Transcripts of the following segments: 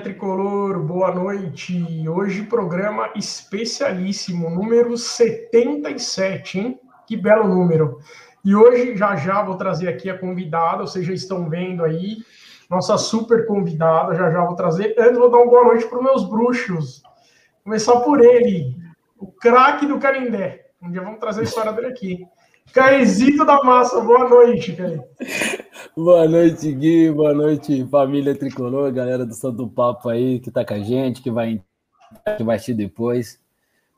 Tricolor, boa noite. Hoje programa especialíssimo, número 77, hein? Que belo número. E hoje, já já, vou trazer aqui a convidada, vocês já estão vendo aí, nossa super convidada, já já vou trazer. Antes, vou dar uma boa noite para os meus bruxos. Começar por ele, o craque do Canindé. Um dia vamos trazer a história dele aqui. Caizito da Massa, boa noite, Caí. Boa noite, Gui. Boa noite, família tricolor, galera do Santo Papo aí que tá com a gente, que vai, que vai assistir depois.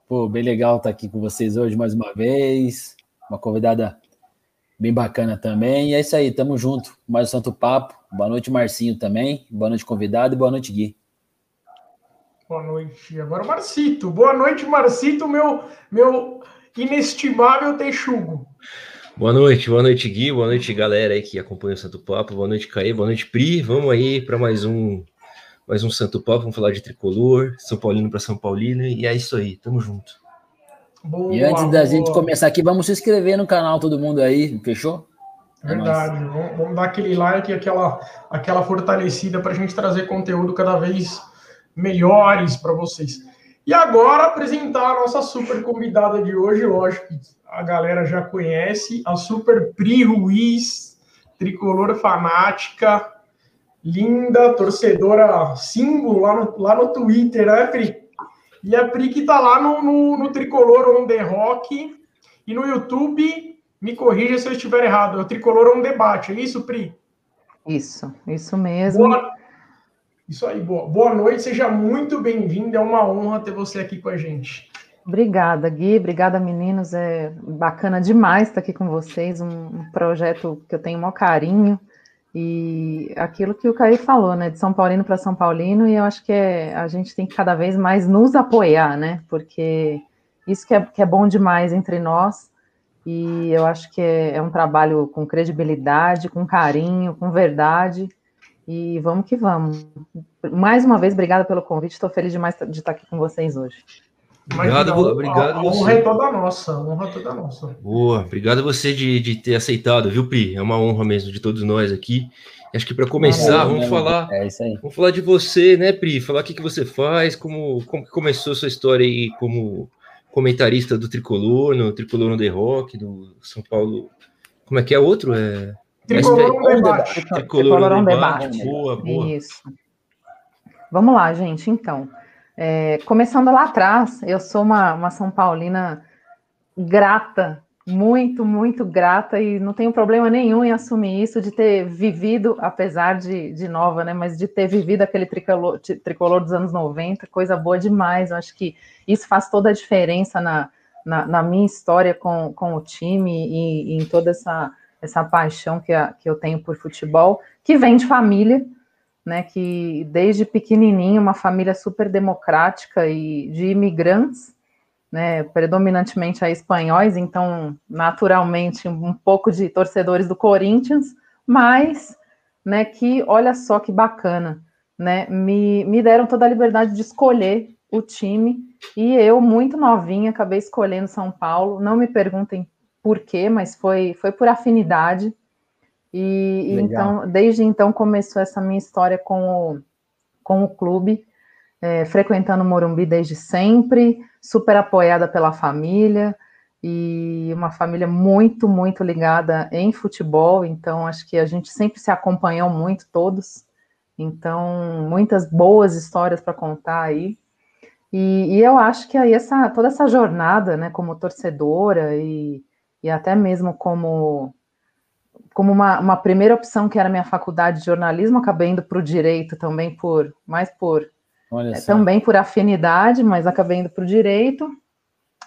Pô, bem legal estar tá aqui com vocês hoje mais uma vez. Uma convidada bem bacana também. E é isso aí, tamo junto. Mais o Santo Papo. Boa noite, Marcinho também. Boa noite, convidado. E boa noite, Gui. Boa noite. Agora o Marcito. Boa noite, Marcito, meu, meu inestimável texugo. Boa noite, boa noite, Gui, boa noite, galera aí que acompanha o Santo Papo, boa noite, Caí, boa noite, Pri. Vamos aí para mais um mais um Santo Papo, vamos falar de tricolor, São Paulino para São Paulino, e é isso aí, tamo junto. Boa, e antes da boa. gente começar aqui, vamos se inscrever no canal, todo mundo aí, fechou? É Verdade, vamos, vamos, dar aquele like, aquela, aquela fortalecida para a gente trazer conteúdo cada vez melhores para vocês. E agora apresentar a nossa super convidada de hoje, lógico que a galera já conhece, a Super Pri Ruiz, tricolor fanática, linda, torcedora símbolo lá no, lá no Twitter, né, Pri? E a Pri que tá lá no, no, no Tricolor On The Rock e no YouTube, me corrija se eu estiver errado, é o Tricolor On Debate, é isso, Pri? Isso, isso mesmo. Boa, isso aí, boa, boa noite, seja muito bem-vindo, é uma honra ter você aqui com a gente. Obrigada, Gui. Obrigada, meninos. É bacana demais estar aqui com vocês. Um, projeto que eu tenho o maior carinho. E aquilo que o Caí falou, né? De São Paulino para São Paulino. E eu acho que é, a gente tem que cada vez mais nos apoiar, né? Porque isso que é, que é bom demais entre nós. E eu acho que é, é um trabalho com credibilidade, com carinho, com verdade. E vamos que vamos. Mais uma vez, obrigada pelo convite. Estou feliz demais de estar aqui com vocês hoje. Obrigado, obrigado. A, a honra é toda nossa, a honra é toda nossa. Boa, obrigado você de, de ter aceitado, viu, Pri? É uma honra mesmo de todos nós aqui. Acho que para começar, é, vamos é, falar. É isso aí. Vamos falar de você, né, Pri? Falar o que, que você faz, como, como começou a sua história aí como comentarista do Tricolor, no Tricolor no The Rock, do São Paulo. Como é que é outro? É... Tricolor no Debate. Tricolor no Debate. Boa, boa. Isso. Vamos lá, gente, então. É, começando lá atrás, eu sou uma, uma São Paulina grata, muito, muito grata, e não tenho problema nenhum em assumir isso, de ter vivido, apesar de, de nova, né, mas de ter vivido aquele tricolor, tricolor dos anos 90, coisa boa demais. Eu acho que isso faz toda a diferença na, na, na minha história com, com o time e, e em toda essa, essa paixão que, a, que eu tenho por futebol, que vem de família né, que desde pequenininho uma família super democrática e de imigrantes, né, predominantemente a espanhóis, então naturalmente um pouco de torcedores do Corinthians, mas, né, que olha só que bacana, né, me, me deram toda a liberdade de escolher o time e eu muito novinha acabei escolhendo São Paulo. Não me perguntem por quê, mas foi foi por afinidade. E, e então, desde então começou essa minha história com o, com o clube, é, frequentando o Morumbi desde sempre, super apoiada pela família e uma família muito, muito ligada em futebol. Então, acho que a gente sempre se acompanhou muito, todos. Então, muitas boas histórias para contar aí. E, e, eu acho que aí essa, toda essa jornada, né, como torcedora e, e até mesmo como como uma, uma primeira opção que era minha faculdade de jornalismo, acabei indo para o direito também por mais por é, também por afinidade, mas acabei indo para o direito.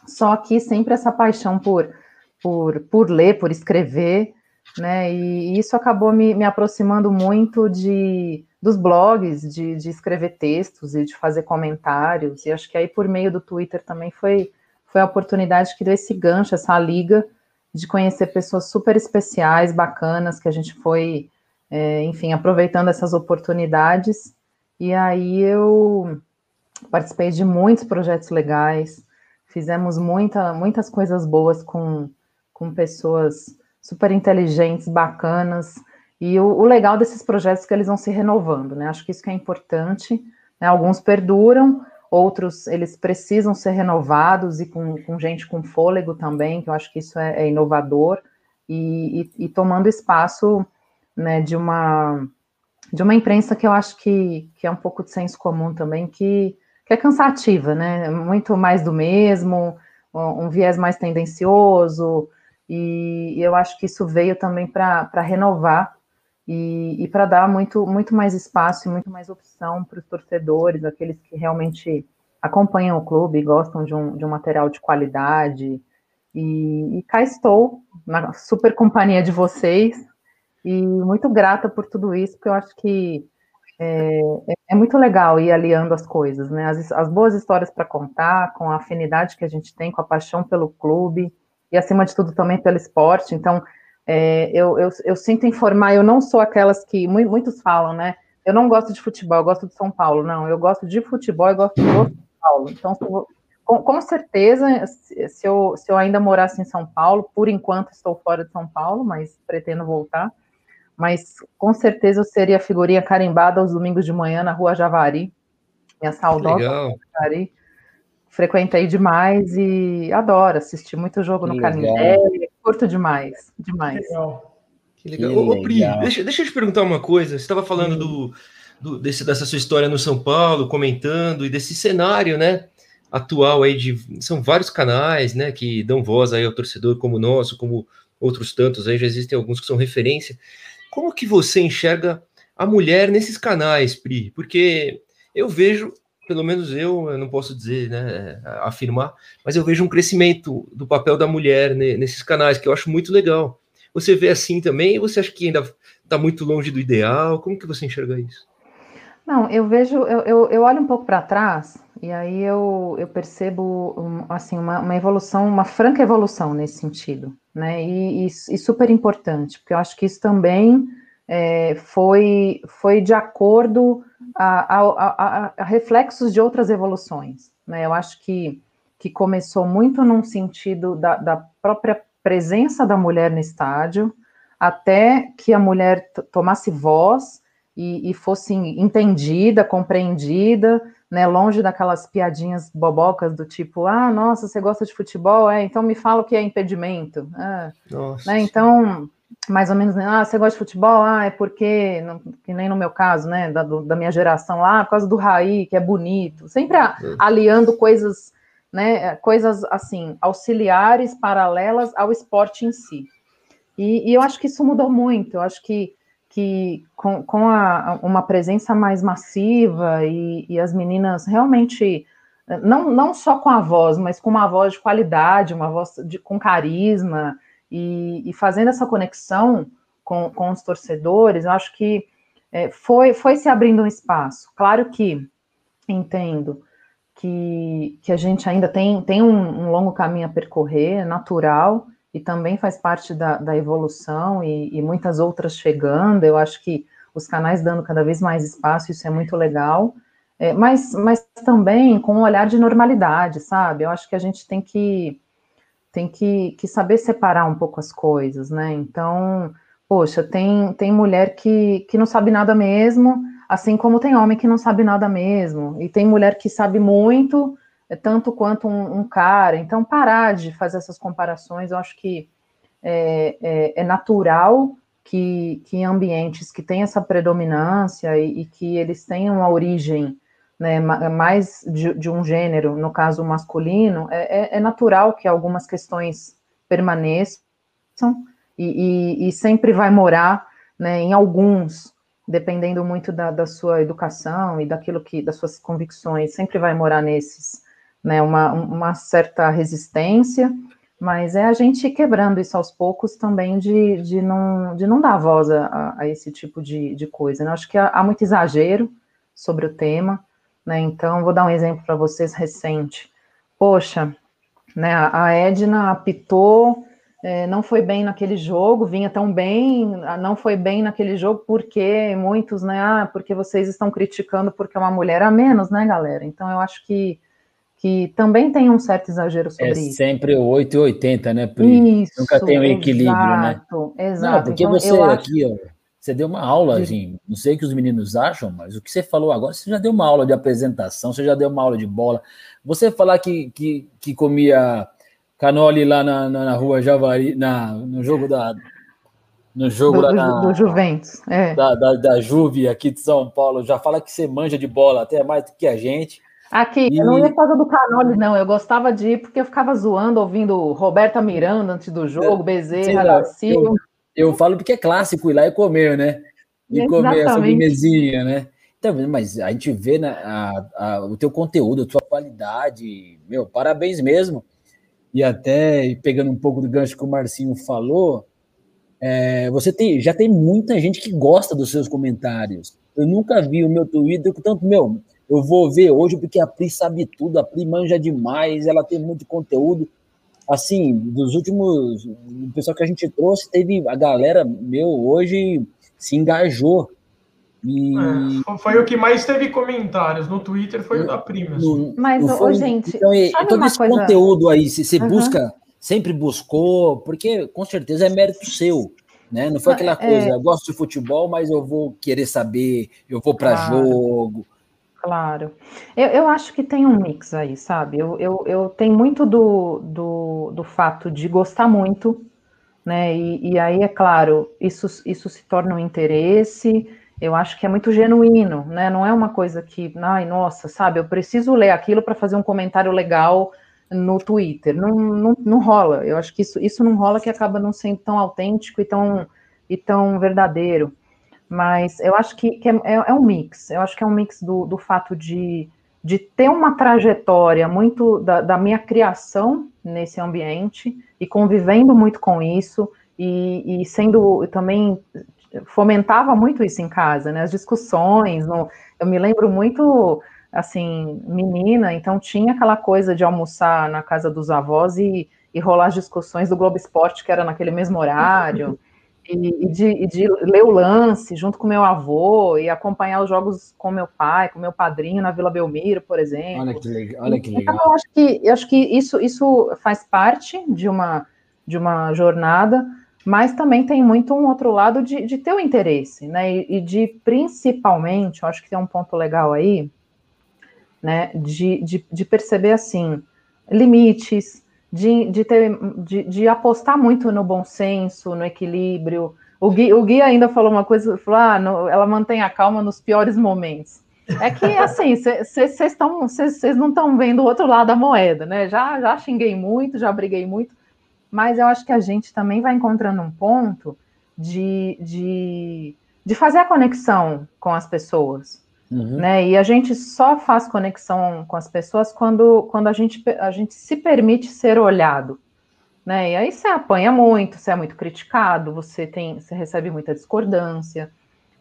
Só que sempre essa paixão por, por, por ler, por escrever, né? E isso acabou me, me aproximando muito de dos blogs, de, de escrever textos e de fazer comentários. E acho que aí por meio do Twitter também foi, foi a oportunidade que deu esse gancho, essa liga de conhecer pessoas super especiais, bacanas, que a gente foi, é, enfim, aproveitando essas oportunidades. E aí eu participei de muitos projetos legais, fizemos muita, muitas coisas boas com, com pessoas super inteligentes, bacanas. E o, o legal desses projetos é que eles vão se renovando, né? Acho que isso que é importante, Né? Alguns perduram, outros eles precisam ser renovados e com, com gente com fôlego também, que eu acho que isso é, é inovador, e, e, e, tomando espaço né, de uma de uma imprensa que eu acho que, que é um pouco de senso comum também, que, que é cansativa, né? Muito mais do mesmo, um viés mais tendencioso, e eu acho que isso veio também para renovar e, e para dar muito, muito mais espaço e muito mais opção para os torcedores, aqueles que realmente acompanham o clube gostam de um, de um material de qualidade. E, e cá estou, na super companhia de vocês, e muito grata por tudo isso, porque eu acho que é, é, é muito legal ir aliando as coisas, né? As, as boas histórias para contar, com a afinidade que a gente tem, com a paixão pelo clube, e acima de tudo também pelo esporte. Então, é, eu, eu, eu, sinto informar, eu não sou aquelas que muitos falam, né? Eu não gosto de futebol, eu gosto de São Paulo. Não, eu gosto de futebol e gosto de São Paulo. Então, com, com, certeza, se eu, se eu ainda morasse em São Paulo, por enquanto estou fora de São Paulo, mas pretendo voltar. Mas com certeza eu seria figurinha carimbada aos domingos de manhã na rua Javari. Minha saudosa Javari. Frequentei demais e adoro assistir muito jogo no Canindé, curto demais, demais. Legal. Que legal. Que Ô, Pri, deixa, deixa eu te perguntar uma coisa. Você estava falando do, do, desse, dessa sua história no São Paulo, comentando, e desse cenário, né? Atual aí de. São vários canais, né? Que dão voz aí ao torcedor como o nosso, como outros tantos aí, já existem alguns que são referência. Como que você enxerga a mulher nesses canais, Pri? Porque eu vejo pelo menos eu, eu não posso dizer, né, afirmar, mas eu vejo um crescimento do papel da mulher nesses canais, que eu acho muito legal. Você vê assim também, você acha que ainda está muito longe do ideal? Como que você enxerga isso? Não, eu vejo, eu, eu, eu olho um pouco para trás e aí eu, eu percebo assim uma, uma, evolução, uma franca evolução nesse sentido, né? E, e, e super importante, porque eu acho que isso também é, foi, foi de acordo a, a, a, a, reflexos de outras evoluções. Né? Eu acho que, que começou muito num sentido da, da própria presença da mulher no estádio, até que a mulher tomasse voz e, e, fosse entendida, compreendida, né, longe daquelas piadinhas bobocas do tipo, ah, nossa, você gosta de futebol? É, então me fala o que é impedimento. Ah, né, então, mais ou menos, ah, você gosta de futebol? Ah, é porque, não, que nem no meu caso, né, da, do, da minha geração lá, por causa do Raí, que é bonito, sempre a, é. aliando coisas, né, coisas assim, auxiliares, paralelas ao esporte em si. E, e eu acho que isso mudou muito, eu acho que, que com, com a, uma presença mais massiva e, e as meninas realmente não, não só com a voz, mas com uma voz de qualidade, uma voz de, com carisma, e, e fazendo essa conexão com, com os torcedores, eu acho que é, foi, foi se abrindo um espaço. Claro que entendo que, que a gente ainda tem, tem um, um longo caminho a percorrer, é natural, e também faz parte da, da evolução, e, e, muitas outras chegando. Eu acho que os canais dando cada vez mais espaço, isso é muito legal, é, mas, mas também com um olhar de normalidade, sabe? Eu acho que a gente tem que tem que, que saber separar um pouco as coisas, né? Então, poxa, tem, tem mulher que, que não sabe nada mesmo, assim como tem homem que não sabe nada mesmo, e tem mulher que sabe muito, tanto quanto um, um cara. Então, parar de fazer essas comparações, eu acho que é, é, é natural que, que em ambientes que têm essa predominância e, e que eles tenham uma origem né, mais de, de, um gênero, no caso masculino, é, é, é natural que algumas questões permaneçam e, e, e sempre vai morar né, em alguns, dependendo muito da, da, sua educação e daquilo que, das suas convicções, sempre vai morar nesses, né, uma, uma certa resistência, mas é a gente quebrando isso aos poucos também de, de, não, de não dar voz a, a esse tipo de, de coisa. Né? Acho que há, há muito exagero sobre o tema, né? Então, vou dar um exemplo para vocês recente. Poxa, né, a Edna apitou, é, não foi bem naquele jogo, vinha tão bem, não foi bem naquele jogo, porque muitos, né, ah, porque vocês estão criticando porque é uma mulher a menos, né, galera? Então, eu acho que, que também tem um certo exagero sobre é isso. É sempre 8 e 80, né, Pri? Isso, Nunca tem um equilíbrio, exato, né? Exato, Não, porque então, você aqui, acho... ó Você deu uma aula, assim, não sei o que os meninos acham, mas o que você falou agora, você já deu uma aula de apresentação, você já deu uma aula de bola. Você falar que, que, que comia canole lá na, na, na rua Javari, na, no jogo da. No jogo do, lá na, do Juventus, é. da, da, da Juve aqui de São Paulo, já fala que você manja de bola até mais do que a gente. Aqui, e... eu não ia por causa do Canoli, não. Eu gostava de ir porque eu ficava zoando, ouvindo Roberta Miranda antes do jogo, é, Bezerra, Silva. Eu falo porque é clássico ir lá e comer, né? E Exatamente. comer a sobremesinha, né? Então, mas a gente vê né, a, a, o teu conteúdo, a tua qualidade, meu, parabéns mesmo. E até pegando um pouco do gancho que o Marcinho falou, é, você tem, já tem muita gente que gosta dos seus comentários. Eu nunca vi o meu Twitter, tanto, meu, eu vou ver hoje porque a Pri sabe tudo, a Pri manja demais, ela tem muito conteúdo assim, dos últimos, o pessoal que a gente trouxe, teve a galera, meu, hoje se engajou. E... É, foi o que mais teve comentários no Twitter, foi o da Prima. Mas, foi, gente, então, todo esse coisa... conteúdo aí, se você uhum. busca, sempre buscou, porque com certeza é mérito seu. Né? Não foi aquela é. coisa, é... eu gosto de futebol, mas eu vou querer saber, eu vou para claro. jogo, Claro. Eu, eu acho que tem um mix aí, sabe? Eu, eu, eu tenho muito do, do, do fato de gostar muito, né? E, e aí, é claro, isso, isso se torna um interesse, eu acho que é muito genuíno, né? Não é uma coisa que, ai, nossa, sabe, eu preciso ler aquilo para fazer um comentário legal no Twitter. Não, não, não rola. Eu acho que isso, isso não rola que acaba não sendo tão autêntico e tão, e tão verdadeiro. Mas eu acho que, que é, é, é, um mix. Eu acho que é um mix do, do fato de, de ter uma trajetória muito da, da, minha criação nesse ambiente e convivendo muito com isso e, e, sendo também fomentava muito isso em casa, né? As discussões, no, eu me lembro muito assim, menina, então tinha aquela coisa de almoçar na casa dos avós e, e rolar as discussões do Globo Esporte, que era naquele mesmo horário. e, de, e, de, ler o lance junto com meu avô e acompanhar os jogos com meu pai, com meu padrinho na Vila Belmiro, por exemplo. Olha que legal. Olha que legal. Então, eu acho que, eu acho que isso, isso faz parte de uma, de uma jornada, mas também tem muito um outro lado de, de ter o interesse, né? E, e de, principalmente, eu acho que tem um ponto legal aí, né? De, de, de perceber, assim, limites, de, de, ter, de, de, apostar muito no bom senso, no equilíbrio. O Gui, o Gui ainda falou uma coisa, falou, ah, no, ela mantém a calma nos piores momentos. É que, assim, vocês não estão vendo o outro lado da moeda, né? Já, já xinguei muito, já briguei muito, mas eu acho que a gente também vai encontrando um ponto de, de, de fazer a conexão com as pessoas, Uhum. Né? E a gente só faz conexão com as pessoas quando, quando a, gente, a gente se permite ser olhado. Né? E aí você apanha muito, você é muito criticado, você tem, você recebe muita discordância.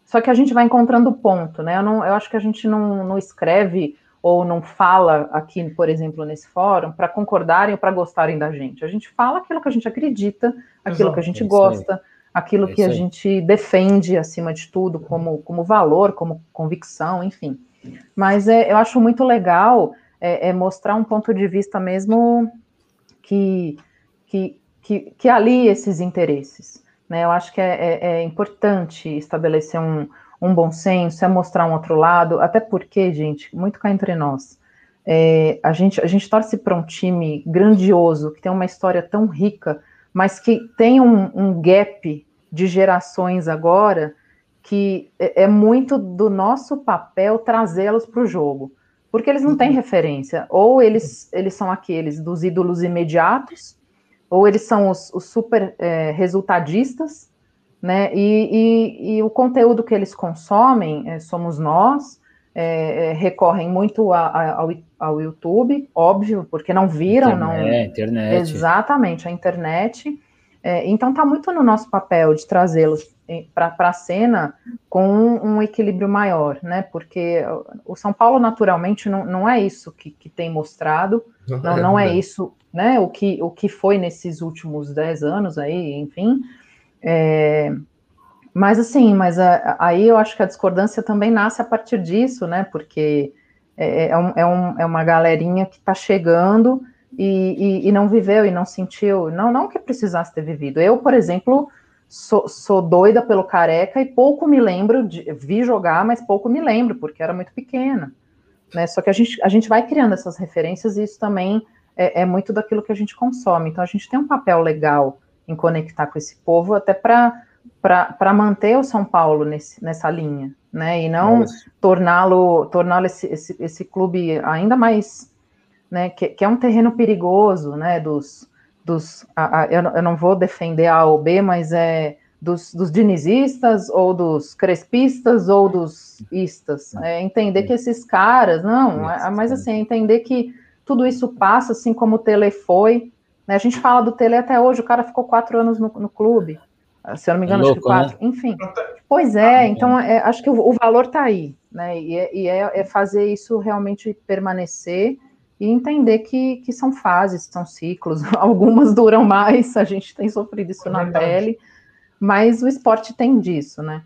Só que a gente vai encontrando ponto, né? Eu, não, eu acho que a gente não, não escreve ou não fala aqui, por exemplo, nesse fórum, para concordarem ou para gostarem da gente. A gente fala aquilo que a gente acredita, aquilo Exato, que a gente gosta, aquilo é que a gente defende acima de tudo como, como valor, como convicção, enfim. Mas é, eu acho muito legal é, é mostrar um ponto de vista mesmo que, que, que, que alie esses interesses. Né? Eu acho que é, é, é importante estabelecer um, um bom senso, é mostrar um outro lado, até porque, gente, muito cá entre nós, é, a, gente, a gente torce para um time grandioso, que tem uma história tão rica, mas que tem um, um gap de gerações agora que é, é muito do nosso papel trazê-los para o jogo, porque eles não têm uhum. referência, ou eles, eles são aqueles dos ídolos imediatos, ou eles são os, os super é, resultadistas, né? E, e, e, o conteúdo que eles consomem é, somos nós, é, é recorrem muito a, a, ao, ao YouTube, óbvio, porque não viram, internet, não. Internet. Exatamente, a internet. É, então está muito no nosso papel de trazê-los para a cena com um, um, equilíbrio maior, né? Porque o São Paulo naturalmente não, não é isso que, que tem mostrado, não, não é isso, né? O que, o que foi nesses últimos dez anos aí, enfim. É, mas assim, mas a, aí eu acho que a discordância também nasce a partir disso, né? Porque é, é, um, é, um, é uma galerinha que está chegando e, e, e, não viveu e não sentiu, não, não que precisasse ter vivido. Eu, por exemplo, sou, sou, doida pelo Careca e pouco me lembro, de, vi jogar, mas pouco me lembro, porque era muito pequena. Né? Só que a gente, a gente vai criando essas referências e isso também é, é muito daquilo que a gente consome. Então a gente tem um papel legal em conectar com esse povo, até para manter o São Paulo nesse, nessa linha, né? E não torná-lo torná esse, esse, esse clube ainda mais, né? Que, que é um terreno perigoso, né? Dos, dos a, a, eu, não vou defender a ou B, mas é dos, dos dinizistas ou dos crespistas ou dos istas. É entender que esses caras, não, é, mas assim, entender que tudo isso passa, assim como o Tele foi. Né? A gente fala do Tele até hoje, o cara ficou quatro anos no, no clube. Se eu não me engano, Louco, acho que quatro. Né? Enfim. Pois é, ah, então é, acho que o, o valor está aí, né? E, é, e é, é, fazer isso realmente permanecer e entender que, que são fases, são ciclos. Algumas duram mais, a gente tem sofrido isso é na pele mas o esporte tem disso, né?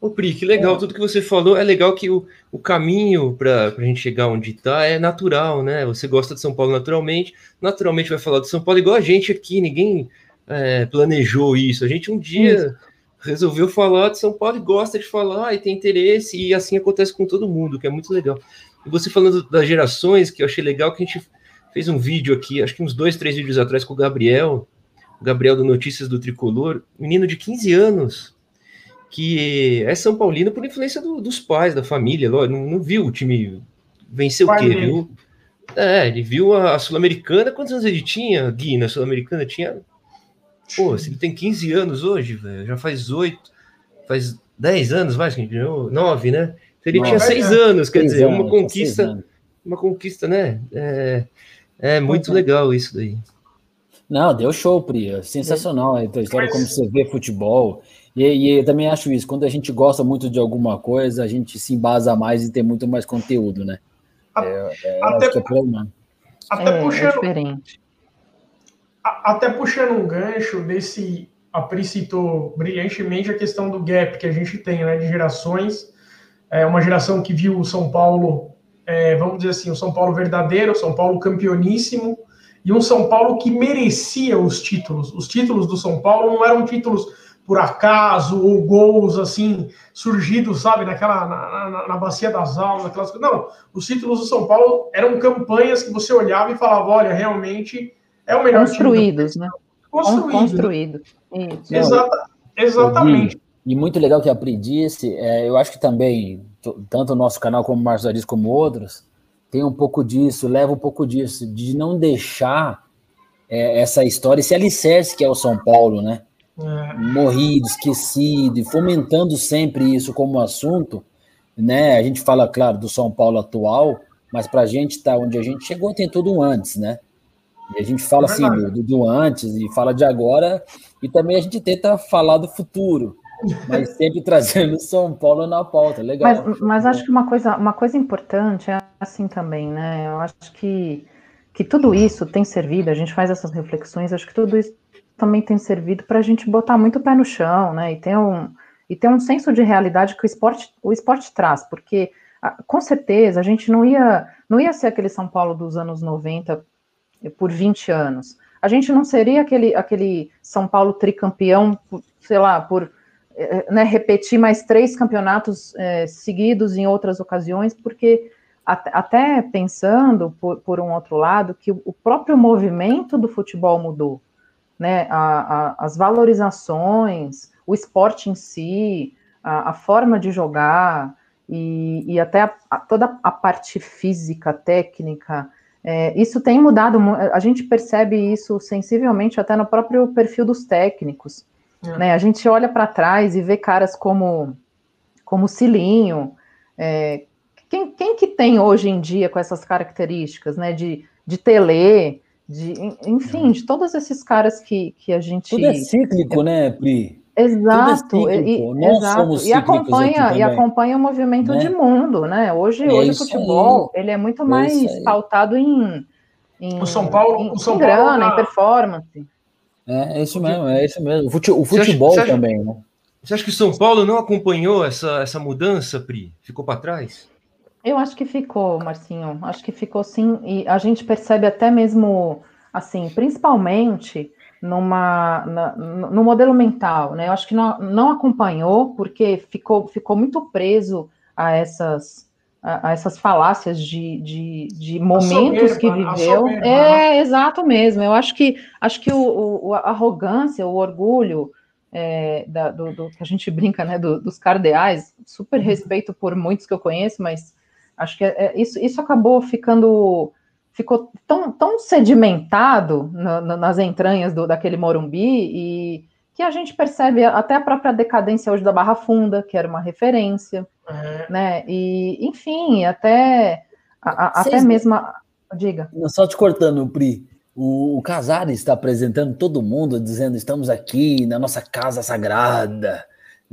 Ô, Pri, que legal, é. tudo que você falou. É legal que o, o caminho para a gente chegar onde está é natural, né? Você gosta de São Paulo naturalmente, naturalmente vai falar de São Paulo, igual a gente aqui, ninguém é, planejou isso. A gente um dia isso. resolveu falar de São Paulo e gosta de falar e tem interesse, e assim acontece com todo mundo, que é muito legal. E você falando das gerações, que eu achei legal, que a gente fez um vídeo aqui, acho que uns dois, três vídeos atrás com o Gabriel, Gabriel do Notícias do Tricolor, menino de 15 anos, que é São Paulino por influência do, dos pais, da família, não, não viu o time vencer o quê? Viu? É, ele viu a, a Sul-Americana, quantos anos ele tinha, Gui, na Sul-Americana? Tinha. Pô, se ele tem 15 anos hoje, velho, já faz 8, faz 10 anos, vai, que a gente ganhou, 9, né? Então ele tinha 6 anos, quer dizer, anos, uma conquista, uma conquista, né? É, é muito uhum. legal isso daí. Não, deu show, Pri. É sensacional a história, como você vê futebol. E, e, eu também acho isso. Quando a gente gosta muito de alguma coisa, a gente se embasa mais e tem muito mais conteúdo, né? É, é, até, é até é, puxando, é diferente. Até puxando um gancho desse. A Pri citou brilhantemente a questão do gap que a gente tem, né? De gerações. É uma geração que viu o São Paulo, é, vamos dizer assim, o São Paulo verdadeiro, o São Paulo campeoníssimo e um São Paulo que merecia os títulos. Os títulos do São Paulo não eram títulos por acaso ou gols assim surgidos, sabe, naquela na, na, na bacia das almas, aquelas Não, os títulos do São Paulo eram campanhas que você olhava e falava, olha, realmente é o melhor construídos, time. né? Construído. Construído. Exata, exatamente. E, e, muito legal que aprendi esse, é, eu acho que também tanto o nosso canal como o Marcos Diz como outros tem um pouco disso, leva um pouco disso, de não deixar é, essa história, esse alicerce que é o São Paulo, né? É. Morrido, esquecido, e fomentando sempre isso como assunto, né? A gente fala, claro, do São Paulo atual, mas para a gente estar tá onde a gente chegou tem tudo um antes, né? E a gente fala é assim do, do antes e fala de agora, e também a gente tenta falar do futuro mas sempre trazendo São Paulo na pauta, legal. Mas, mas acho que uma coisa, uma coisa importante é assim também, né? Eu acho que, que tudo isso tem servido, a gente faz essas reflexões, acho que tudo isso também tem servido para a gente botar muito o pé no chão, né? E ter um, e ter um senso de realidade que o esporte, o esporte traz, porque com certeza a gente não ia, não ia ser aquele São Paulo dos anos 90 por 20 anos. A gente não seria aquele, aquele São Paulo tricampeão, sei lá, por é, né, repetir mais três campeonatos é, seguidos em outras ocasiões, porque até pensando, por, por, um outro lado, que o próprio movimento do futebol mudou, né, a, a, as valorizações, o esporte em si, a, a forma de jogar, e, e até toda a parte física, técnica, é, isso tem mudado, a gente percebe isso sensivelmente até no próprio perfil dos técnicos, é. Né? A gente olha para trás e vê caras como como Cilinho, é, quem, quem que tem hoje em dia com essas características, né? De, de tele, de, enfim, é. de todos esses caras que, que a gente. Tudo é cíclico, né, Pri? Exato, é e, exato. e acompanha e acompanha o movimento né? de mundo, né? Hoje, é hoje o futebol aí. ele é muito é mais pautado em, em, o São Paulo, em, o São em grana, em performance. É, é isso mesmo, é isso mesmo. O futebol acha, também, acha, né? Você acha que o São Paulo não acompanhou essa, essa mudança, Pri? Ficou para trás? Eu acho que ficou, Marcinho. Acho que ficou sim. E a gente percebe até mesmo, assim, principalmente numa, na, no modelo mental, né? Eu acho que não, não acompanhou porque ficou, ficou muito preso a essas a, a essas falácias de, de, de momentos soberba, que viveu. é, né? exato mesmo. Eu acho que acho que o, o a arrogância, o orgulho é, da, do, do, que a gente brinca, né, do, dos cardeais, super respeito por muitos que eu conheço, mas acho que é, é isso, isso acabou ficando ficou tão, tão sedimentado na, na, nas entranhas do, daquele Morumbi e que a gente percebe até a própria decadência hoje da Barra Funda, que era uma referência, é. né? E, enfim, até, a, até mesmo. Diga. Só te cortando, Pri. O, o Casares está apresentando todo mundo, dizendo: estamos aqui na nossa casa sagrada.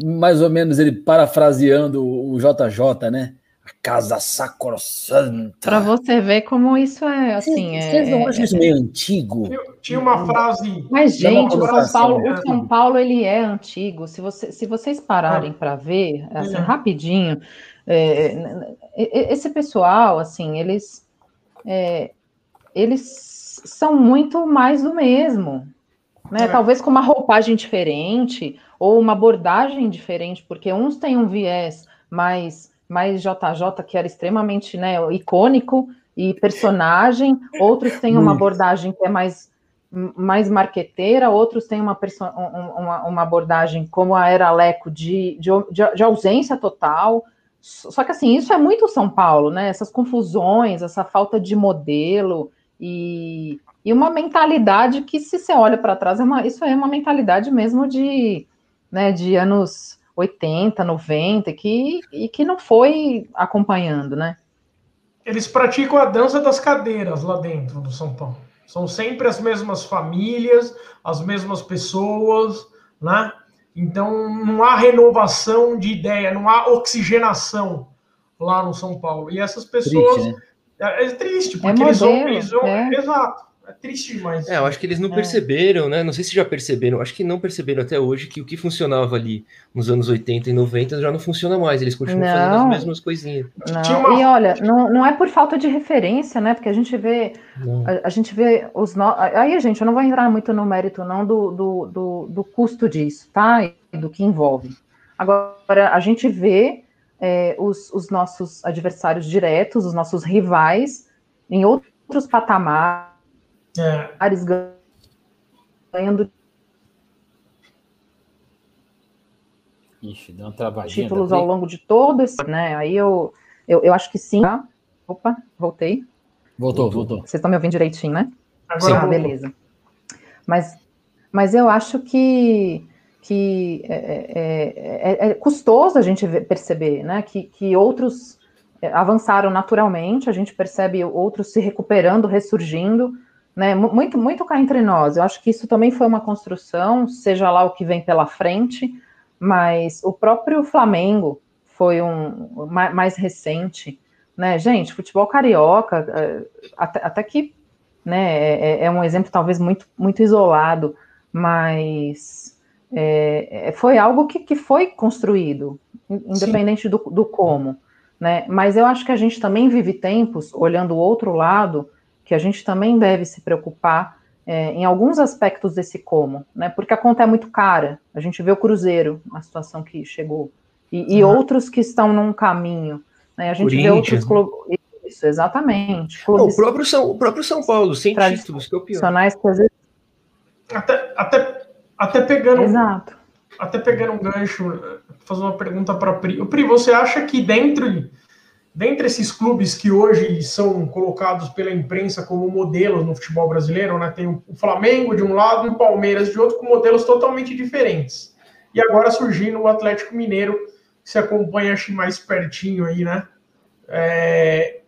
Mais ou menos ele parafraseando o JJ, né? Casa sacrossanta. Para você ver como isso é assim. Vocês é, não acham isso meio antigo? Tinha uma frase. Mas, gente, o São Paulo, o São Paulo ele é antigo. Se, você, se vocês pararem ah. para ver, assim, é. rapidinho, é, esse pessoal, assim, eles. É, eles são muito mais do mesmo. Né? É. Talvez com uma roupagem diferente ou uma abordagem diferente, porque uns têm um viés mais mais JJ, que era extremamente né, icônico e personagem, outros têm uma abordagem que é mais, mais marqueteira, outros têm uma, uma, uma abordagem como a era Leco de, de, de, ausência total. Só que assim, isso é muito São Paulo, né? Essas confusões, essa falta de modelo e, e uma mentalidade que, se você olha para trás, é uma, isso é uma mentalidade mesmo de, né, de anos 80, 90, que, e que não foi acompanhando, né? Eles praticam a dança das cadeiras lá dentro do São Paulo. São sempre as mesmas famílias, as mesmas pessoas, né? Então não há renovação de ideia, não há oxigenação lá no São Paulo. E essas pessoas. Triste, né? é, é, triste, porque é modelo, eles vão. Eles vão é. Exato. É triste demais. É, eu acho que eles não é. perceberam, né? Não sei se já perceberam, acho que não perceberam até hoje que o que funcionava ali nos anos 80 e 90 já não funciona mais, eles continuam não. fazendo as mesmas coisinhas. Não. Uma... E olha, não, não é por falta de referência, né? Porque a gente vê, a, a, gente vê os no... Aí, gente, eu não vou entrar muito no mérito, não, do, do, do, do custo disso, tá? E do que envolve. Agora, a gente vê é, os, os nossos adversários diretos, os nosos rivais, em outros patamares é. Ares ganhando Ixi, deu uma travadinha. Títulos ao longo de todo esse, né? Aí eu, eu, eu acho que sim. Tá? Opa, voltei. Voltou, voltou. Vocês estão me ouvindo direitinho, né? Agora ah, beleza. Mas, mas eu acho que, que é, é, é, é custoso a gente perceber, né? Que, que outros é, avançaram naturalmente, a gente percebe outros se recuperando, ressurgindo né? Muito, muito cá entre nós. Eu acho que isso também foi uma construção, seja lá o que vem pela frente, mas o próprio Flamengo foi um mais recente, né? Gente, futebol carioca, é, até, até que né, é, é, um exemplo talvez muito, muito isolado, mas é, é foi algo que, que foi construído, independente do, do como. Né? Mas eu acho que a gente também vive tempos, olhando o outro lado, que a gente também deve se preocupar é, em alguns aspectos desse como, né? Porque a conta é muito cara. A gente vê o Cruzeiro na situação que chegou e, e uhum. outros que estão num caminho. Né? A gente vê outros clubes. Isso, exatamente. Clubes o, próprio São, o próprio São Paulo, sem títulos, que é o pior. Até, até, até pegando. Exato. Até pegando um gancho, fazer uma pergunta para Pri. Pri, você acha que dentro dentre esses clubes que hoje são colocados pela imprensa como modelos no futebol brasileiro, né, tem o Flamengo de um lado e o Palmeiras de outro, com modelos totalmente diferentes. E agora surgindo o Atlético Mineiro, que se acompanha acho, mais pertinho aí, né? É...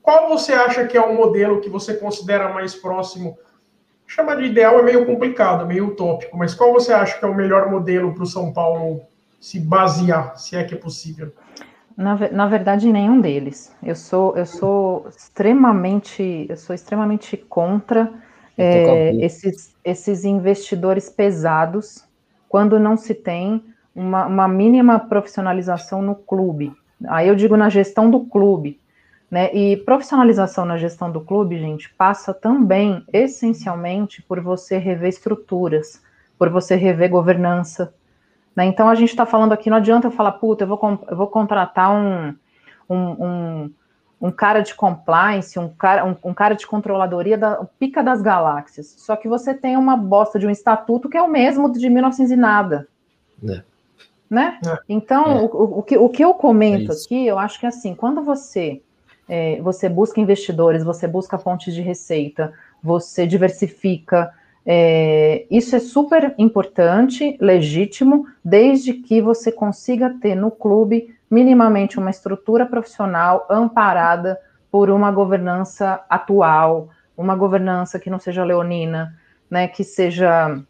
Qual você acha que é o modelo que você considera mais próximo? Chamar de ideal é meio complicado, meio utópico, mas qual você acha que é o melhor modelo para o São Paulo se basear, se é que é possível? Na, na verdade, nenhum deles. Eu sou, eu sou extremamente, eu sou extremamente contra é, esses, esses investidores pesados quando não se tem uma, uma mínima profissionalização no clube. Aí eu digo na gestão do clube. Né? E profissionalização na gestão do clube, gente, passa também, essencialmente, por você rever estruturas, por você rever governança. Né? Então, a gente está falando aqui, não adianta eu falar, puta, eu vou, eu vou contratar um, um, um, um, cara de compliance, um cara, um, um cara de controladoria da pica das galáxias. Só que você tem uma bosta de um estatuto que é o mesmo de 1900 e nada. É. Né? É. Então, é. O, o, que, o que eu comento é aqui, eu acho que é assim, quando você é, você busca investidores, você busca fontes de receita, você diversifica. É, isso é super importante, legítimo, desde que você consiga ter no clube minimamente uma estrutura profissional amparada por uma governança atual, uma governança que não seja leonina, né, que seja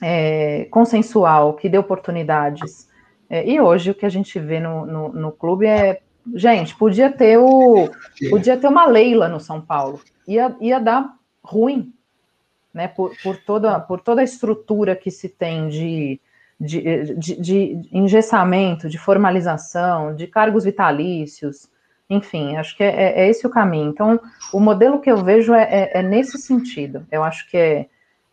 é, consensual, que dê oportunidades. É, e hoje o que a gente vê no, no, no clube é Gente, podia ter o podia ter uma Leila no São Paulo. Ia, ia dar ruim, né? Por, por, toda, por toda a estrutura que se tem de, de, de, de engessamento, de formalização, de cargos vitalícios, enfim, acho que é, é, é esse o caminho. Então, o modelo que eu vejo é, é, é nesse sentido. Eu acho que é,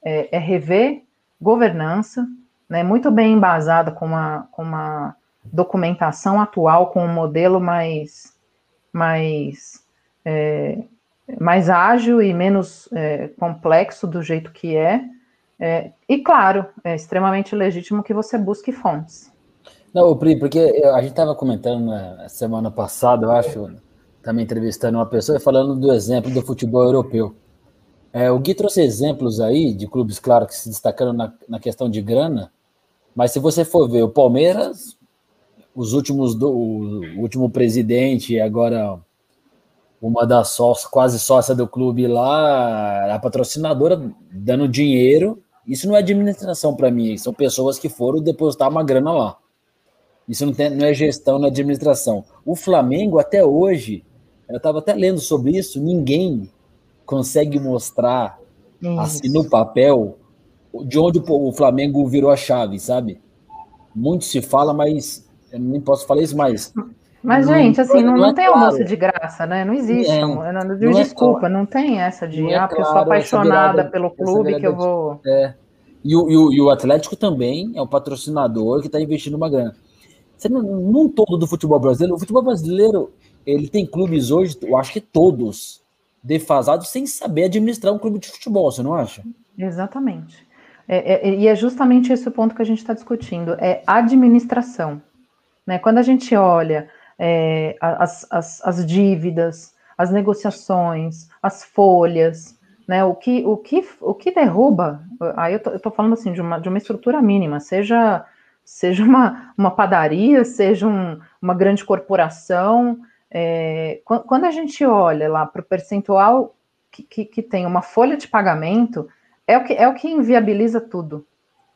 é, é, rever governança, né, muito bem embasada com uma, com uma documentação atual com um modelo mais, mais, mais ágil e menos é, complexo do jeito que é. é. E claro, é extremamente legítimo que você busque fontes. Não, Pri, porque a gente estava comentando na semana passada, eu acho, também entrevistando uma pessoa falando do exemplo do futebol europeu. É, o Gui trouxe exemplos aí de clubes, claro, que se destacando na, na questão de grana, mas se você for ver o Palmeiras, os últimos do o último presidente agora uma das sócias, quase sócia do clube lá, a patrocinadora dando dinheiro. Isso não é administração para mim, são pessoas que foram depositar uma grana lá. Isso não, tem, não é gestão, não é administração. O Flamengo, até hoje, eu estava até lendo sobre isso, ninguém consegue mostrar, isso. assim, no papel, de onde o Flamengo virou a chave, sabe? Muito se fala, mas eu nem posso falar isso mais. Mas, não, gente, assim, não, não, não é tem claro. almoço de graça, né? Não existe. É, não, não, desculpa, é não tem essa de, é ah, porque claro, eu sou apaixonada virada, pelo clube que eu vou. É. E o, e, o, e o Atlético também é um patrocinador que está investindo uma grana. Você não, num todo do futebol brasileiro, o futebol brasileiro, ele tem clubes hoje, eu acho que todos, defasados sem saber administrar um clube de futebol, você não acha? Exatamente. É, é, e é justamente esse o ponto que a gente está discutindo, é administração. Né? Quando a gente olha é, as, as, as, dívidas, as negociações, as folhas, né? o, que, o, que, o que derruba, aí eu estou falando assim de uma, de uma estrutura mínima, seja, seja uma, uma padaria, seja um, uma grande corporação, é, quando a gente olha lá para o percentual que, que, que, tem uma folha de pagamento, é o que, é o que inviabiliza tudo,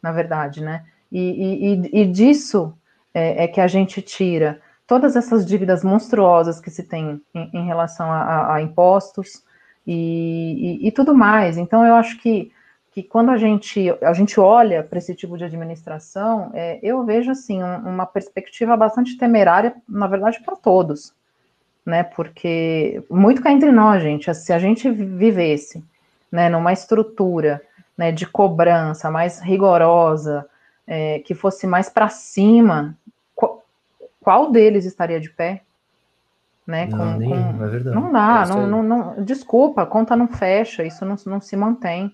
na verdade, né? E, e, e disso é, é, que a gente tira todas essas dívidas monstruosas que se tem em, em relação a, a, impostos e, e, e, tudo mais. Então, eu acho que, que quando a gente, a gente olha para esse tipo de administração, é, eu vejo assim um, uma perspectiva bastante temerária, na verdade, para todos. Né, porque muito cá entre nós, gente, se a gente vivesse né, numa estrutura né, de cobrança mais rigorosa, é, que fosse mais para cima qual deles estaria de pé? Né? Não, com, nenhum, com... é verdade. Não dá, não, não, não, desculpa, a conta não fecha, isso não, não se mantém.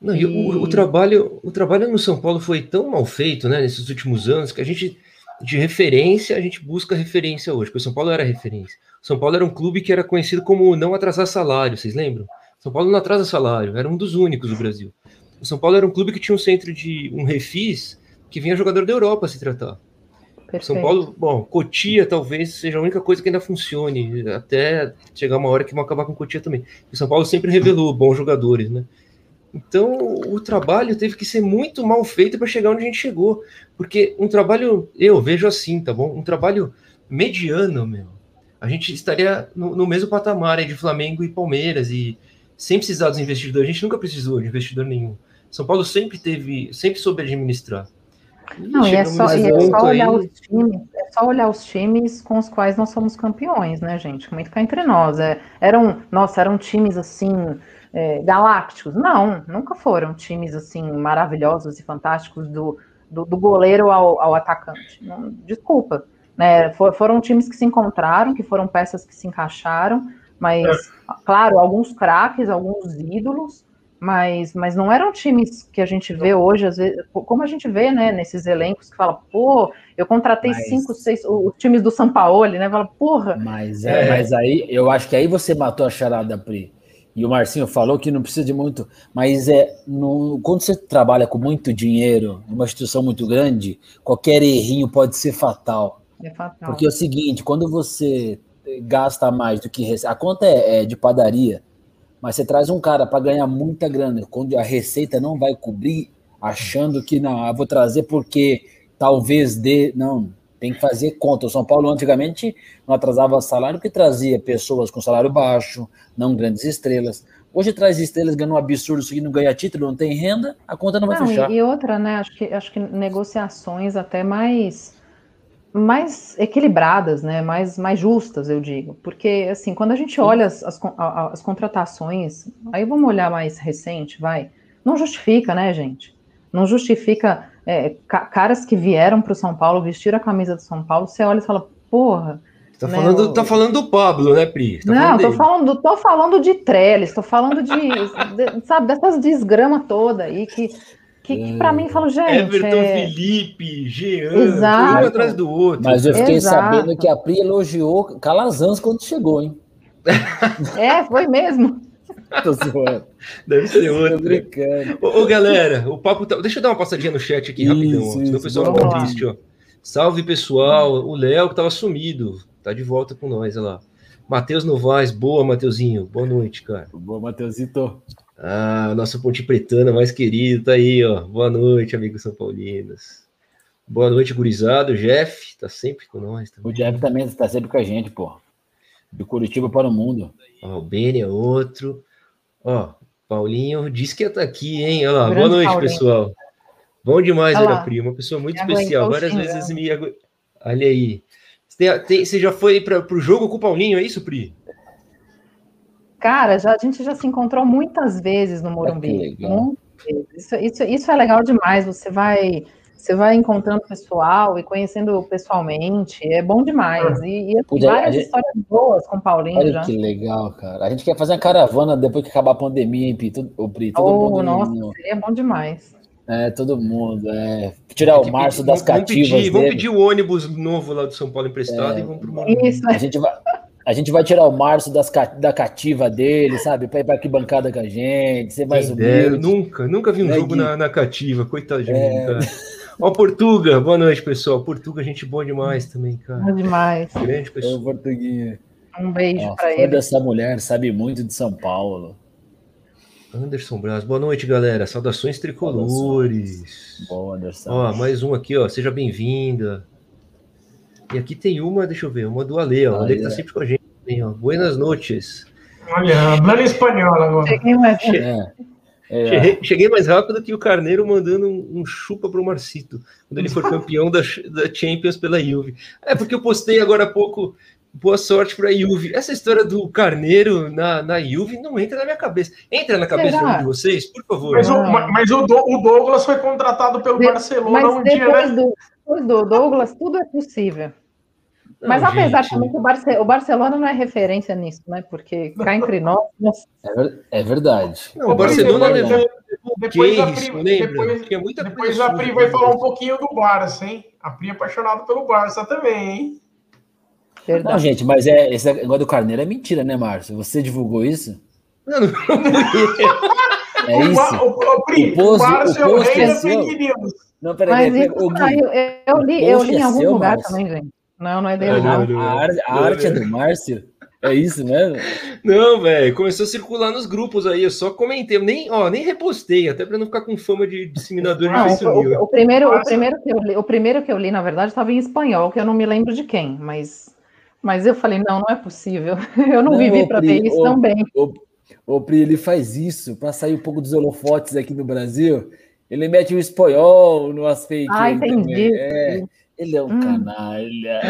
Não, e... o, o, trabalho, o trabalho no São Paulo foi tão mal feito, né, nesses últimos anos, que a gente, de referência, a gente busca referência hoje, porque o São Paulo era referência. O São Paulo era um clube que era conhecido como não atrasar salário, vocês lembram? São Paulo não atrasa salário, era um dos únicos do Brasil. O São Paulo era um clube que tinha um centro de um refis que vinha jogador da Europa se tratar. Perfeito. São Paulo, bom, Cotia talvez seja a única coisa que ainda funcione, até chegar uma hora que vão acabar com Cotia também. O São Paulo sempre revelou bons jogadores, né? Então, o trabalho teve que ser muito mal feito para chegar onde a gente chegou. Porque um trabalho, eu vejo assim, tá bom? Um trabalho mediano, meu. A gente estaria no, no mesmo patamar de Flamengo e Palmeiras e sem precisar dos investidores. A gente nunca precisou de investidor nenhum. São Paulo sempre teve, sempre soube administrar. Não, e é só, e é só olhar os times, é só olhar os times com os quais nós somos campeões, né, gente? Como é que ficar entre nós? É, eram, nossa, eram times assim, é, galácticos. Não, nunca foram times assim maravilhosos e fantásticos do, do, do goleiro ao, ao atacante. Não, desculpa. Né, for, foram times que se encontraram, que foram peças que se encaixaram, mas, é. claro, alguns craques, alguns ídolos, mas, mas não eram times que a gente vê hoje, às vezes, como a gente vê, né, nesses elencos que fala, pô, eu contratei mas... cinco, seis, os times do São Paulo, né, fala, porra. Mas, é, é, mas aí, eu acho que aí você matou a charada, Pri. E o Marcinho falou que não precisa de muito, mas é no, quando você trabalha com muito dinheiro, numa instituição muito grande, qualquer errinho pode ser fatal. É fatal. Porque é o seguinte, quando você gasta mais do que recebe, a conta é, é de padaria, mas você traz um cara para ganhar muita grana, quando a receita não vai cobrir, achando que não, vou trazer porque talvez dê. Não, tem que fazer conta. O São Paulo antigamente não atrasava salário porque trazia pessoas com salário baixo, não grandes estrelas. Hoje traz estrelas ganhando um absurdo, isso não ganha título, não tem renda, a conta não vai não, fechar. E outra, né? Acho que, acho que negociações até mais mais equilibradas, né, mais, mais justas, eu digo, porque assim, quando a gente olha as, as, as, contratações, aí vamos olhar mais recente, vai, não justifica, né, gente? Não justifica é, caras que vieram para o São Paulo, vestiram a camisa do São Paulo, você olha e fala, porra. Tá, né, falando, tá falando do Pablo, né, Pri? Tá não, tô falando, tô falando de Trellis, tô falando de, de sabe, dessas desgrama toda aí que que, que para mim falo, gente. Everton, é... Felipe, Jean, um atrás do outro. Mas eu fiquei Exato. sabendo que a Pri elogiou Calazans quando chegou, hein? É, foi mesmo. Tô zoando. Deve ser outro. brincando. Ô, ô, galera, o papo tá... Deixa eu dar uma passadinha no chat aqui isso, rapidão, isso, senão o pessoal não tá triste, ó. Salve, pessoal. O Léo que tava sumido. Tá de volta com nós, olha lá. Matheus Novaes, boa, Mateuzinho. Boa noite, cara. Boa, Mateusito. Ah, nosso Ponte Pretana mais querido tá aí, ó. Boa noite, amigos São Paulinos. Boa noite, gurizado. O Jeff tá sempre com nós. Também. O Jeff também tá sempre com a gente, pô. De Curitiba para o mundo. Ó, o Beni é outro. Ó, Paulinho disse que ia estar tá aqui, hein? Olha lá. Boa noite, Paulinho. pessoal. Bom demais, Ana Pri. Uma pessoa muito especial. Várias vezes me. Olha aí. Você, tem, você já foi para o jogo com o Paulinho, é isso, Pri? Cara, já, a gente já se encontrou muitas vezes no Morumbi. Isso, isso, isso é legal demais. Você vai, você vai encontrando pessoal e conhecendo pessoalmente. É bom demais. E, e assim, várias gente... histórias boas com o Paulinho Olha já. Que legal, cara. A gente quer fazer uma caravana depois que acabar a pandemia, hein? Todo, o Pri, todo oh, mundo. Nossa, seria bom demais. É, todo mundo. É. Tirar o Márcio das vamos cativas. Pedir, vamos pedir o ônibus novo lá do São Paulo emprestado é, e vamos pro Morumbi. Isso. A gente vai. A gente vai tirar o Márcio das, da cativa dele, sabe? Para ir para que bancada com a gente, ser mais humilde. nunca, nunca vi um né, jogo na, na cativa, coitadinho, é... cara. Ó, Portuga, boa noite, pessoal. Portuga, gente boa demais também, cara. Boa demais. Grande pessoa. É Portuguinha. Um beijo para ele. dessa mulher, sabe muito de São Paulo. Anderson Braz, boa noite, galera. Saudações tricolores. Boa, Anderson. Ó, mais um aqui, ó. Seja bem-vinda. E aqui tem uma, deixa eu ver, uma do Ale, ó. O Ale que tá sempre com a gente. Ó. Buenas noches. Olha, hablando espanhol agora. Cheguei mais, é, é. Cheguei, cheguei, mais rápido que o Carneiro mandando um, um chupa pro Marcito, quando ele for campeão da, da Champions pela Juve. É porque eu postei agora há pouco boa sorte para a Juve. Essa história do Carneiro na, na Juve não entra na minha cabeça. Entra na cabeça de, de vocês, por favor. Mas, o, mas o, o, Douglas foi contratado pelo de, Barcelona um dia, né? Do Douglas, tudo é possível. Não, Mas apesar gente... também que o, Barce o, Barcelona não é referência nisso, né? Porque cá entre nós. É, é verdade. Não, o Barcelona levou. Depois, a Pri, depois, muita depois a Pri vai falar um pouquinho do Barça, hein? A Pri é apaixonada pelo Barça também, hein? Verdade. Não, gente, mas é, esse negócio do Carneiro é mentira, né, Márcio? Você divulgou isso? Não, não. é isso. O, o, o, Pri, o, post, o Barça o post é, é fake news. Não, peraí, Mas isso, eu, eu, li, eu li em algum é lugar Márcio. também, gente. Não, não é dele, não. A, arte, a arte é do Márcio? É isso mesmo? Não, velho, começou a circular nos grupos aí, eu só comentei, eu nem, ó, nem repostei, até para não ficar com fama de disseminador não, de o, o, primeiro, o, primeiro que eu li, o primeiro que eu li, na verdade, estava em espanhol, que eu não me lembro de quem, mas, mas eu falei, não, não é possível. Eu não, não vivi para ver isso o, também. O, o Pri, ele faz isso para sair um pouco dos holofotes aqui no Brasil Ele mete um espanhol no fake. Ah, entendi. É, ele é um hum. canalha.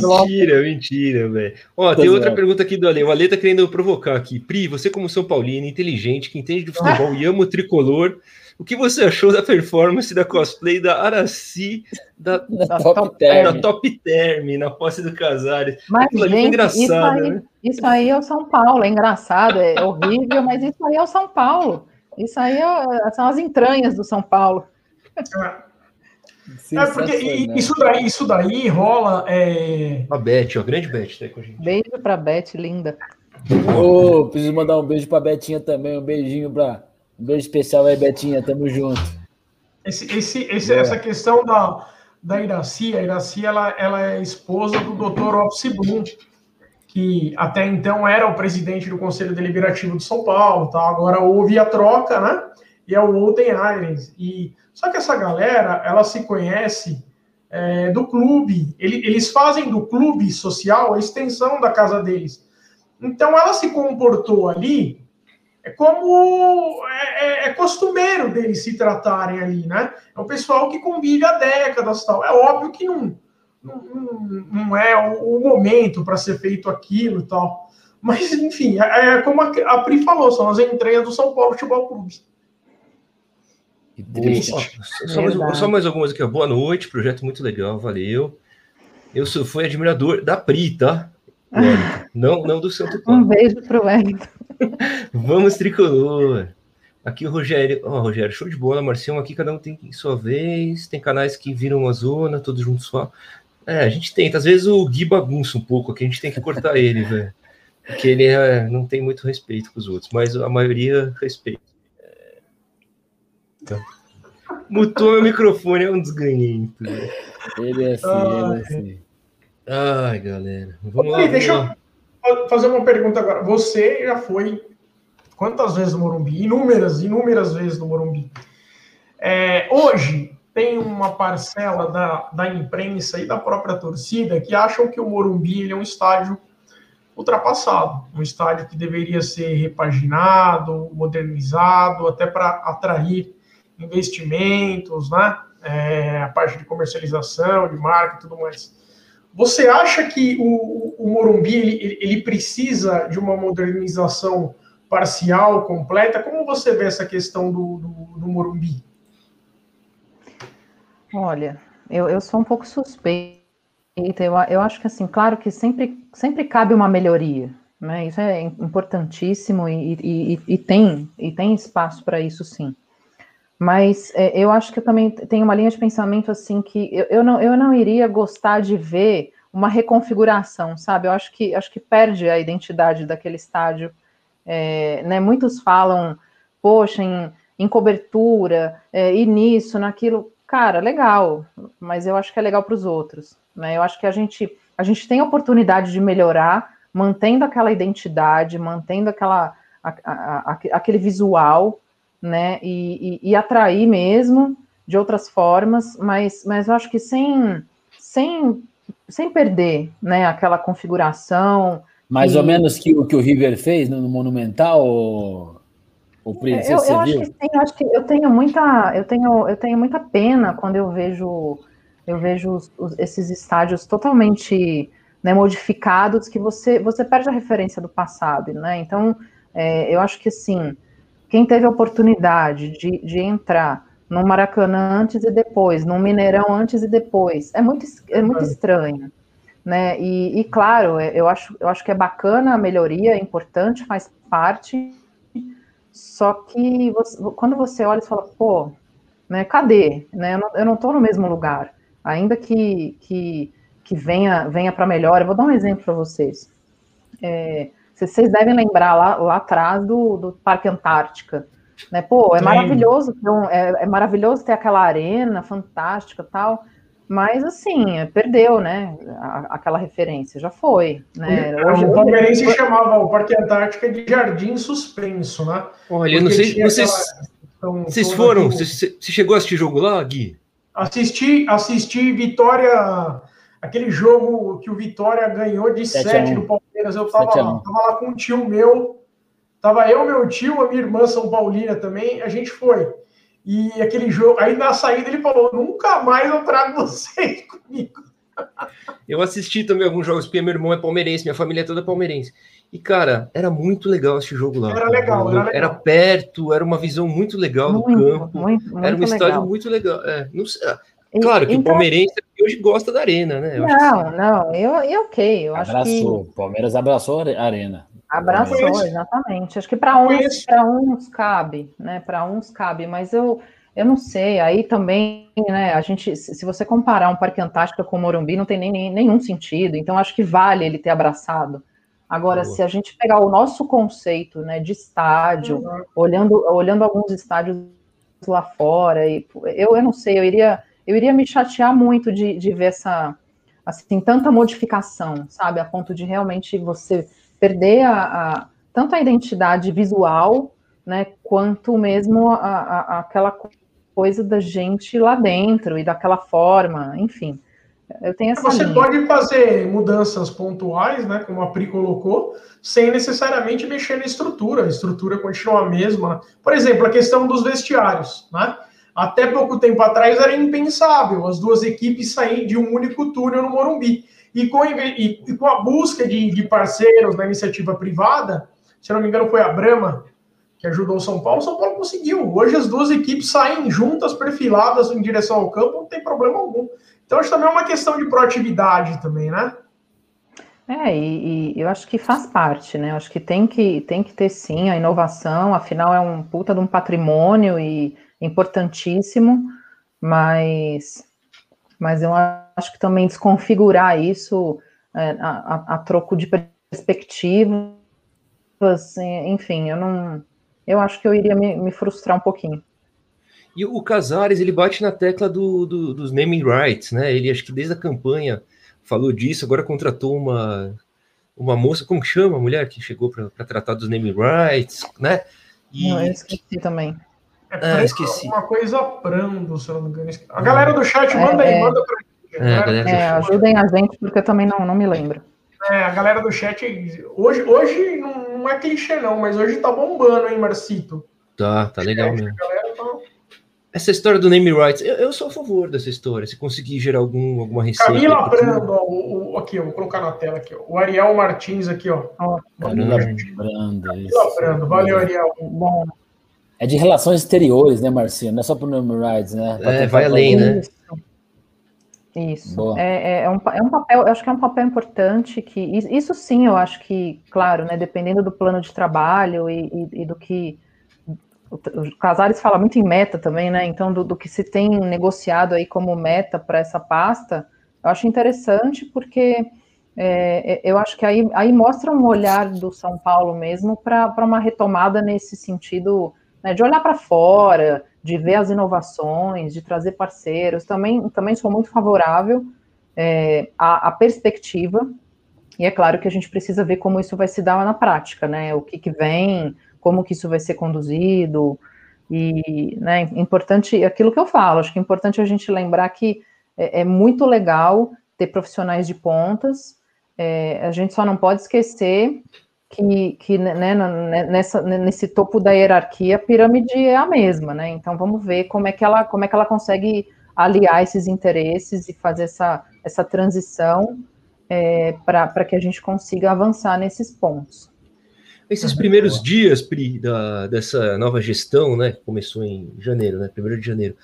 mentira, mentira, velho. Ó, tem outra pergunta aqui do Ale. O Ale tá querendo provocar aqui. Pri, você como São Paulino, inteligente, que entende de futebol e ama o tricolor, o que você achou da performance da cosplay da Araci da, da, top, term. da top Term na posse do Casares? Mas, gente, engraçado, isso, aí, né? isso aí é o São Paulo, é engraçado, é horrível, mas isso aí é o São Paulo. Isso aí é, são as entranhas do São Paulo. É porque isso daí, isso daí rola. É... A Beth, ó, grande Beth tá com a gente. Beijo pra Beth, linda. Oh, preciso mandar um beijo pra Betinha também, um beijinho pra um beijo especial aí, Betinha, tamo junto. Esse, esse, esse é. Essa questão da, da Iraci, a Iraci ela, ela é esposa do Dr. Office Bloom, que até então era o presidente do Conselho Deliberativo de São Paulo, tá? agora houve a troca, né? E é o Olden Irons. E, só que essa galera, ela se conhece é, do clube, Ele, eles fazem do clube social a extensão da casa deles. Então ela se comportou ali é como é, é, é, costumeiro deles se tratarem ali, né? É o pessoal que convive há décadas tal. É óbvio que não, não, não é o, momento para ser feito aquilo e tal. Mas, enfim, é, é como a, a Pri falou, são as entranhas do São Paulo Futebol Clube. Só, mais, só mais algumas aqui. Boa noite, projeto muito legal, valeu. Eu sou, fui admirador da Pri, tá? Não, não do Santo Paulo. Um beijo pro Wellington. Vamos, tricolor. Aqui o Rogério. Ó, oh, Rogério, show de bola, Marcião. Aqui cada um tem sua vez. Tem canais que viram uma zona, todos juntos falam. É, a gente tenta. Às vezes o Gui bagunça um pouco aqui, a gente tem que cortar ele, velho. Porque ele é, não tem muito respeito com os outros, mas a maioria respeita. Mutou meu microfone, é um desganhento. Ele é assim, ah, ele é assim. Ai, galera. Vamos lá, deixa eu fazer uma pergunta agora. Você já foi quantas vezes no Morumbi? Inúmeras, inúmeras vezes no Morumbi. É, hoje tem uma parcela da, da imprensa e da própria torcida que acham que o Morumbi é um estádio ultrapassado, um estádio que deveria ser repaginado, modernizado, até para atrair investimentos, né? É, a parte de comercialização, de marca e tudo mais. Você acha que o, o Morumbi ele, ele, precisa de uma modernização parcial, completa? Como você vê essa questão do, do, do Morumbi? Olha, eu, eu sou um pouco suspeita. Eu, eu acho que, assim, claro que sempre, sempre cabe uma melhoria, né? Isso é importantíssimo e, e, e tem, e tem espaço para isso, sim. Mas é, eu acho que eu também tenho uma linha de pensamento assim que eu, eu, não, eu não iria gostar de ver uma reconfiguração, sabe? Eu acho que acho que perde a identidade daquele estádio. É, né? Muitos falam, poxa, em, em cobertura, é, e nisso, naquilo. Cara, legal, mas eu acho que é legal para os outros. Né? Eu acho que a gente, a gente tem a oportunidade de melhorar, mantendo aquela identidade, mantendo aquela, a, a, a, aquele visual, né? E, e, e, atrair mesmo de outras formas, mas, mas eu acho que sem, sem, sem perder né, aquela configuração. Mais e... ou menos que o que o River fez no Monumental, ou, ou eu, eu acho que sim, eu acho que eu tenho muita, eu tenho, eu tenho muita pena quando eu vejo eu vejo os, os, esses estádios totalmente né, modificados que você, você perde a referência do passado, né? Então, é, eu acho que assim, quem teve a oportunidade de, de entrar no Maracanã antes e depois, no Mineirão antes e depois, é muito, é muito estranho. Né? E, e, claro, é, eu acho, eu acho que é bacana a melhoria, é importante, faz parte. Só que você, quando você olha e fala, pô, né, cadê? Né? Eu não estou no mesmo lugar. Ainda que, que, que venha, venha para melhor, eu vou dar um exemplo para vocês. É, vocês devem lembrar lá, lá atrás do, do Parque Antártica. Né? Pô, é maravilhoso, então, é, é, maravilhoso ter aquela arena fantástica tal, mas assim, perdeu, né? aquela referência, já foi. Né? Hoje, o palmeirense hoje... chamava o Parque Antártica de Jardim Suspenso, né? Olha, não sei, vocês, aquela... vocês foram, você, você chegou a assistir jogo lá, Gui? Assisti, assisti Vitória, aquele jogo que o Vitória ganhou de 7 no Palmeiras eu tava lá, tava lá com um tio meu, tava eu, meu tio, a minha irmã São Paulina também, a gente foi. E aquele jogo, aí na saída ele falou: nunca mais eu trago vocês comigo. Eu assisti também alguns jogos, porque meu irmão é palmeirense, minha família é toda palmeirense. E, cara, era muito legal esse jogo lá. Era legal, era, legal. era perto, era uma visão muito legal muito, do campo. Muito, muito era um legal. estádio muito legal. É, não sei, Claro que então, o palmeirense hoje gosta da arena, né? Eu não, não, eu, eu ok. Eu abraçou, que... Palmeiras abraçou a arena. Abraçou, exatamente. Acho que para uns, para uns cabe, né? Para uns cabe, mas eu, eu não sei. Aí também, né? A gente, se você comparar um Parque Antártica com o Morumbi, não tem nem, nem nenhum sentido. Então acho que vale ele ter abraçado. Agora, Boa. se a gente pegar o nosso conceito, né, de estádio, uhum. olhando, olhando alguns estádios lá fora, e eu, eu não sei, eu iria eu iria me chatear muito de, de ver essa, assim, tanta modificação, sabe, a ponto de realmente você perder a, a tanto a identidade visual, né, quanto mesmo a, a, aquela coisa da gente lá dentro e daquela forma, enfim. Eu tenho essa Você linha. pode fazer mudanças pontuais, né, como a Pri colocou, sem necessariamente mexer na estrutura. A estrutura continua a mesma. Por exemplo, a questão dos vestiários, né? Até pouco tempo atrás era impensável as duas equipes saírem de um único túnel no Morumbi. E com, e, e com a busca de, de, parceiros na iniciativa privada, se não me engano foi a Brama que ajudou o São Paulo, São Paulo conseguiu. Hoje as duas equipes saem juntas, perfiladas em direção ao campo, não tem problema algum. Então acho também é uma questão de proatividade também, né? É, e, e, eu acho que faz parte, né? Eu acho que tem que tem que ter sim a inovação, afinal é um puta de um patrimônio e importantíssimo, mas, mas eu acho que também desconfigurar isso é, a, a, troco de perspectivas, enfim, eu não. Eu acho que eu iria me, me frustrar um pouquinho. E o Casares, ele bate na tecla do, do, dos naming rights, né? Ele acho que desde a campanha falou disso, agora contratou uma, uma moça, como chama a mulher que chegou para tratar dos naming rights, né? E, não, eu esqueci também. É ah, esqueci. Uma coisa prando, se eu não me engano. A galera do chat, é, manda aí, é, manda pra gente. É, é, ajudem a gente, porque eu também não, não me lembro. É, a galera do chat, hoje, hoje não é clichê não, mas hoje tá bombando, hein, Marcito? Tá, tá legal mesmo. Tá... Essa história do name rights, eu, eu, sou a favor dessa história, se conseguir gerar algum, alguma receita. Camila Brando, ó, o, o, aqui, ó, vou colocar na tela aqui, ó, o Ariel Martins aqui, ó. Camila Brando. Camila Brando, valeu, Ariel. Bom, é de relações exteriores, né, Marcinho? Não é só para o rights, né? Pra é, vai além, né? Isso. É, é, é, um, é um papel, eu acho que é um papel importante que. Isso sim, eu acho que, claro, né? Dependendo do plano de trabalho e, e, e do que. O, o Casares fala muito em meta também, né? Então, do, do que se tem negociado aí como meta para essa pasta, eu acho interessante porque é, é, eu acho que aí, aí mostra um olhar do São Paulo mesmo para uma retomada nesse sentido né, de olhar para fora, de ver as inovações, de trazer parceiros. Também, também sou muito favorável é, à, à, perspectiva, e é claro que a gente precisa ver como isso vai se dar na prática, né? O que, que vem, como que isso vai ser conduzido, e né, importante, aquilo que eu falo, acho que é importante a gente lembrar que é, é muito legal ter profissionais de pontas, é, a gente só não pode esquecer que, que né, nessa, nesse topo da hierarquia, a pirâmide é a mesma, né? Então vamos ver como é que ela, como é que ela consegue aliar esses interesses e fazer essa, essa transição é, para que a gente consiga avançar nesses pontos. Esses primeiros dias, Pri, da, dessa nova gestão, né? Que começou em janeiro, né? Primeiro de janeiro.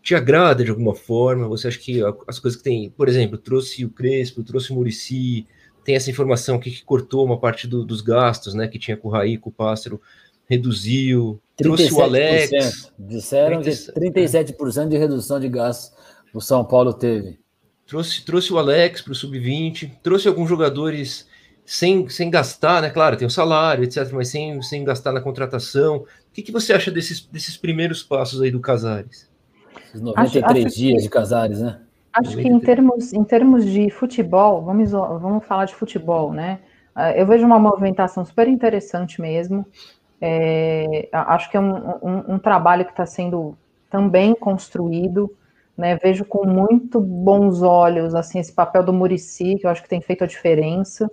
Te agrada de alguma forma? Você acha que as coisas que tem, por exemplo, trouxe o Crespo, trouxe o Murici, tem essa informação aqui que cortou uma parte do, dos gastos, né? Que tinha com o Raí, com o Pássaro, reduziu, trouxe o Alex. Disseram 30, que 37% de redução de gastos o São Paulo teve. Trouxe, trouxe o Alex para o Sub-20, trouxe alguns jogadores sem, sem gastar, né? Claro, tem o salário, etc., mas sem, sem gastar na contratação. O que, que você acha desses, desses primeiros passos aí do Casares? Os 93 acho, acho dias que... de Casares, né? Acho que em termos, em termos de futebol, vamos, vamos falar de futebol, né? Ah, eu vejo uma movimentação super interessante mesmo. É, acho que é um, um, um trabalho que está sendo também construído. Né? Vejo com muito bons olhos assim esse papel do Murici, que eu acho que tem feito a diferença.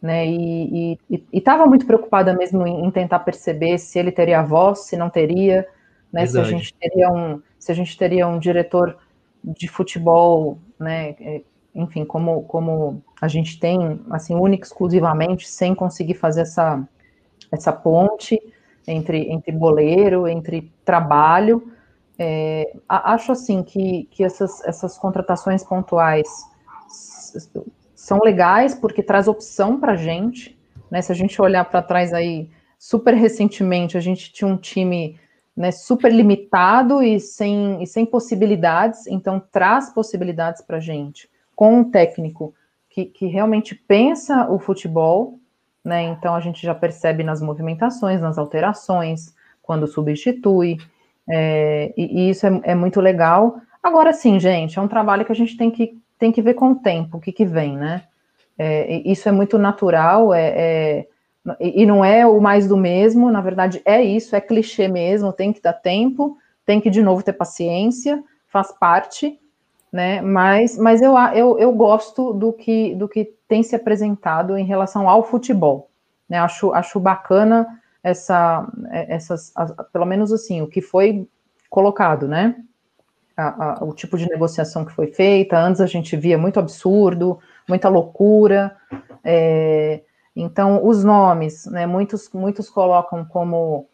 Né? E estava muito preocupada mesmo em, em, tentar perceber se ele teria voz, se não teria. né? Se a gente teria um, se a gente teria um diretor de futebol, né? É, enfim, como, como a gente tem, assim, única exclusivamente, sem conseguir fazer essa, essa ponte entre, entre boleiro, entre trabalho. É, acho, assim, que, que essas, essas contratações pontuais são legais porque traz opção para a gente, né? Se a gente olhar para trás aí, super recentemente, a gente tinha um time né, super limitado e sem, e sem possibilidades, então traz possibilidades para a gente com um técnico que, que realmente pensa o futebol, né? Então a gente já percebe nas movimentações, nas alterações, quando substitui, é, e, e, isso é, é, muito legal. Agora sim, gente, é um trabalho que a gente tem que, tem que ver com o tempo, o que, que vem, né? É, isso é muito natural, é, é e não é o mais do mesmo, na verdade é isso, é clichê mesmo, tem que dar tempo, tem que de novo ter paciência, faz parte, né? Mas, mas eu, eu, eu gosto do que, do que tem se apresentado em relação ao futebol. Né? Acho, acho bacana essa, essas, pelo menos assim, o que foi colocado, né? A, a, o tipo de negociação que foi feita. Antes a gente via muito absurdo, muita loucura. É, então, os nomes, né? Muitos, muitos colocam como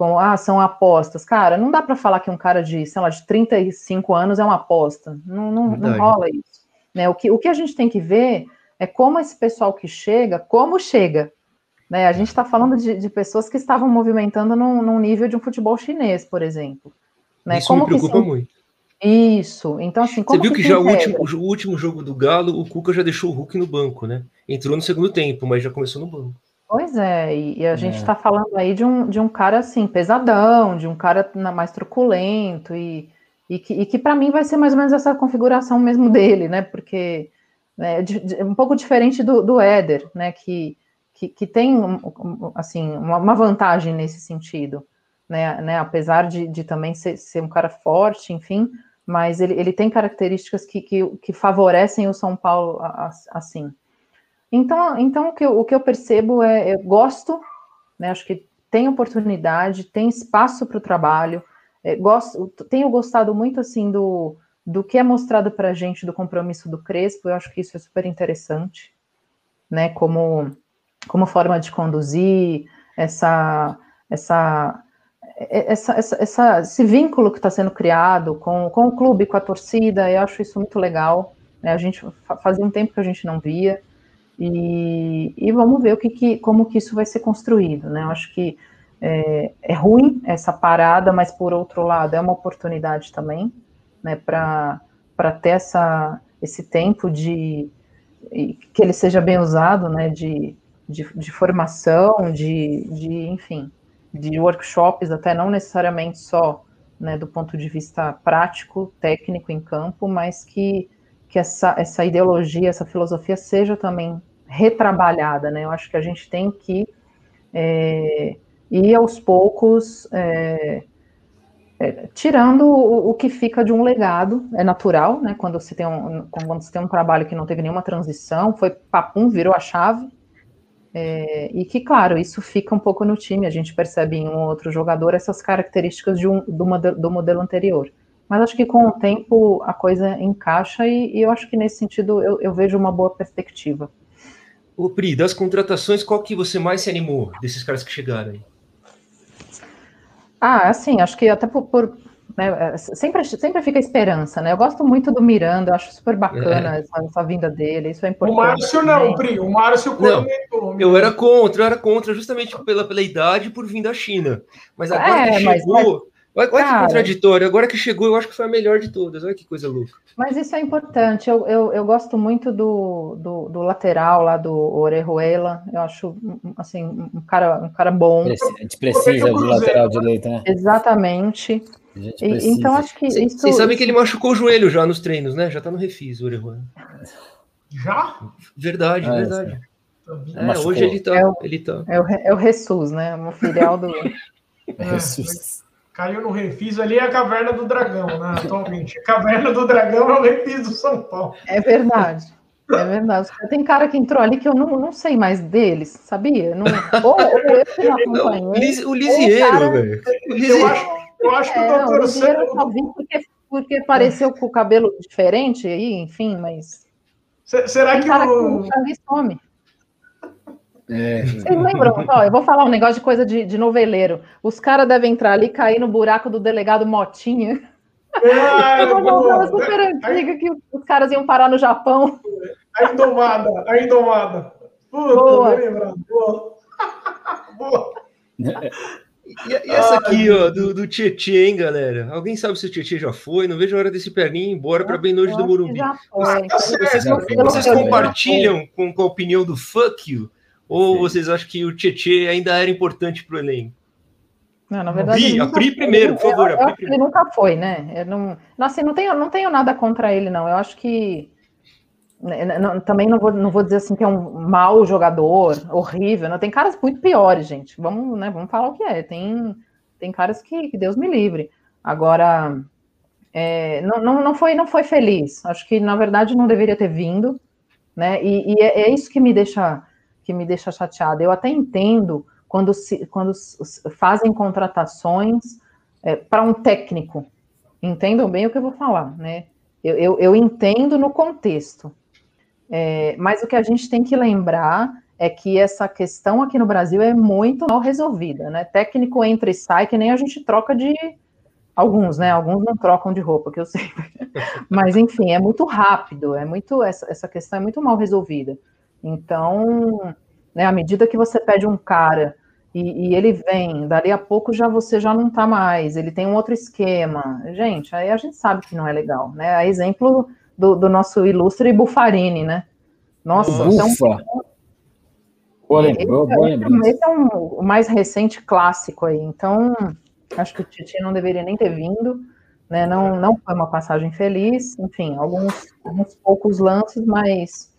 como, ah, são apostas. Cara, não dá para falar que um cara de, sei lá, de 35 anos é uma aposta. Não, não, não rola isso. Né? O, que, o que a gente tem que ver é como esse pessoal que chega, como chega. Né? A gente está falando de, de, pessoas que estavam movimentando num, num, nível de um futebol chinês, por exemplo. Né? Isso como me preocupa muito. Isso. Então, assim, Você viu que, que já o último, o último jogo do Galo, o Cuca já deixou o Hulk no banco, né? Entrou no segundo tempo, mas já começou no banco. Pois é, e, e a gente está é. falando aí de um, de um cara assim, pesadão, de um cara mais truculento, e, e que, e que para mim vai ser mais ou menos essa configuração mesmo dele, né? Porque né, de, de, um pouco diferente do, do Éder, né? Que, que, que tem assim, uma, uma, vantagem nesse sentido, né? né apesar de, de também ser, ser um cara forte, enfim, mas ele, ele tem características que, que, que favorecem o São Paulo assim. Então, então o, que eu, o que eu percebo é, eu gosto, né, acho que tem oportunidade, tem espaço para o trabalho, é, gosto, tenho gostado muito, assim, do, do que é mostrado para a gente do compromisso do Crespo, eu acho que isso é super interessante, né, como, como forma de conduzir, essa, essa, essa, essa, essa esse vínculo que está sendo criado com, com o clube, com a torcida, eu acho isso muito legal, né, a gente fazia um tempo que a gente não via, e, e vamos ver o que, que, como que isso vai ser construído, né? Eu acho que é, é, ruim essa parada, mas por outro lado é uma oportunidade também, né? Para ter essa, esse tempo de que ele seja bem usado, né? De, de, de formação, de, de enfim, de workshops, até não necessariamente só né, do ponto de vista prático, técnico em campo, mas que, que essa, essa ideologia, essa filosofia seja também retrabalhada, né? Eu acho que a gente tem que é, ir aos poucos é, é, tirando o, o, que fica de um legado, é natural, né? Quando você tem um, quando você tem um trabalho que não teve nenhuma transição, foi papum, virou a chave. É, e que, claro, isso fica um pouco no time, a gente percebe em um outro jogador essas características de um, do, modelo, do modelo anterior. Mas acho que com o tempo a coisa encaixa e, e eu acho que nesse sentido eu, eu vejo uma boa perspectiva. Ô, Pri, das contratações, qual que você mais se animou desses caras que chegaram aí? Ah, assim, acho que até por, por né, sempre, sempre fica esperança, né? Eu gosto muito do Miranda, eu acho super bacana é. essa, essa, vinda dele, isso é importante. O Márcio não, Pri, o Márcio comentou. Eu era contra, eu era contra justamente pela, pela idade e por vir da China. Mas agora é, que chegou, mas, Olha, olha que contraditório. Agora que chegou, eu acho que foi a melhor de todas. Olha que coisa louca. Mas isso é importante. Eu, eu, eu gosto muito do, do, do, lateral lá do Orejuela. Eu acho assim um cara, um cara bom. A gente precisa do lateral direito, né? Exatamente. E, então acho que Vocês isso... sabem que ele machucou o joelho já nos treinos, né? Já tá no refis, o Orejuela. Já? Verdade, ah, verdade. É, hoje ele tá, é o, ele tá. É o, é o Jesus, né? O filial do. É, Jesus. Caiu no refis ali é a Caverna do Dragão, né? Atualmente. A Caverna do Dragão é o refis do São Paulo. É verdade. É verdade. Tem cara que entrou ali que eu não, não sei mais deles, sabia? Não, ou, ou eu que não acompanhei. O Lisieiro, velho. Eu acho, Eu acho que é, o doutor Sandro. Eu só vi porque, porque apareceu com o cabelo diferente aí, enfim, mas. será que o. Que some. É. Vocês lembram? Ó, eu vou falar um negócio de coisa de, de noveleiro. Os caras devem entrar ali e cair no buraco do delegado Motinha. É, uma novela super antiga que os caras iam parar no Japão. A Indomada, a Indomada. Puta, Boa. lembrado. Boa. Boa. E, e, essa aqui, ó, do, do Tietê, hein, galera? Alguém sabe se o Tietê já foi? Não vejo a hora desse perninho ir embora para bem longe do Morumbi. Vocês, vocês compartilham com, com a opinião do fuck you? Ou Sim. vocês acham que o Tietê ainda era importante para o elenco? Não, na verdade. Pri, a Pri primeiro, por favor. Eu, eu ele nunca foi, né? Eu não, assim, não tenho, não tenho nada contra ele, não. Eu acho que. Né, não, também não vou, não vou dizer assim que é um mau jogador, horrível. Não, tem caras muito piores, gente. Vamos, né, vamos falar o que é. Tem, tem caras que, que Deus me livre. Agora, é, não, não, não, foi, não foi feliz. Acho que, na verdade, não deveria ter vindo. Né? E, e é, é isso que me deixa que me deixa chateada. Eu até entendo quando, se, quando fazem contratações é, para um técnico. Entendam bem o que eu vou falar, né? Eu, eu, eu entendo no contexto. É, mas o que a gente tem que lembrar é que essa questão aqui no Brasil é muito mal resolvida, né? Técnico entra e sai, que nem a gente troca de. Alguns, né? Alguns não trocam de roupa, que eu sei. Mas, enfim, é muito rápido, é muito. Essa, essa questão é muito mal resolvida. Então, né, à medida que você pede um cara e, e, ele vem, dali a pouco já você já não está mais, ele tem um outro esquema. Gente, aí a gente sabe que não é legal, né? A exemplo do, do nosso ilustre Bufarini, né? Nossa, então, Ufa. Boa, esse, boa esse é um, o mais recente clássico aí, então acho que o Titi não deveria nem ter vindo, né? Não, não foi uma passagem feliz, enfim, alguns, alguns poucos lances, mas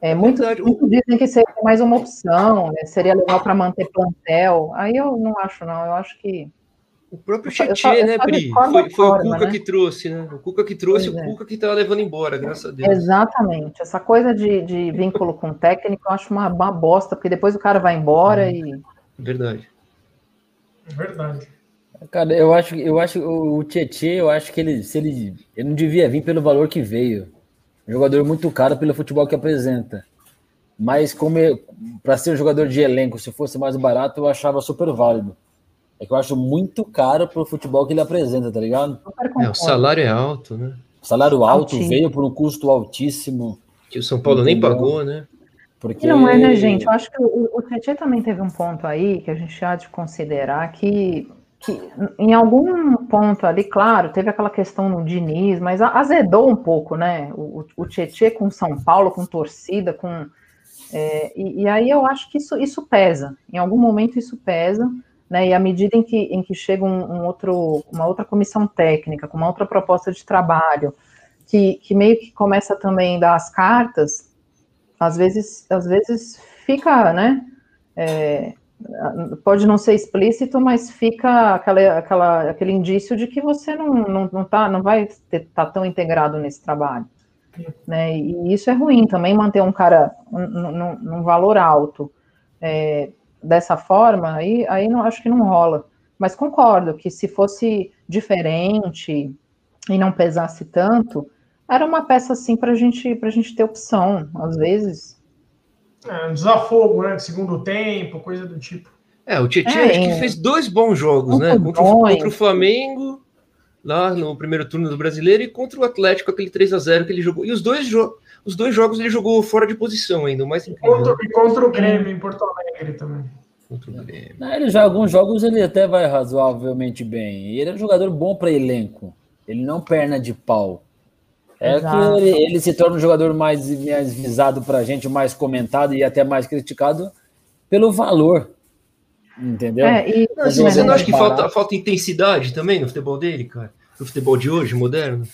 é, muito, muito dizem que seria mais uma opção, né? seria legal para manter plantel. Aí eu não acho, não. Eu acho que. O próprio Tietchan, né, Pri? Foi, foi forma, o Cuca né? que trouxe, né? O Cuca que trouxe, pois o é. Cuca que estava levando embora, graças a Deus. Exatamente. Essa coisa de, de vínculo com o técnico, eu acho uma, uma bosta, porque depois o cara vai embora é. e. Verdade. Verdade. Cara, eu acho, eu acho o Tietchan, eu acho que ele, se ele, ele não devia vir pelo valor que veio jogador muito caro pelo futebol que apresenta. Mas como para ser um jogador de elenco, se fosse mais barato, eu achava super válido. É que eu acho muito caro pro futebol que ele apresenta, tá ligado? É, o salário é alto, né? salário alto Altinho. veio por um custo altíssimo. Que o São Paulo entendeu? nem pagou, né? Porque... E não é, né, gente? Eu acho que o, o Tietchan também teve um ponto aí que a gente há de considerar que que em algum ponto ali, claro, teve aquela questão no Diniz, mas azedou um pouco, né? O, o Tietchan com São Paulo, com torcida, com. É, e, e, aí eu acho que isso, isso pesa. Em algum momento isso pesa, né? E à medida em que, em que chega um, um outro, uma outra comissão técnica, com uma outra proposta de trabalho, que, que meio que começa também a dar as cartas, às vezes, às vezes fica, né? É, pode não ser explícito, mas fica aquela, aquela, aquele indício de que você não, não, não, tá, não vai estar tá tão integrado nesse trabalho. Né? E isso é ruim também, manter um cara num, num valor alto é, dessa forma, aí, aí não, acho que não rola. Mas concordo que se fosse diferente e não pesasse tanto, era uma peça assim para gente, a gente ter opção. Às vezes, é, desafogo, né? Segundo tempo, coisa do tipo. É, o Tietchan é, acho que fez dois bons jogos, né? Contra, contra, o Flamengo, lá no primeiro turno do brasileiro, e contra o Atlético, aquele 3 a 0 que ele jogou. E os dois, jo os dois jogos ele jogou fora de posição ainda, mais incrível. Contra, e contra o Grêmio em Porto Alegre também. Contra o Grêmio. ele já alguns jogos ele até vai razoavelmente bem. Ele é um jogador bom para elenco. Ele não perna de pau. É Exato. que ele, ele, se torna um jogador mais, mais visado para a gente, mais comentado e até mais criticado pelo valor. Entendeu? É, e, não, assim, você não acha que falta, falta intensidade também no futebol dele, cara? No futebol de hoje, moderno?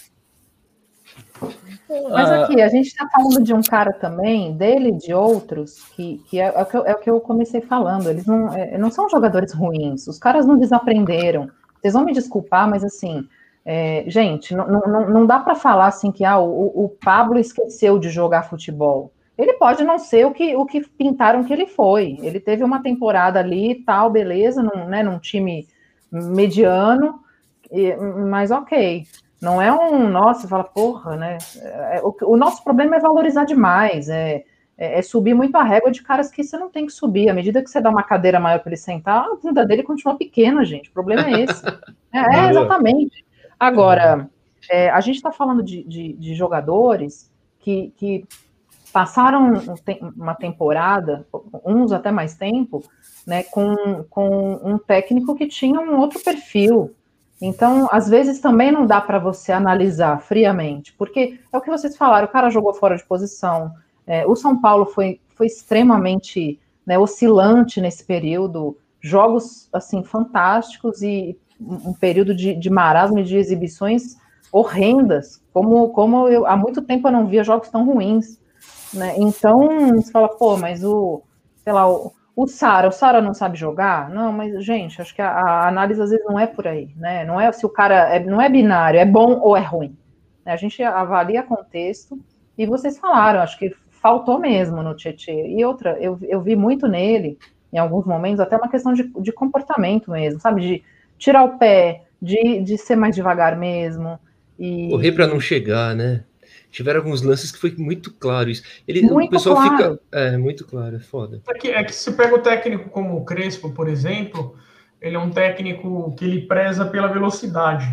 Mas ah. aqui, a gente está falando de um cara também, dele e de outros, que, que é, é, o que eu, é o que eu comecei falando. Eles não, é, não são jogadores ruins, os caras não desaprenderam. Vocês vão me desculpar, mas assim, é, gente, não, não, não dá para falar assim que ah, o, o, Pablo esqueceu de jogar futebol. Ele pode não ser o que, o que pintaram que ele foi. Ele teve uma temporada ali tal, beleza, num, né, num time mediano, E, mas ok. Não é um, nossa, fala, porra, né? É, o, o, nosso problema é valorizar demais, é, é, é, subir muito a régua de caras que você não tem que subir. À medida que você dá uma cadeira maior para ele sentar, a bunda dele continua pequena, gente. O problema é esse. é, é exatamente. Agora, é, a gente está falando de, de, de, jogadores que, que passaram uma temporada, uns até mais tempo, né, com, com um técnico que tinha um outro perfil. Então, às vezes também não dá para você analisar friamente, porque é o que vocês falaram, o cara jogou fora de posição, é, o São Paulo foi, foi extremamente né, oscilante nesse período, jogos assim fantásticos e um período de, de marasmo e de exibições horrendas, como, como eu, há muito tempo eu não via jogos tão ruins. Né? Então, você fala, pô, mas o, sei lá, o, o Sara, o Sara não sabe jogar? Não, mas, gente, acho que a, a, análise às vezes não é por aí, né? Não é se o cara, é, não é binário, é bom ou é ruim. A gente avalia contexto, e vocês falaram, acho que faltou mesmo no Tietchan. E outra, eu, eu vi muito nele, em alguns momentos, até uma questão de, de comportamento mesmo, sabe? De tirar o pé, de, de ser mais devagar mesmo. E... Correr para não chegar, né? Tiveram alguns lances que foi muito claro isso. Ele, muito o pessoal claro. fica. É, muito claro, é foda. É que, é que se pega o técnico como o Crespo, por exemplo, ele é um técnico que ele preza pela velocidade.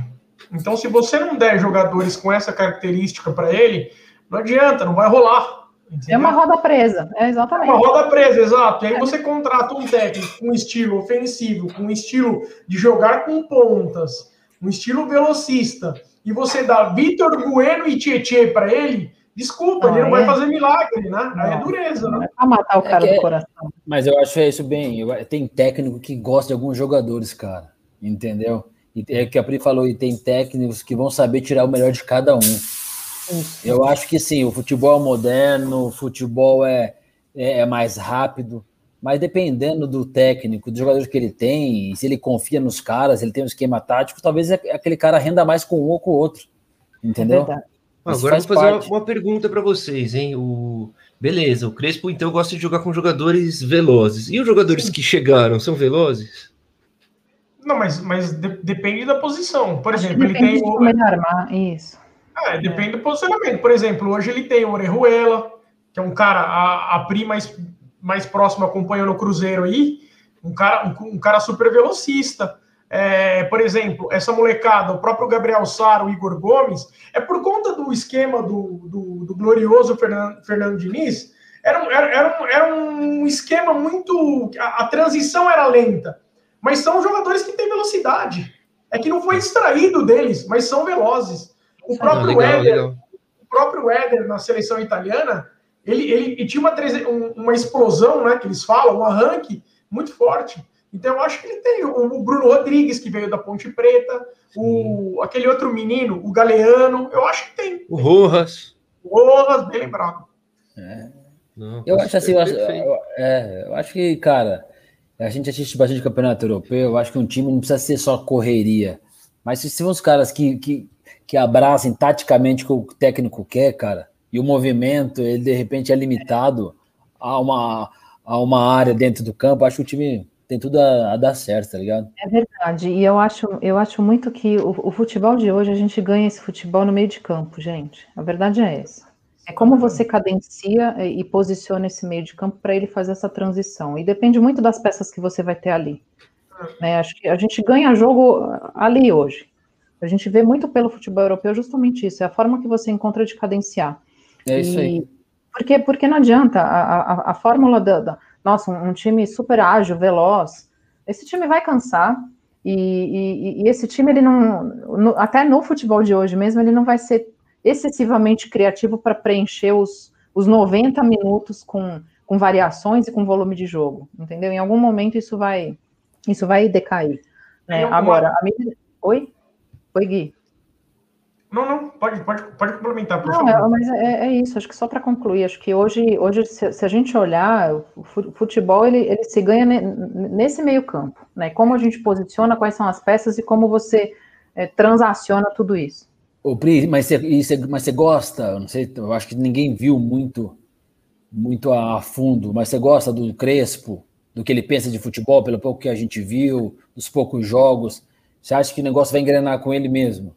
Então, se você não der jogadores com essa característica para ele, não adianta, não vai rolar. Entendeu? É uma roda presa, é exatamente. É uma roda presa, exato. E aí você contrata um técnico com estilo ofensivo, com estilo de jogar com pontas, um estilo velocista, e você dá Vitor Bueno e Tietê para ele, desculpa, ah, ele não é? vai fazer milagre, né? Aí é dureza, né? Vai matar o cara é do coração. Mas eu acho isso bem. Tem técnico que gosta de alguns jogadores, cara. Entendeu? E é o que a Pri falou, e tem técnicos que vão saber tirar o melhor de cada um. Eu acho que sim, o futebol é moderno, o futebol é, é, é, mais rápido, mas dependendo do técnico, dos jogadores que ele tem, se ele confia nos caras, ele tem um esquema tático, talvez é, aquele cara renda mais com um ou com o outro. Entendeu? É Agora eu vou fazer uma, uma, pergunta para vocês, hein? O... Beleza, o Crespo então gosta de jogar com jogadores velozes. E os jogadores que chegaram são velozes? Não, mas, mas de, depende da posição. Por exemplo, ele tem. O... armar, isso. É, depende do posicionamento. Por exemplo, hoje ele tem o Orejuela, que é um cara, a, a Pri mais, mais próximo acompanhou no Cruzeiro aí, um cara, um, um cara super velocista. É, por exemplo, essa molecada, o próprio Gabriel Sara, o Igor Gomes, é por conta do esquema do, do, do glorioso Fernando, Fernando Diniz, era, era, era, um, era um esquema muito. A, a, transição era lenta, mas são jogadores que têm velocidade. É que não foi extraído deles, mas são velozes. O próprio legal, Éder, legal. o próprio Éder na seleção italiana, ele, ele, ele tinha uma, uma explosão, né, que eles falam, um arranque muito forte. Então eu acho que ele tem o Bruno Rodrigues, que veio da Ponte Preta, o, aquele outro menino, o Galeano, eu acho que tem. O Rojas. O Rojas, bem lembrado. É. Não, eu acho assim, eu acho, eu, é, eu acho que, cara, a gente assiste bastante campeonato europeu, eu acho que um time não precisa ser só correria. Mas se são os caras que, que, que abracem taticamente o que o técnico quer, cara, e o movimento, ele de repente é limitado a uma, a uma área dentro do campo, acho que o time tem tudo a, a dar certo, tá ligado? É verdade, e eu acho, eu acho muito que o, o futebol de hoje, a gente ganha esse futebol no meio de campo, gente. A verdade é essa. É como você cadencia e posiciona esse meio de campo para ele fazer essa transição. E depende muito das peças que você vai ter ali. Né? Acho que a gente ganha jogo ali hoje. A gente vê muito pelo futebol europeu justamente isso, é a forma que você encontra de cadenciar. É isso e, aí. Porque, porque não adianta, a, a, a fórmula da, da nossa, um, time super ágil, veloz, esse time vai cansar, e, e, e esse time, ele não, no, até no futebol de hoje mesmo, ele não vai ser excessivamente criativo para preencher os, os 90 minutos com, com variações e com volume de jogo, entendeu? Em algum momento isso vai, isso vai decair. Né? Agora, a minha... Oi? Oi, Gui. Não, não, pode, pode, pode complementar, por não, favor. É, mas é, é, isso, acho que só para concluir, acho que hoje, hoje se, se, a gente olhar, o futebol ele, ele se ganha nesse meio campo, né? Como a gente posiciona, quais são as peças e como você é, transaciona tudo isso. Ô, Pri, mas você, mas você gosta, eu não sei, eu acho que ninguém viu muito, muito a fundo, mas você gosta do Crespo, do que ele pensa de futebol, pelo pouco que a gente viu, dos poucos jogos Você acha que o negócio vai engrenar com ele mesmo?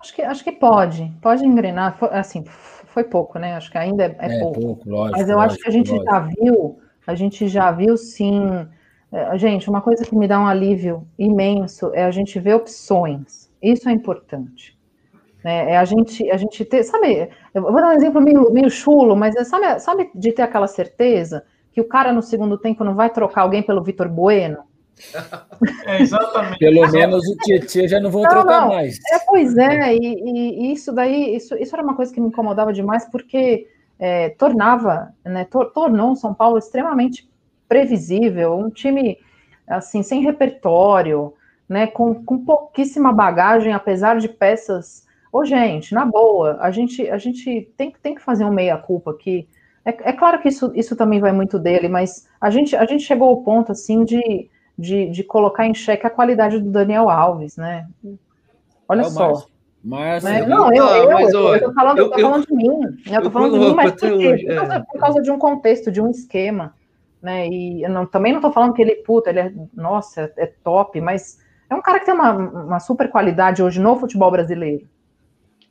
Acho que, acho que pode, pode engrenar. Assim, foi pouco, né? Acho que ainda é, é, é pouco. pouco lógico, Mas eu lógico, acho que a gente lógico. já viu, a gente já viu sim. É, gente, uma coisa que me dá um alívio imenso é a gente ver opções. Isso é importante. Né? É a gente, a gente ter, sabe, eu vou dar um exemplo meio, meio chulo, mas é, sabe, sabe de ter aquela certeza que o cara no segundo tempo não vai trocar alguém pelo Vitor Bueno? É, exatamente. Pelo menos o Tietchan já não vão não, trocar não. mais. É, pois é, e, e, isso daí, isso, isso era uma coisa que me incomodava demais, porque é, tornava, né, tor tornou o São Paulo extremamente previsível, um time assim, sem repertório, né, com, com pouquíssima bagagem, apesar de peças. Ô, gente, na boa, a gente, a gente tem, tem que fazer um meia-culpa aqui. É, é, claro que isso, isso também vai muito dele, mas a gente, a gente chegou ao ponto assim de de, de colocar em xeque a qualidade do Daniel Alves, né? Olha é só. Márcio, né? Não, eu, eu, mas, eu, eu, tô falando, eu, tô falando de mim. Eu tô falando de mim, mas por, quê? Por, causa, por causa de um contexto, de um esquema. Né? E eu não, também não tô falando que ele, puta, ele é, nossa, é top, mas é um cara que tem uma, uma super qualidade hoje no futebol brasileiro.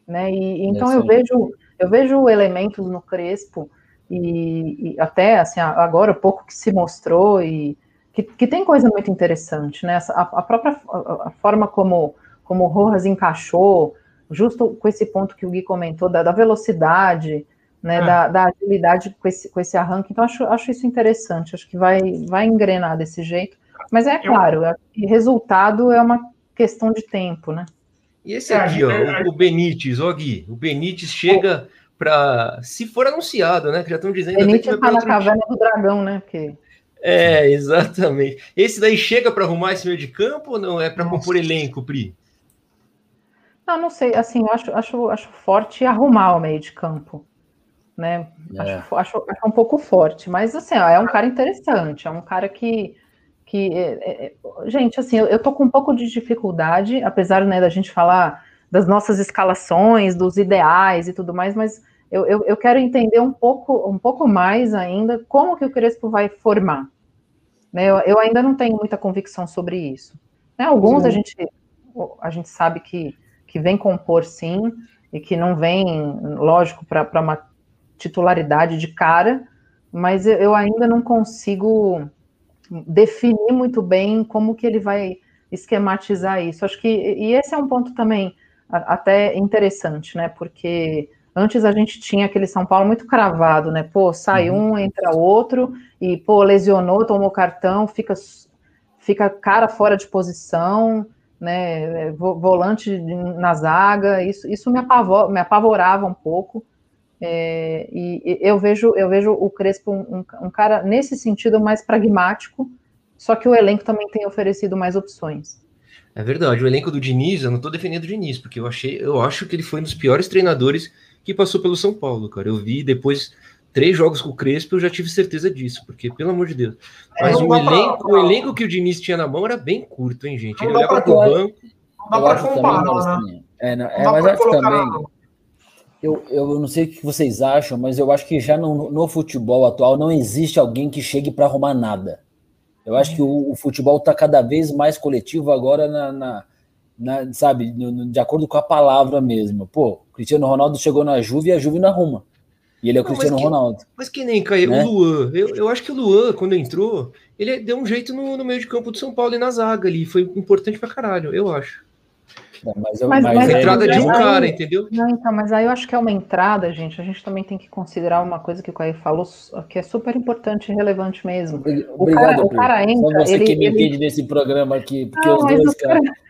Né? E, então eu vejo, eu vejo elementos no Crespo, e, e até assim, agora pouco que se mostrou, e que, que tem coisa muito interessante, né? A, a própria a, a forma como, como o Rojas encaixou, justo com esse ponto que o Gui comentou, da, da velocidade, né, é. da, da, agilidade com esse, com esse arranque. Então, acho, acho isso interessante, acho que vai, vai engrenar desse jeito. Mas é claro, é, resultado é uma questão de tempo, né? E esse aqui, ó, o, o Benítez, ó, Gui, o Benítez chega para. Se for anunciado, né? Que já estão dizendo. Benítez está na caverna time. do dragão, né? Porque... É, exatamente. Esse daí chega para arrumar esse meio de campo ou não? É para compor elenco, Pri? Não, não sei. Assim, eu acho, acho, acho forte arrumar o meio de campo. Né? É. Acho, acho, acho, um pouco forte, mas assim, ó, é um cara interessante, é um cara que. que é, é, é gente, assim, eu, eu tô com um pouco de dificuldade, apesar né, da gente falar das nossas escalações, dos ideais e tudo mais, mas eu, eu, eu, quero entender um pouco, um pouco mais ainda como que o Crespo vai formar. Né? Eu, eu ainda não tenho muita convicção sobre isso. Né? Alguns a gente, a gente sabe que, que vem compor sim, e que não vem, lógico, para uma titularidade de cara, mas eu, eu ainda não consigo definir muito bem como que ele vai esquematizar isso. Acho que e esse é um ponto também até interessante, né? Porque Antes a gente tinha aquele São Paulo muito cravado, né? Pô, sai uhum. um, entra outro, e pô, lesionou, tomou cartão, fica, fica cara fora de posição, né? Volante na zaga, isso, isso me, apavor, me apavorava um pouco. É, e eu vejo, eu vejo o Crespo um, um, cara nesse sentido mais pragmático, só que o elenco também tem oferecido mais opções. É verdade, o elenco do Diniz, eu não estou defendendo o Diniz, porque eu achei, eu acho que ele foi um dos piores treinadores que passou pelo São Paulo, cara. Eu vi depois três jogos com o Crespo, eu já tive certeza disso, porque, pelo amor de Deus. É, Mas é, o, elenco, pra... o elenco que o Diniz tinha na mão era bem curto, hein, gente? Ele leva pro banco. Não dá pra comparar, né? É, não, é, mas acho também. Eu, eu não sei o que vocês acham, mas eu acho que já no, no futebol atual não existe alguém que chegue para arrumar nada. Eu acho que o, o futebol está cada vez mais coletivo agora na, na na, sabe, no, no, de acordo com a palavra mesmo. Pô, o Cristiano Ronaldo chegou na Juve e a Juve na arruma. E ele é o não, Cristiano mas que, Ronaldo. Mas que nem, Caio, né? o Luan. Eu, eu acho que o Luan, quando entrou, ele deu um jeito no, no meio de campo do São Paulo e na zaga ali. Foi importante pra caralho, eu acho. Não, mas, eu, mas, mas, mas entrada de um aí, cara, entendeu? Não, então, mas aí eu acho que é uma entrada, gente. A gente também tem que considerar uma coisa que o Caio falou, que é super importante e relevante mesmo. Obrigado, o cara, o cara entra. Só você ele, que me ele... entende nesse programa aqui, porque não, os dois caras. Cara...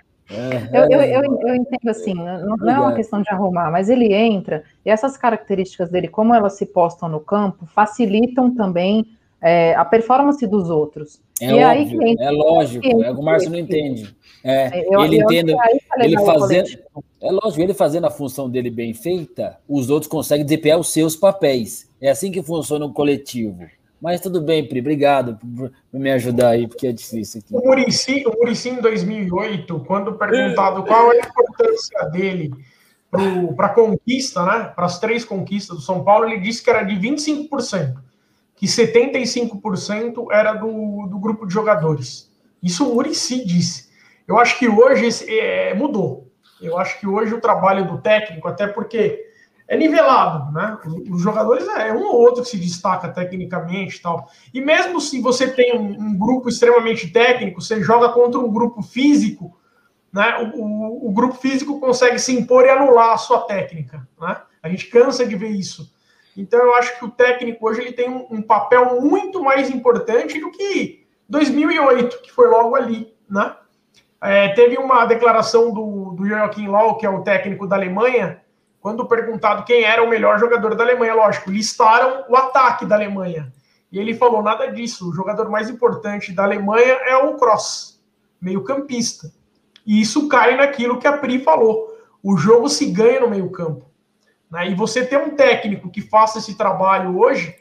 Eu, eu, eu, eu, entendo assim, não, não é uma questão de arrumar, mas ele entra, e essas características dele, como elas se postam no campo, facilitam também é, a performance dos outros. É e óbvio, aí é lógico, é o que o Márcio não entende. É, eu, ele entende, ele fazendo, é lógico, ele fazendo a função dele bem feita, os outros conseguem desempenhar os seus papéis. É assim que funciona o coletivo. Mas tudo bem, Pri, obrigado por, me ajudar aí, porque é difícil aqui. O Murici, o Murici em 2008, quando perguntado qual é a importância dele para a conquista, né, para as três conquistas do São Paulo, ele disse que era de 25%, que 75% era do, do grupo de jogadores. Isso o Murici disse. Eu acho que hoje é, mudou. Eu acho que hoje o trabalho do técnico, até porque é nivelado, né? Os jogadores é um ou outro que se destaca tecnicamente e tal. E mesmo se você tem um, um, grupo extremamente técnico, você joga contra um grupo físico, né? O, o, o, grupo físico consegue se impor e anular a sua técnica, né? A gente cansa de ver isso. Então eu acho que o técnico hoje ele tem um, um papel muito mais importante do que 2008, que foi logo ali, né? É, teve uma declaração do, do Joachim Low, que é o técnico da Alemanha, quando perguntado quem era o melhor jogador da Alemanha, lógico, listaram o ataque da Alemanha. E ele falou nada disso. O jogador mais importante da Alemanha é o Cross, meio-campista. E isso cai naquilo que a Pri falou. O jogo se ganha no meio-campo. Né? E você ter um técnico que faça esse trabalho hoje,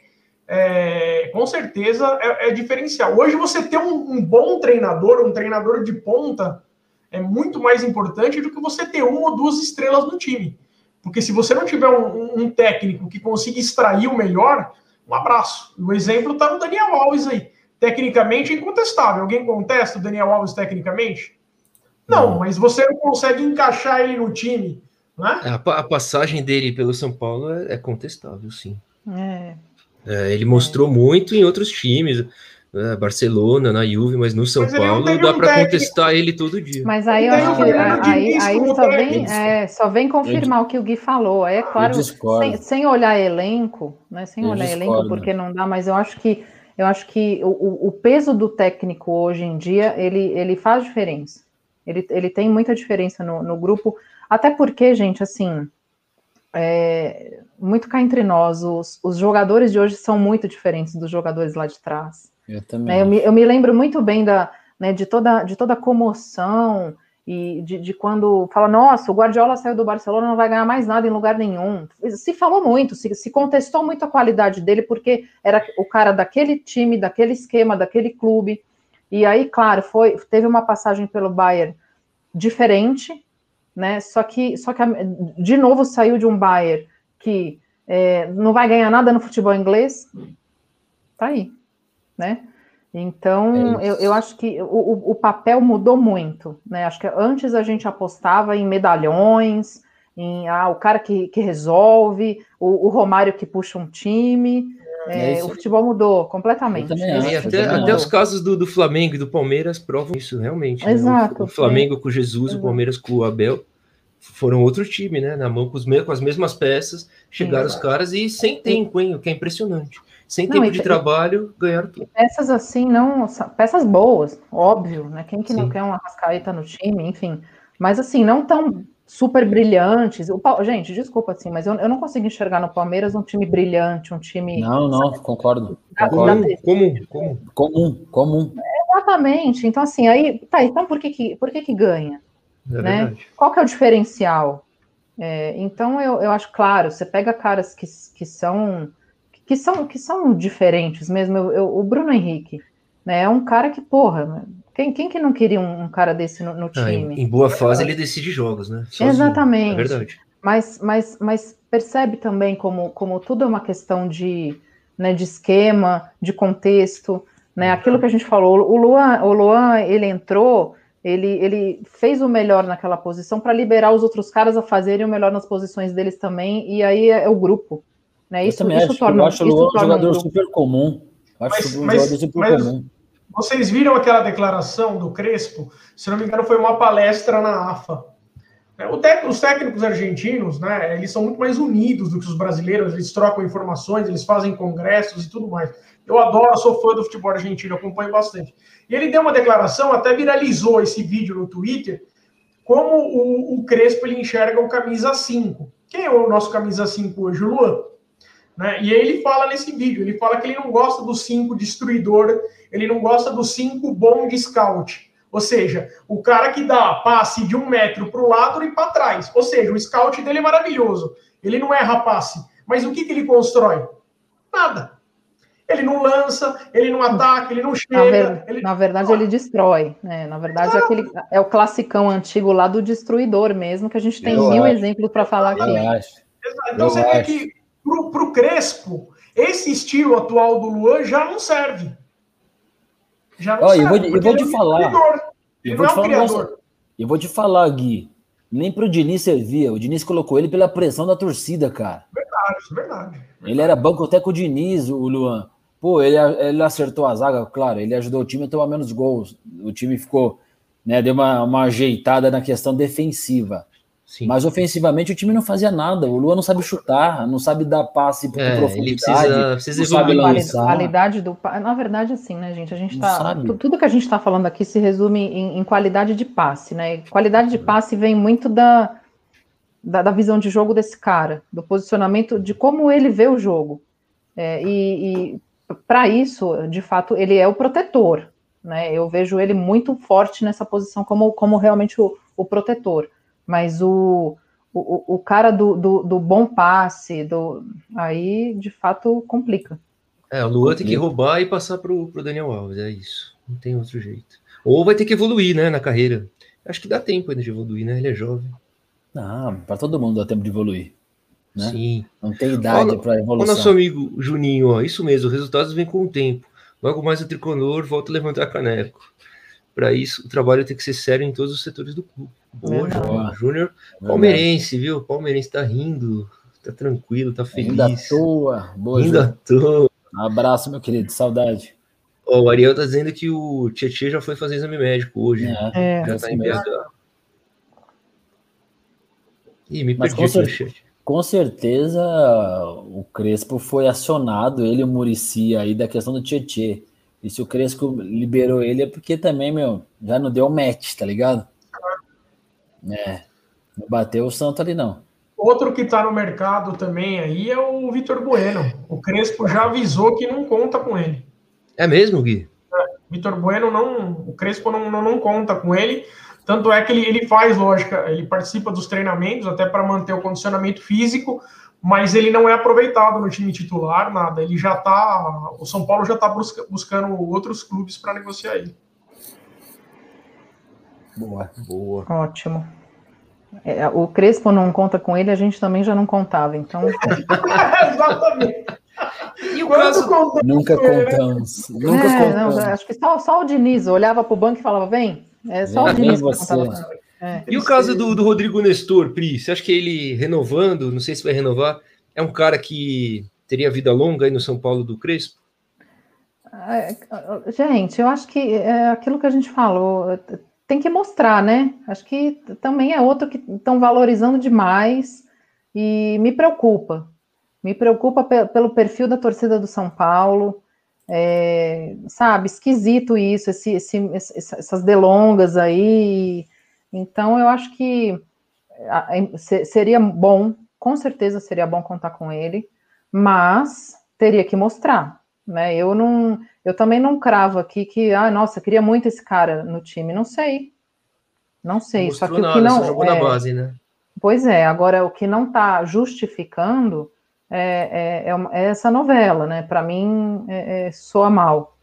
é, com certeza é, é, diferencial. Hoje você ter um, um, bom treinador, um treinador de ponta, é muito mais importante do que você ter uma ou duas estrelas no time. Porque se você não tiver um, um técnico que consiga extrair o melhor, um abraço. O exemplo está no Daniel Alves aí. Tecnicamente incontestável. Alguém contesta o Daniel Alves tecnicamente? Não, não. mas você não consegue encaixar ele no time. Né? A, a passagem dele pelo São Paulo é, é contestável, sim. É. É, ele mostrou muito em outros times, né, Barcelona, na Juve, mas no São mas Paulo dá um para contestar ele todo dia. Mas aí eu acho que aí, aí só, vem, é, só vem confirmar eu, o que o Gui falou. É claro, sem, sem, olhar elenco, né? Sem eu olhar discordo. elenco, porque não dá, mas eu acho que eu acho que o, o peso do técnico hoje em dia ele, ele faz diferença. Ele, ele tem muita diferença no, no grupo, até porque, gente, assim, é, muito cá entre nós, os, os, jogadores de hoje são muito diferentes dos jogadores lá de trás. Eu também. É, eu, me, eu, me, lembro muito bem da, né, de, toda, de toda a comoção e de, de, quando fala, nossa, o Guardiola saiu do Barcelona, não vai ganhar mais nada em lugar nenhum. Se falou muito, se, se contestou muito a qualidade dele, porque era o cara daquele time, daquele esquema, daquele clube. E aí, claro, foi, teve uma passagem pelo Bayern diferente, né? Só que, só que de novo saiu de um Bayern que é, não vai ganhar nada no futebol inglês, tá aí, né? Então, é eu, eu acho que o, o papel mudou muito, né? Acho que antes a gente apostava em medalhões, em ah, o cara que, que resolve, o, o Romário que puxa um time. É, é o futebol mudou completamente. É, até, até os casos do, do, Flamengo e do Palmeiras provam isso, realmente. Exato. Né? O, o, Flamengo com Jesus, o Palmeiras com o Abel foram outro time, né? Na mão com, os, com as mesmas peças, chegaram Sim. os caras e sem tempo, hein? O que é impressionante. Sem não, tempo de trabalho, ganharam tudo. Peças assim, não. Peças boas, óbvio, né? Quem que Sim. não quer uma rascaeta no time, enfim. Mas assim, não tão super brilhantes. O, gente, desculpa assim, mas eu, eu não consigo enxergar no Palmeiras um time brilhante, um time. Não, não, sabe, concordo. Da, concordo. Da, comum, comum, comum, comum. Exatamente. Então, assim, aí, tá, então por que, que, por que, que ganha? É né? Qual que é o diferencial? É, então, eu, eu acho claro, você pega caras que, que são que são que são diferentes mesmo. Eu, eu, o Bruno Henrique, né? É um cara que, porra, quem, quem que não queria um, um cara desse no, no time? Ah, em, boa fase ele decide jogos, né? Sozinho. Exatamente. É verdade. Mas, mas, mas percebe também como, como tudo é uma questão de, né, de esquema, de contexto, né? Aquilo que a gente falou, o Luan, o Luan ele entrou, ele, ele fez o melhor naquela posição para liberar os outros caras a fazerem o melhor nas posições deles também, e aí é, é o grupo. Né? Isso, isso acho, torna, eu acho o Luan um jogador um super comum. Acho mas, um mas, jogador super mas, comum. Vocês viram aquela declaração do Crespo? Se não me engano, foi uma palestra na AFA. É, os técnicos argentinos, né, eles são muito mais unidos do que os brasileiros, eles trocam informações, eles fazem congressos e tudo mais. Eu adoro, sou fã do futebol argentino, acompanho bastante. E ele deu uma declaração, até viralizou esse vídeo no Twitter, como o, o Crespo ele enxerga o camisa 5. Quem é o nosso camisa 5 hoje? O Luan. Né? E aí ele fala nesse vídeo, ele fala que ele não gosta do 5 destruidor, ele não gosta do 5 bom de scout. Ou seja, o cara que dá passe de um metro para o lado e para trás. Ou seja, o scout dele é maravilhoso. Ele não erra passe. Mas o que, que ele constrói? Nada. Ele não lança, ele não ataca, ele não chega. Na, ver... ele... na verdade, ele destrói. Né? Na verdade, é, aquele, é o classicão antigo lá do destruidor mesmo, que a gente tem Eu mil acho. exemplos para falar aqui. Eu acho. Então Eu você acho. vê que para o Crespo, esse estilo atual do Luan já não serve. Já não oh, serve. Eu vou, eu vou te é falar. Não é um criador. Eu vou te falar, Gui. Nem pro Diniz servia. O Diniz colocou ele pela pressão da torcida, cara. Verdade, verdade. verdade. Ele era banco até com o Diniz, o Luan. Pô, ele, ele acertou a zaga, claro, ele ajudou o time a tomar menos gols. O time ficou, né, deu uma, uma ajeitada na questão defensiva. Sim. Mas ofensivamente o time não fazia nada. O Lua não sabe chutar, não sabe dar passe por é, profundidade. Ele precisa, precisa não sabe lançar. Qualidade do Na verdade, assim, né, gente? A gente tá. Tudo que a gente está falando aqui se resume em, em, qualidade de passe, né? Qualidade de passe vem muito da, da, da, visão de jogo desse cara, do posicionamento, de como ele vê o jogo. É, e, e para isso, de fato, ele é o protetor. Né? Eu vejo ele muito forte nessa posição como, como realmente o, o protetor. Mas o, o, o cara do, do, do, bom passe, do, aí de fato complica. É, o Luan tem que roubar e passar para o Daniel Alves, é isso. Não tem outro jeito. Ou vai ter que evoluir, né, na carreira. Acho que dá tempo ainda de evoluir, né? Ele é jovem. Não, para todo mundo dá tempo de evoluir. Né? Sim. Não tem idade para evolução. O nosso amigo Juninho, ó, isso mesmo, os resultados vêm com o tempo. Logo mais o tricolor volta a levantar caneco. Para isso, o trabalho tem que ser sério em todos os setores do clube. Boa, João. Júnior, palmeirense, viu? Palmeirense tá rindo, tá tranquilo, tá feliz. Ainda à toa. Boa, Ainda à toa. abraço, meu querido, saudade. Ó, o Ariel tá dizendo que o Tietchan já foi fazer exame médico hoje. É, já tá em BH. Ih, me perdi com, cer com certeza o Crespo foi acionado, ele e o Murici aí da questão do Tietchan. E se o Crespo liberou ele é porque também, meu, já não deu match, tá ligado? É. Não bateu o santo ali, não. Outro que está no mercado também aí é o Vitor Bueno. O Crespo já avisou que não conta com ele. É mesmo, Gui? É, Vitor Bueno não. O Crespo não, não, não, conta com ele. Tanto é que ele, ele faz, lógica, ele participa dos treinamentos até para manter o condicionamento físico, mas ele não é aproveitado no time titular, nada. Ele já está. O São Paulo já está busca, buscando outros clubes para negociar ele. Boa, boa. Ótimo. É, o Crespo não conta com ele, a gente também já não contava, então. Exatamente. E o caso... Nunca contamos. Nunca é, contamos. Não, acho que só, só o Diniz olhava para o banco e falava: vem. É só vem, o Diniz que contava é. E o caso do, do Rodrigo Nestor, Pri? Você acha que ele renovando, não sei se vai renovar, é um cara que teria vida longa aí no São Paulo do Crespo? É, gente, eu acho que é aquilo que a gente falou tem que mostrar, né? Acho que também é outro que estão valorizando demais e me preocupa. Me preocupa pelo perfil da torcida do São Paulo. É, sabe, esquisito isso, esse, esse, essas delongas aí. Então, eu acho que seria bom, com certeza seria bom contar com ele, mas teria que mostrar, né? Eu não, eu também não cravo aqui que, ah, nossa, queria muito esse cara no time. Não sei. Não sei. Só que o que não. Jogou é, na base, né? Pois é, agora o que não está justificando é, é, é, é, essa novela, né? Para mim, é, é, soa mal.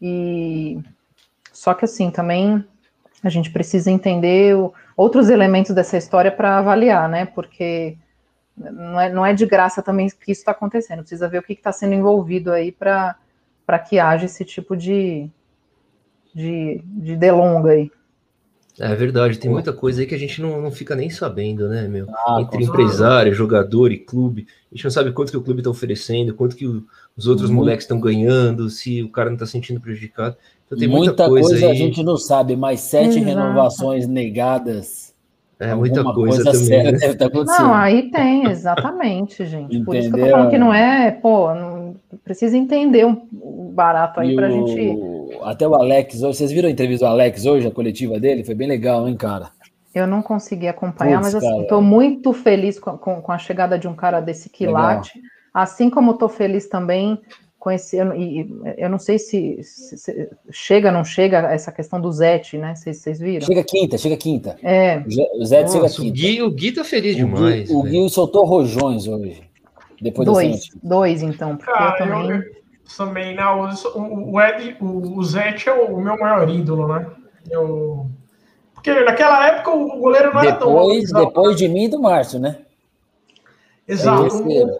E só que assim, também a gente precisa entender o, outros elementos dessa história para avaliar, né? Porque não é, não é de graça também que isso está acontecendo. Precisa ver o que está sendo envolvido aí para para que haja esse tipo de, de, de delonga aí. É verdade, tem muita coisa aí que a gente não, não fica nem sabendo, né, meu? Ah, Entre empresário, jogador e clube. A gente não sabe quanto que o clube está oferecendo, quanto que o, os outros muito... moleques estão ganhando, se o cara não está sentindo prejudicado. Então tem muita, muita coisa, coisa a gente não sabe, mas sete Exato. renovações negadas. É muita coisa, coisa também. Né? Deve estar não, aí tem, exatamente, gente. Entendeu? Por isso que eu tô falando que não é, pô, não, precisa entender o um, barato aí para a gente. Até o Alex, vocês viram a entrevista do Alex hoje, a coletiva dele? Foi bem legal, hein, cara? Eu não consegui acompanhar, Puts, mas assim, estou muito feliz com, com, com, a chegada de um cara desse quilate, legal. assim como estou feliz também conhecer, e eu não sei se, se, se, chega, não chega essa questão do Zete, né? Vocês, vocês viram? Chega quinta, chega quinta. É. O Zete chega quinta. O Gui, o Gui tá feliz o demais. Gui, o Gui soltou rojões hoje. Depois dois, dois então, porque eu também. Eu, também, não, o, o, Ed, o, o Zete é o meu maior ídolo, né? Eu, porque naquela época o goleiro não depois, era tão. Depois de mim e do Márcio, né? Exato. É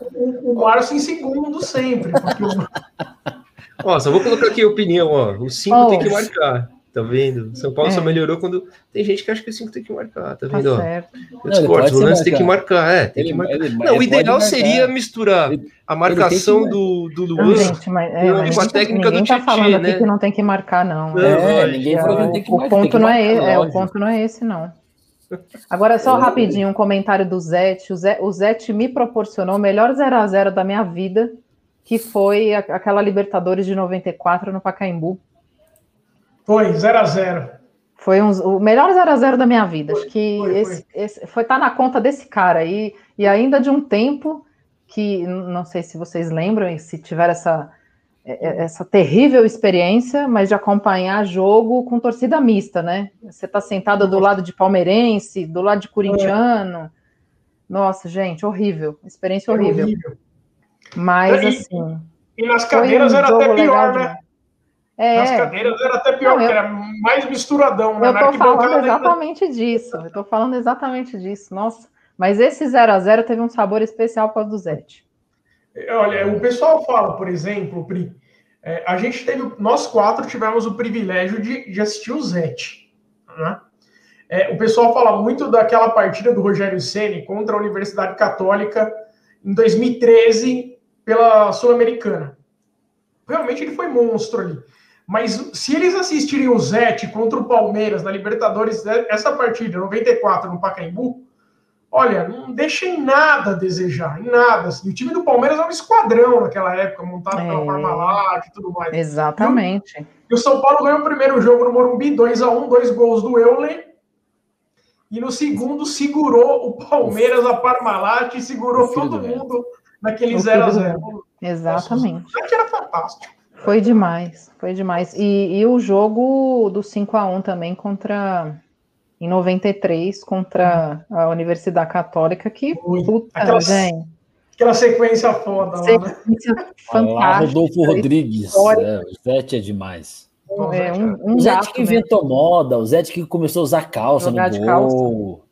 o, o Márcio em segundo sempre. Porque Ó, só vou colocar aqui a opinião, ó. O 5 oh. tem que marcar. Tá vendo? São Paulo é. só melhorou quando tem gente que acha que o 5 tem que marcar, tá, tá vendo? Tá certo. Eu discordo, o lance tem que marcar, é, tem ele, que marcar. Ele, não, o ideal seria misturar ele, a marcação que... do, do Luan gente, mas, é, com a técnica do tá Tietchan, né? que não tem que marcar, não. não é, ninguém falou que não tem que marcar. O ponto não é, esse, é, o ponto não é esse, não. Agora, só rapidinho, um comentário do Zete. O, Zé, o Zete me proporcionou o melhor 0 a 0 da minha vida, que foi aquela Libertadores de 94 no Pacaembu. Foi, 0 a 0 Foi um, o melhor 0 a 0 da minha vida. Foi, Acho que foi, esse, foi. esse foi tá na conta desse cara aí, e ainda de um tempo que não sei se vocês lembram e se tiver essa é, é, essa terrível experiência, mas de acompanhar jogo com torcida mista, né? Você tá sentada do lado de palmeirense, do lado de corintiano. Nossa, gente, horrível, experiência horrível. horrível. Mas e, assim. E nas cadeiras um era até pior, né? É. Nas cadeiras era até pior, não, eu, era mais misturadão, né? Eu tô falando exatamente disso. Eu tô falando exatamente disso. Nossa, mas esse 0 a 0 teve um sabor especial causa do Zete. Olha, o pessoal fala, por exemplo, Pri, é, a gente teve, nós quatro tivemos o privilégio de, de assistir o Zete. Né? É, o pessoal fala muito daquela partida do Rogério Ceni contra a Universidade Católica em 2013 pela Sul-Americana. Realmente ele foi monstro ali. Mas se eles assistirem o Zete contra o Palmeiras na Libertadores, né, essa partida, 94, no Pacaembu, olha, não deixa em nada a desejar, em nada. Assim. O time do Palmeiras era um esquadrão naquela época, montado é. pela Parmalat e tudo mais. Exatamente. E o, e o, São Paulo ganhou o primeiro jogo no Morumbi, 2 a 1 um, dois gols do Euler. E no segundo segurou o Palmeiras, a Parmalat, e segurou todo mundo naquele 0 a 0 Exatamente. Nossa, era fantástico. Foi demais, foi demais. E, e o jogo do 5 a 1 também contra em 93 contra a Universidade Católica, que puta, aquela, gente. Aquela sequência foda sequência lá, né? fantástica. Rodolfo Rodrigues, é, o Zete é demais. É, um, um o Zete que inventou mesmo. moda, o Zete que começou a usar calça Jogar no gol. Calça.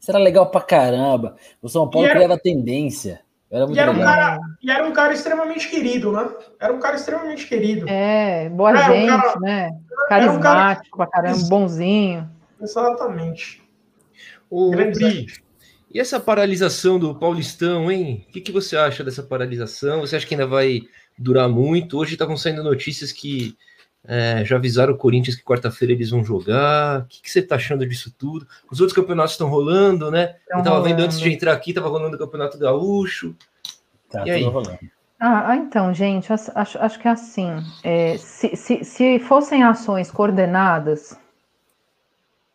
Isso era legal pra caramba. O São Paulo era... criava tendência. Era muito e, era um cara, e era um cara extremamente querido, né? Era um cara extremamente querido. É, boa é, gente, um cara, né? Carismático um cara... pra caramba, bonzinho. Exatamente. O Pri, e essa paralisação do Paulistão, hein? O que, que você acha dessa paralisação? Você acha que ainda vai durar muito? Hoje estavam saindo notícias que é, já avisaram o Corinthians que quarta-feira eles vão jogar. O que, que você está achando disso tudo? Os outros campeonatos estão rolando, né? Eu estava vendo antes de entrar aqui, estava rolando o Campeonato Gaúcho. Tá, e aí? rolando. Ah, então, gente, acho, acho que é assim. É, se, se, se fossem ações coordenadas,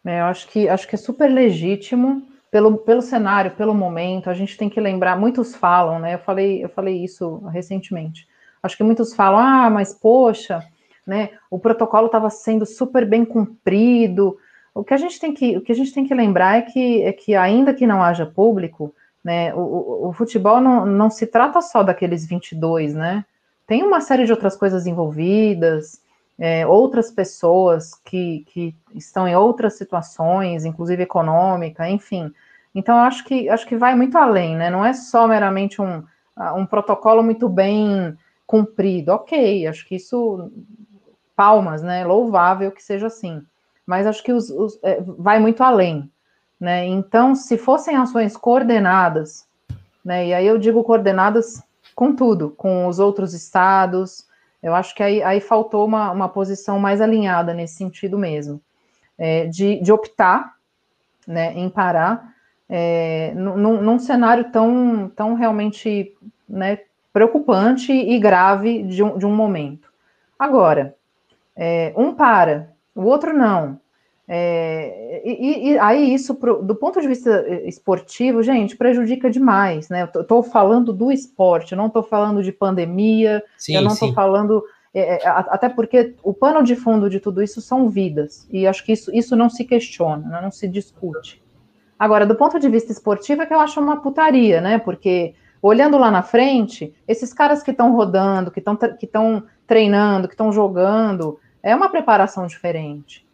né, eu acho que, acho que é super legítimo pelo, pelo cenário, pelo momento. A gente tem que lembrar, muitos falam, né? Eu falei, eu falei isso recentemente. Acho que muitos falam, ah, mas poxa, né? O protocolo estava sendo super bem cumprido. O que a gente tem que, o que a gente tem que lembrar é que, é que ainda que não haja público, né? O, o, o futebol não, não se trata só daqueles 22, né? Tem uma série de outras coisas envolvidas é, outras pessoas que, que estão em outras situações, inclusive econômica, enfim. Então, acho que, acho que vai muito além, né? Não é só meramente um, um protocolo muito bem cumprido. Ok, acho que isso, palmas, né? Louvável que seja assim. Mas acho que os, os é, vai muito além, né? Então, se fossem ações coordenadas, né? E aí eu digo coordenadas com tudo, com os outros estados, eu acho que aí, aí faltou uma, uma posição mais alinhada nesse sentido mesmo, é, de, de optar né, em parar é, num, num, cenário tão, tão realmente né, preocupante e grave de um, de um momento. Agora, é, um para, o outro não. É, e, e, aí isso, pro, do ponto de vista esportivo, gente, prejudica demais, né? Eu estou falando do esporte, eu não estou falando de pandemia, sim, eu não estou falando. É, é até porque o pano de fundo de tudo isso são vidas, e acho que isso, isso não se questiona, né? não se discute. Agora, do ponto de vista esportivo, é que eu acho uma putaria, né? Porque olhando lá na frente, esses caras que estão rodando, que estão que treinando, que estão jogando, é uma preparação diferente.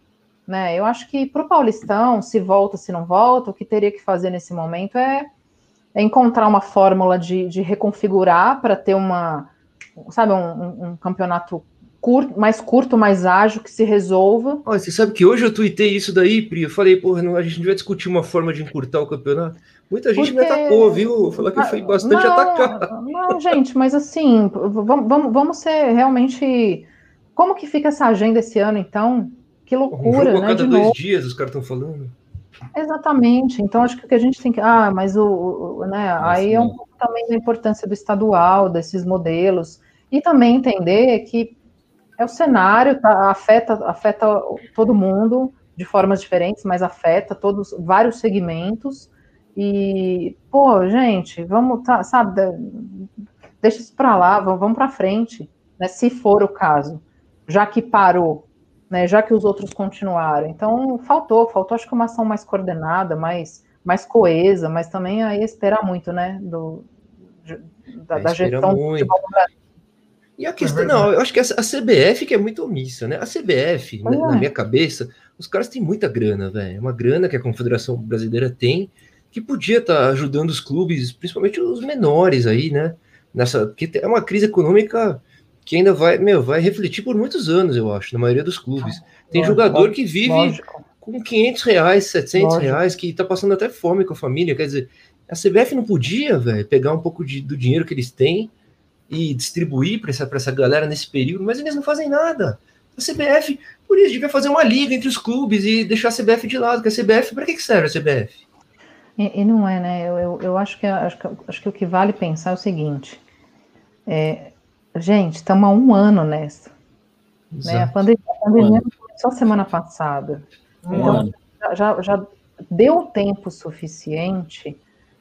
Né? Eu acho que para o Paulistão, se volta, se não volta, o que teria que fazer nesse momento é, é encontrar uma fórmula de, de reconfigurar para ter uma, sabe, um, um, campeonato curto, mais curto, mais ágil, que se resolva. Olha, você sabe que hoje eu tuitei isso daí, Pri. Eu falei, porra, não, a gente não vai discutir uma forma de encurtar o campeonato. Muita gente Porque... me atacou, viu? Falou que foi bastante não, atacado. Não, gente, mas assim, vamos, vamos, vamos ser realmente. Como que fica essa agenda esse ano, então? Que loucura, um né? cada de dois novo. dias os caras estão falando. Exatamente. Então, acho que o que a gente tem que. Ah, mas o. o né, aí é um pouco também da importância do estadual, desses modelos. E também entender que é o cenário, tá, afeta, afeta todo mundo de formas diferentes, mas afeta todos vários segmentos. E, pô, gente, vamos, tá, sabe, deixa isso para lá, vamos, vamos para frente, né, se for o caso, já que parou, né, já que os outros continuaram. Então, faltou, faltou acho que uma ação mais coordenada, mais, mais coesa, mas também aí esperar muito, né, do, de, da, é, da gestão muito. E a questão, é não, eu acho que a, a, CBF que é muito omissa, né? A CBF, né, na minha cabeça, os caras têm muita grana, velho. É uma grana que a Confederação Brasileira tem, que podia estar tá ajudando os clubes, principalmente os menores aí, né? Nessa, que é uma crise econômica que ainda vai, meu, vai refletir por muitos anos, eu acho, na maioria dos clubes. Tem lógico, jogador que vive lógico. com 500 reais, 700 lógico. reais, que tá passando até fome com a família. Quer dizer, a CBF não podia, velho, pegar um pouco de, do dinheiro que eles têm e distribuir para essa, essa galera nesse período, mas eles não fazem nada. A CBF, por isso, devia fazer uma liga entre os clubes e deixar a CBF de lado, que a CBF, para que, que serve a CBF? E, e, não é, né? Eu, eu, eu acho, que, acho, que, acho que o que vale pensar é o seguinte: é, gente, estamos há um ano nessa. Né? A pandemia, a pandemia um começou semana passada. Um então, já, já deu tempo suficiente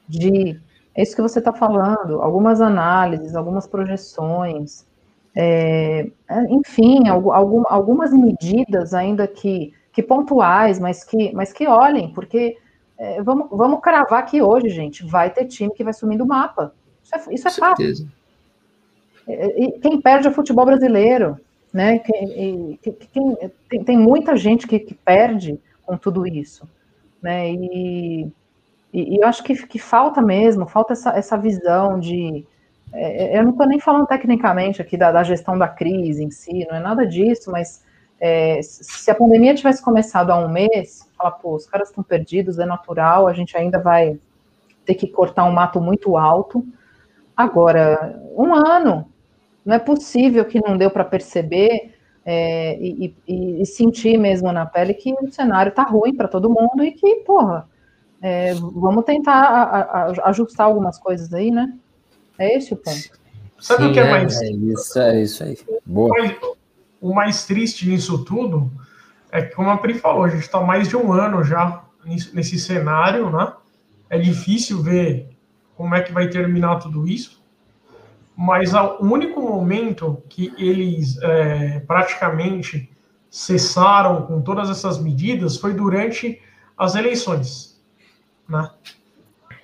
de é isso que você está falando, algumas análises, algumas projeções, é, é enfim, algum, algumas medidas ainda que, que pontuais, mas que, mas que olhem, porque é, vamos, vamos cravar aqui hoje, gente, vai ter time que vai sumir do mapa. Isso é, isso é fácil. E quem perde é o futebol brasileiro, né? Quem, quem, tem, tem muita gente que, que perde com tudo isso, né? E e, e eu acho que, que falta mesmo, falta essa, essa visão de. É, é eu não estou nem falando tecnicamente aqui da, da, gestão da crise em si, não é nada disso, mas é, se a pandemia tivesse começado há um mês, fala, pô, os caras estão perdidos, é natural, a gente ainda vai ter que cortar um mato muito alto. Agora, um ano, não é possível que não deu para perceber é, e, e, e, sentir mesmo na pele que o cenário tá ruim para todo mundo e que, porra, é, vamos tentar a, a, ajustar algumas coisas aí, né? É esse o ponto. Sabe Sim, o que é, é mais. É isso, é isso aí. Boa. O mais, o mais triste nisso tudo é que, como a Pri falou, a gente está mais de um ano já nesse cenário, né? É difícil ver como é que vai terminar tudo isso, mas o único momento que eles é, praticamente cessaram com todas essas medidas foi durante as eleições. Né?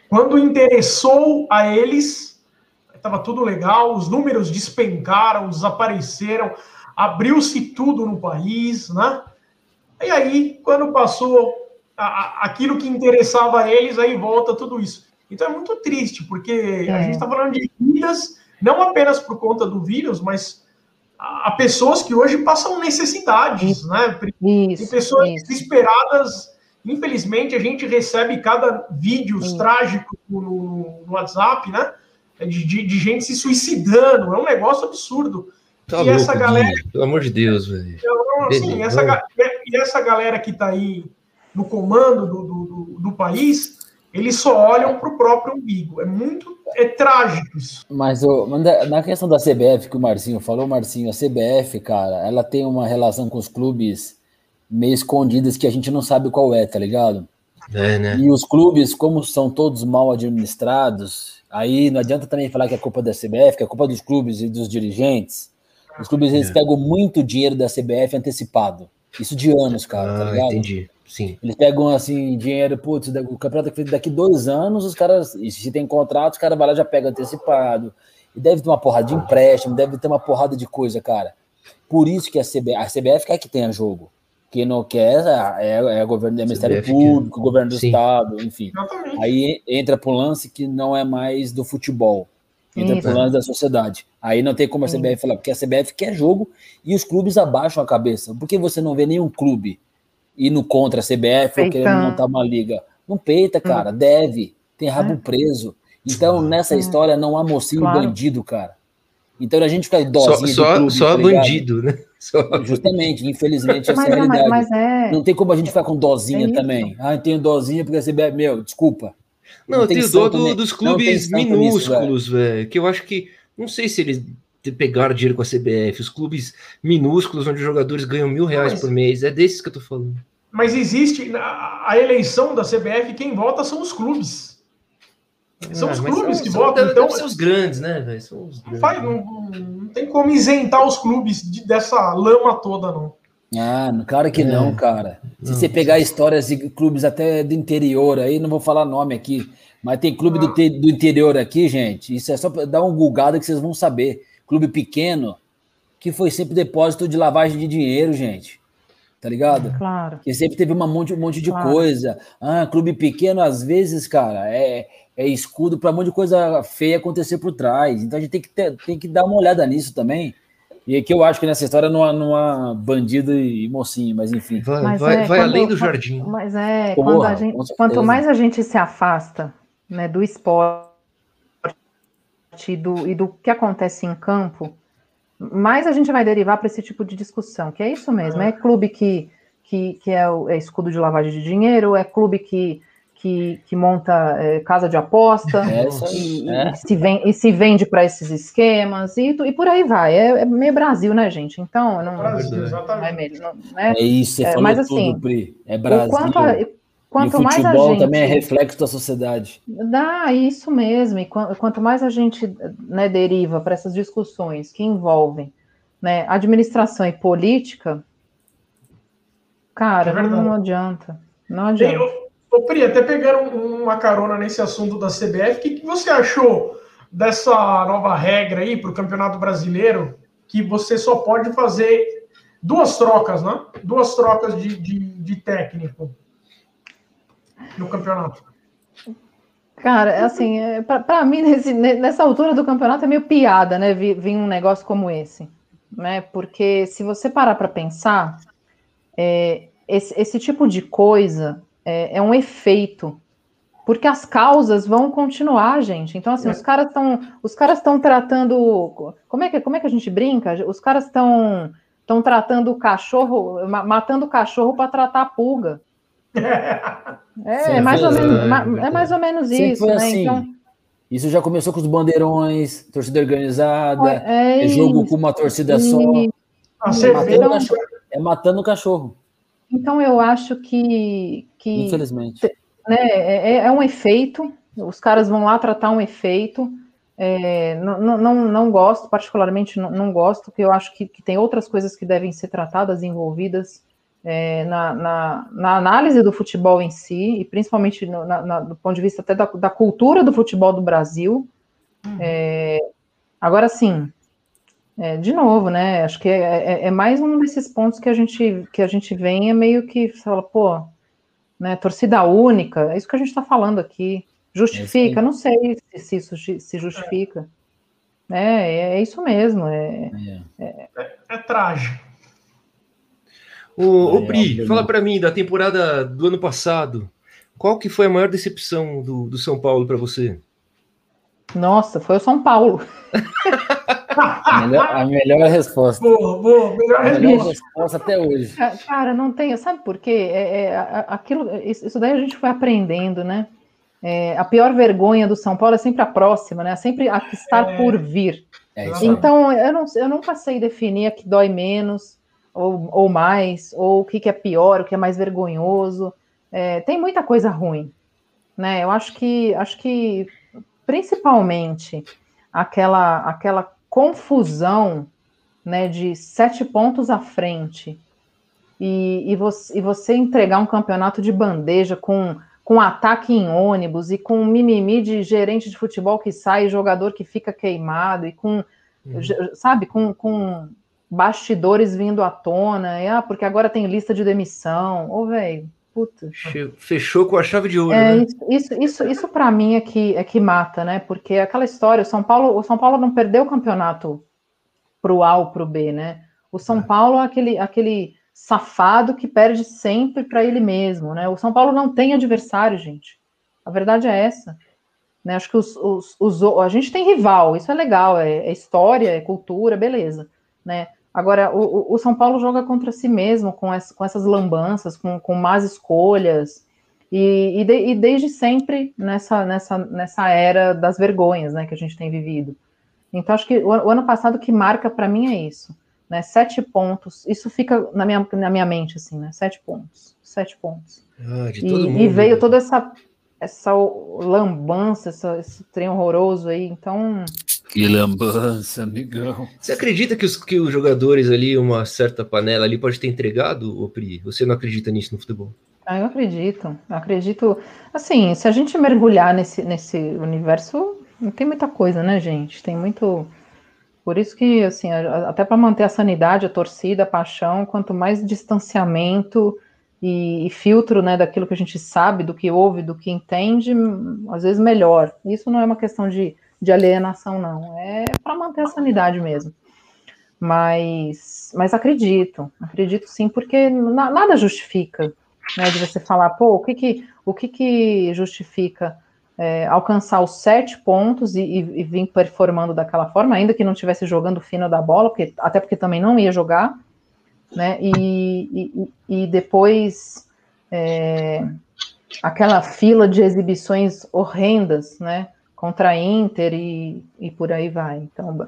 Quando interessou a eles, estava tudo legal, os números despencaram, desapareceram, abriu-se tudo no país, né? E aí, quando passou a, a, aquilo que interessava a eles, aí volta tudo isso. Então é muito triste, porque é. a gente está falando de vidas, não apenas por conta do vírus, mas a, pessoas que hoje passam necessidades, isso, né? Isso, pessoas isso. desesperadas Infelizmente, a gente recebe cada vídeos Sim. trágicos no, no, WhatsApp, né? De, de, de, gente se suicidando. É um negócio absurdo. Tá e louco, essa galera. Pelo amor de Deus, velho. Então, assim, essa, e essa galera que está aí no comando do, do, do, país, eles só olham para o próprio umbigo. É muito é trágico isso. Mas o, na questão da CBF que o Marcinho falou, Marcinho, a CBF, cara, ela tem uma relação com os clubes meio escondidas que a gente não sabe qual é, tá ligado? É, né? E os clubes, como são todos mal administrados, aí não adianta também falar que é culpa da CBF, que é culpa dos clubes e dos dirigentes. Os clubes eles é. pegam muito dinheiro da CBF antecipado. Isso de anos, cara, tá ah, tá ligado? Entendi. Sim. Eles pegam assim, dinheiro, putz, o campeonato é feito daqui dois anos, os caras, se tem contrato, os caras vai lá já pegam antecipado. E deve ter uma porrada de empréstimo, deve ter uma porrada de coisa, cara. Por isso que a CBF, a CBF quer que tenha jogo. Quem não quer é, é, é governo do é Ministério Público, governo do Sim. Estado, enfim. Aí entra para o lance que não é mais do futebol, entra para o lance da sociedade. Aí não tem como a CBF falar, porque a CBF quer jogo e os clubes abaixam a cabeça. Por que você não vê nenhum clube indo contra a CBF ou querendo montar uma liga? Não peita, cara, hum. deve, tem rabo é. preso. Então, nessa história, não há mocinho claro. bandido, cara. Então a gente fica idosinho. Só, só, clube, só tá bandido, né? Só... Justamente, infelizmente, essa é a realidade. Mas, mas é... Não tem como a gente ficar com dozinha é também. Ah, eu tenho dozinha porque a CBF, meu, desculpa. Não, não eu tenho dó do, dos clubes minúsculos, velho. Que eu acho que. Não sei se eles pegaram dinheiro com a CBF. Os clubes minúsculos, onde os jogadores ganham mil reais mas, por mês. É desses que eu tô falando. Mas existe. A eleição da CBF, quem vota são os clubes. São os clubes são, que são, votam. Então, são os grandes, né, velho? São os grandes. Não, não, não, tem como isentar os clubes de, dessa lama toda, não. Ah, claro que é. não, cara. Se não, você pegar histórias de clubes até do interior aí, não vou falar nome aqui, mas tem clube ah. do, do interior aqui, gente. Isso é só para dar um gulgada que vocês vão saber. Clube pequeno, que foi sempre depósito de lavagem de dinheiro, gente. Tá ligado? Claro. Que sempre teve uma monte, um monte de claro. coisa. Ah, clube pequeno, às vezes, cara, é, é escudo para um monte de coisa feia acontecer por trás. Então a gente tem que, ter, tem que dar uma olhada nisso também. E aqui eu acho que nessa história não há, não há bandido e mocinho, mas enfim. Vai, mas vai, é, vai quando, além do jardim. Mas é, Porra, gente, quanto mais a gente se afasta né, do esporte e do, e do que acontece em campo, mais a gente vai derivar para esse tipo de discussão, que é isso mesmo. É clube que, que, que é, o, é escudo de lavagem de dinheiro, é clube que que, que monta é, casa de aposta é, e, é. e, se vem, e se vende para esses esquemas e, e por aí vai. É, é, meio Brasil, né, gente? Então, não, Brasil, não é meio, não, né? É isso, você é, mas, assim, Pri. É Brasil. Quanto, e o mais a gente, também é reflexo da sociedade. Dá, isso mesmo. E quanto mais a gente né, deriva para essas discussões que envolvem né, administração e política, cara, é não, não adianta. Não adianta. Ô, Pri, até pegando uma carona nesse assunto da CBF, o que, que você achou dessa nova regra aí para o Campeonato Brasileiro, que você só pode fazer duas trocas, né? Duas trocas de, de, de técnico no campeonato. Cara, é assim, é, para mim, nesse, nessa altura do campeonato é meio piada, né? Vir um negócio como esse, né? Porque se você parar para pensar, é, esse, esse tipo de coisa é, é um efeito porque as causas vão continuar, gente. Então, assim, é. os caras estão, os caras estão tratando, como é que, como é que a gente brinca? Os caras estão, estão tratando o cachorro, matando o cachorro para tratar a pulga. É, é mais ou menos, é mais ou menos isso, né? Assim. Então, isso já começou com os bandeirões, torcida organizada, é, é jogo com uma torcida só. É matando, cachorro, é matando o cachorro. Então eu acho que, que infelizmente né, é, é, um efeito. Os caras vão lá tratar um efeito. É, não, não, não gosto, particularmente não, não gosto, porque eu acho que, que, tem outras coisas que devem ser tratadas e envolvidas é, na, na, na, análise do futebol em si, e principalmente no, na, do ponto de vista até da, da, cultura do futebol do Brasil. Uhum. É, agora sim, é, de novo, né? Acho que é, é, é, mais um desses pontos que a gente que a gente vem é meio que fala, pô, né? Torcida única, é isso que a gente está falando aqui. Justifica? É não sei se isso se justifica. É, é, isso mesmo. É, é, é trágico. O, o Pri, fala para mim da temporada do ano passado. Qual que foi a maior decepção do, do São Paulo para você? Nossa, foi o São Paulo. a, melhor, a melhor resposta. Boa, boa, melhor, a melhor resposta até hoje. Cara, não tenho. Sabe por quê? É, é, aquilo, isso daí a gente foi aprendendo, né? É, a pior vergonha do São Paulo é sempre a próxima, né? É sempre a que está é. por vir. É então, eu, não, eu nunca sei definir a que dói menos ou, ou mais, ou o que, que é pior, o que é mais vergonhoso. É, tem muita coisa ruim, né? Eu acho que acho que principalmente aquela, aquela confusão né, de sete pontos à frente e, e, você, e você entregar um campeonato de bandeja com, com ataque em ônibus e com mimimi de gerente de futebol que sai, jogador que fica queimado e com, uhum. sabe, com, com bastidores vindo à tona, e, ah, porque agora tem lista de demissão. Ô, velho, puta. Fechou com a chave de ouro. É, né? isso, isso, isso, isso para mim é que, é que mata, né? Porque aquela história, o São Paulo, o São Paulo não perdeu o campeonato pro A ou pro B, né? O São é. Paulo é aquele, aquele safado que perde sempre para ele mesmo, né? O São Paulo não tem adversário, gente. A verdade é essa. Né? Acho que os, os, os, a gente tem rival, isso é legal, é, é história, é cultura, beleza. Né? Agora, o, o, São Paulo joga contra si mesmo, com, essa, com essas lambanças, com, com más escolhas, e, e, de, e, desde sempre nessa, nessa, nessa era das vergonhas né, que a gente tem vivido. Então, acho que o, o ano passado que marca para mim é isso né? Sete pontos. Isso fica na minha, na minha mente, assim, né? Sete pontos. Sete pontos. Ah, e, mundo, e, veio né? toda essa, essa lambança, essa, esse trem horroroso aí, então. Que lambança, amigão. Você acredita que os, que os jogadores ali, uma certa panela ali, pode ter entregado, o Pri? Você não acredita nisso no futebol? Ah, eu acredito. Eu acredito. Assim, se a gente mergulhar nesse, nesse universo, não tem muita coisa, né, gente? Tem muito por isso que, assim, até para manter a sanidade, a torcida, a paixão, quanto mais distanciamento e, e, filtro, né, daquilo que a gente sabe, do que ouve, do que entende, às vezes melhor. Isso não é uma questão de, de alienação, não. É para manter a sanidade mesmo. Mas, mas acredito, acredito sim, porque na, nada justifica, né, de você falar, pô, o que que, o que, que justifica é, alcançar os sete pontos e, e, e, vir performando daquela forma, ainda que não estivesse jogando fino da bola, porque, até porque também não ia jogar, né? E, e depois é, aquela fila de exibições horrendas, né? Contra a Inter e, e por aí vai. Então,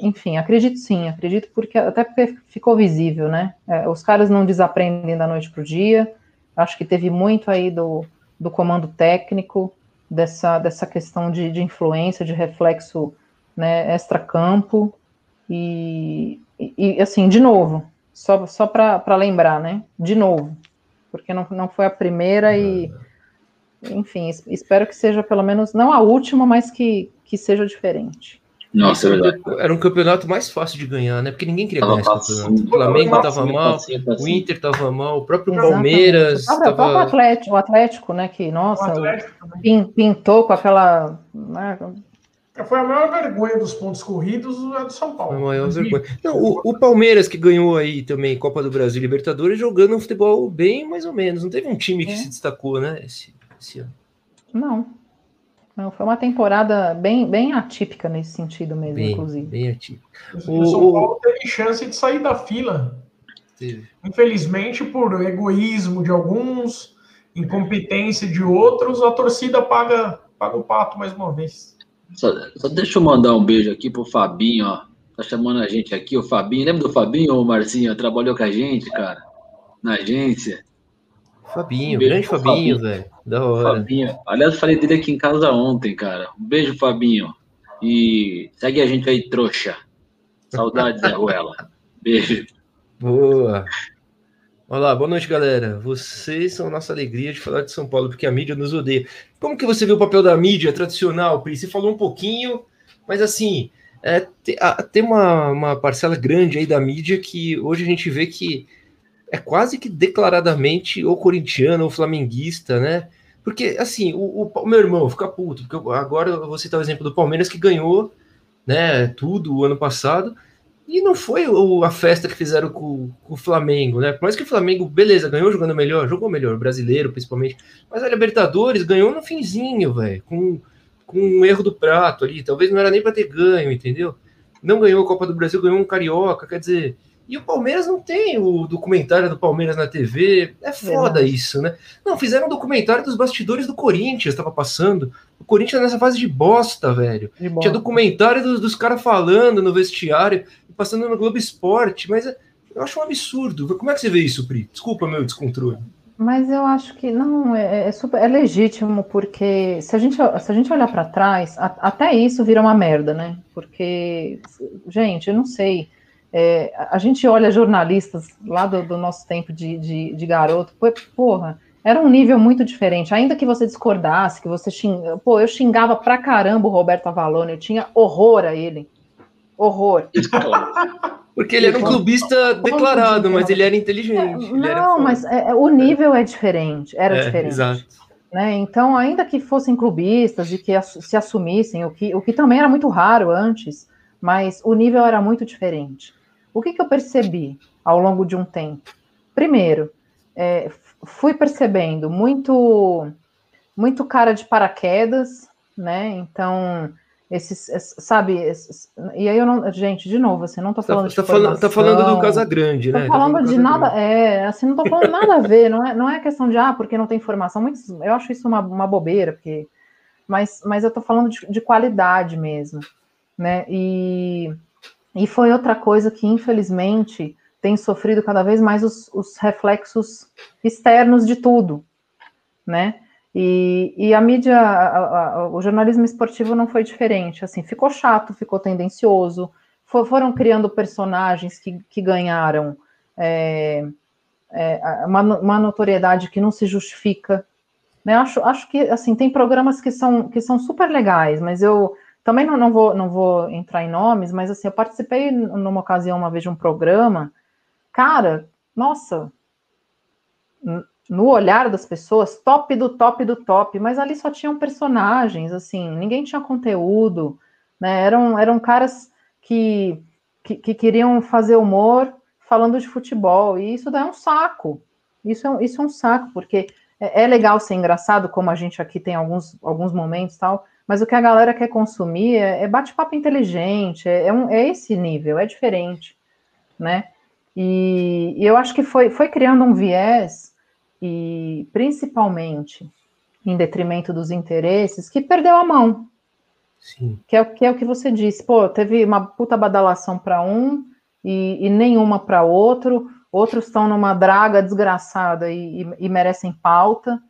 enfim, acredito sim, acredito porque até porque ficou visível, né? É, os caras não desaprendem da noite para o dia. Acho que teve muito aí do do comando técnico, dessa, dessa questão de, de influência, de reflexo né, extra-campo. E, e, e, assim, de novo, só, só para lembrar, né? De novo, porque não, não foi a primeira e, enfim, espero que seja pelo menos, não a última, mas que, que seja diferente. Nossa, é verdade. Era um campeonato mais fácil de ganhar, né? Porque ninguém queria ganhar esse campeonato. O Flamengo estava mal, o Inter estava mal, o próprio Exatamente. Palmeiras. O próprio, tava... Atlético, o Atlético, né? Que, nossa, pintou com aquela. Né? Foi a maior vergonha dos pontos corridos é do São Paulo. A maior vergonha. Não, o, o, Palmeiras que ganhou aí também Copa do Brasil Libertadores jogando um futebol bem mais ou menos. Não teve um time que é. se destacou, né? Esse, esse ano. Não. Não, foi uma temporada bem, bem atípica nesse sentido mesmo, bem, inclusive. Bem atípica. O, São Paulo teve chance de sair da fila. Teve. Infelizmente, por egoísmo de alguns, incompetência de outros, a torcida paga, paga o pato mais uma vez. Só, só deixa eu mandar um beijo aqui pro Fabinho, ó. Tá chamando a gente aqui, o Fabinho. Lembra do Fabinho, o Marcinho? Trabalhou com a gente, cara, na agência. Fabinho, um grande Fabinho, velho. Da hora. Fabinho. Aliás, falei dele aqui em casa ontem, cara. Um beijo, Fabinho. E segue a gente aí, trouxa. Saudades, Ruela. Beijo. Boa. Olá, boa noite, galera. Vocês são nossa alegria de falar de São Paulo, porque a mídia nos odeia. Como que você vê o papel da mídia tradicional, Pri? Você falou um pouquinho, mas assim, é, tem uma, uma parcela grande aí da mídia que hoje a gente vê que é quase que declaradamente ou corintiano ou flamenguista, né? Porque, assim, o, o, meu irmão fica puto, porque eu, agora eu vou citar o exemplo do Palmeiras que ganhou, né, tudo o ano passado, e não foi o, a festa que fizeram com, com, o Flamengo, né? Por mais que o Flamengo, beleza, ganhou jogando melhor, jogou melhor, brasileiro principalmente, mas a Libertadores ganhou no finzinho, velho, com, com um erro do prato ali, talvez não era nem para ter ganho, entendeu? Não ganhou a Copa do Brasil, ganhou um Carioca, quer dizer, e o Palmeiras não tem o documentário do Palmeiras na TV. É foda é. isso, né? Não, fizeram um documentário dos bastidores do Corinthians, estava passando. O Corinthians nessa fase de bosta, velho. De bosta. Tinha documentário dos, dos caras falando no vestiário, passando no Globo Esporte, mas eu acho um absurdo. Como é que você vê isso, Pri? Desculpa meu descontrole. Mas eu acho que não é, é, super, é legítimo porque se a gente se a gente olhar para trás, a, até isso vira uma merda, né? Porque gente, eu não sei. É, a gente olha jornalistas lá do, do nosso tempo de, de, de, garoto, porra, era um nível muito diferente. Ainda que você discordasse, que você xingava. Pô, eu xingava pra caramba o Roberto Avalone, eu tinha horror a ele. Horror. Porque ele era um clubista declarado, mas ele era inteligente. Não, era mas é, o nível é diferente, era é, diferente. Exato. Né? Então, ainda que fossem clubistas e que se assumissem, o que, o que também era muito raro antes, mas o nível era muito diferente. O que, que eu percebi ao longo de um tempo? Primeiro, é, fui percebendo muito, muito cara de paraquedas, né? Então, esses, sabe, esses, e aí eu não, gente, de novo, assim, não tô tá falando tá, de tá falando, tá falando do Casa Grande, né? Tô falando, tá falando de nada, grande. é, assim, não tô falando nada a ver, não é, não é questão de, ah, porque não tem informação, muitos, eu acho isso uma, uma bobeira, porque, mas, mas eu tô falando de, de qualidade mesmo, né, e, e foi outra coisa que, infelizmente, tem sofrido cada vez mais os, os reflexos externos de tudo, né, e, e a mídia, a, a, o jornalismo esportivo não foi diferente. Assim, ficou chato, ficou tendencioso. For, foram criando personagens que, que ganharam é, é, uma, uma, notoriedade que não se justifica. Né? Acho, acho que assim tem programas que são, que são super legais, mas eu também não, não, vou, não vou entrar em nomes, mas assim, eu participei numa ocasião uma vez de um programa, cara, nossa, no olhar das pessoas, top do top do top, mas ali só tinham personagens, assim, ninguém tinha conteúdo, né? Eram, eram caras que, que, que queriam fazer humor falando de futebol, e isso dá um saco. Isso é, isso é um saco, porque é, é legal ser engraçado, como a gente aqui tem alguns, alguns momentos tal, mas o que a galera quer consumir é, é bate-papo inteligente, é, é, um, é esse nível, é diferente, né? E, e eu acho que foi, foi criando um viés e principalmente em detrimento dos interesses, que perdeu a mão. Sim. Que, é, que é o que você disse. Pô, teve uma puta badalação para um e, e nenhuma para outro. Outros estão numa draga desgraçada e, e, e merecem pauta.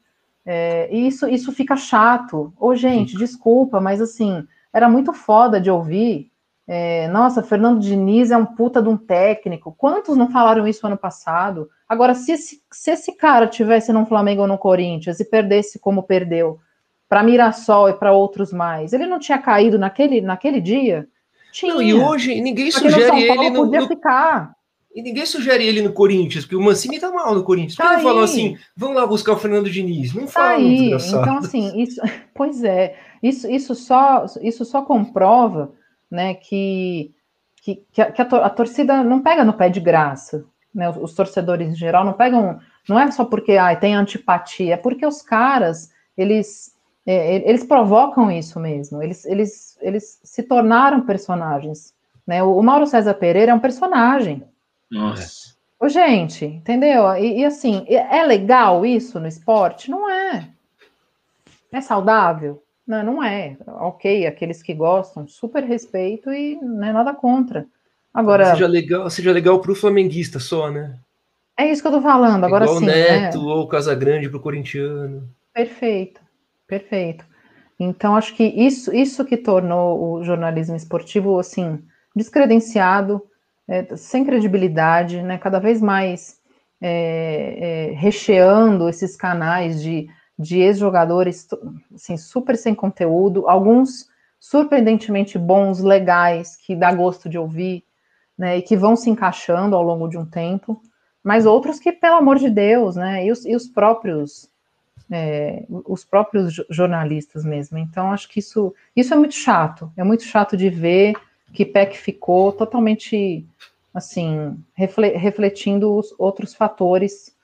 É, e isso, isso fica chato. Ô, gente, desculpa, mas assim, era muito foda de ouvir. É, nossa, Fernando Diniz é um puta de um técnico. Quantos não falaram isso ano passado? Agora, se esse, se esse cara tivesse no Flamengo ou no Corinthians e perdesse como perdeu para Mirassol e para outros mais, ele não tinha caído naquele, naquele dia? Tinha. Não, e hoje ninguém porque sugere ele no, podia no... ficar. E ninguém sugere ele no Corinthians, porque o Mancini tá mal no Corinthians. Tá não falou assim, vamos lá buscar o Fernando Diniz? Não tá fala, aí. Então, assim, isso, pois é, isso, isso, só, isso só comprova né, que, que, que, a, a, torcida não pega no pé de graça, né, os torcedores em geral não pegam, não é só porque ah, tem antipatia, é porque os caras, eles, é, eles provocam isso mesmo, eles, eles, eles se tornaram personagens, né, o, Mauro César Pereira é um personagem. Nossa. Ô, gente, entendeu? E, e assim, é legal isso no esporte? Não é. É saudável? Não, não é. Ok, aqueles que gostam, super respeito e não é nada contra. Agora. Seja legal, seja legal para o flamenguista só, né? É isso que eu tô falando. Agora Igual sim. Neto né? ou Casagrande para o corintiano. Perfeito, perfeito. Então, acho que isso, isso que tornou o jornalismo esportivo, assim, descredenciado, é, sem credibilidade, né? Cada vez mais é, é, recheando esses canais de, de ex-jogadores, assim, super sem conteúdo, alguns surpreendentemente bons, legais, que dá gosto de ouvir, né, e que vão se encaixando ao longo de um tempo, mas outros que, pelo amor de Deus, né, e os, e os próprios é, os próprios jornalistas mesmo. Então, acho que isso, isso é muito chato. É muito chato de ver que PEC ficou totalmente, assim, refletindo os outros fatores,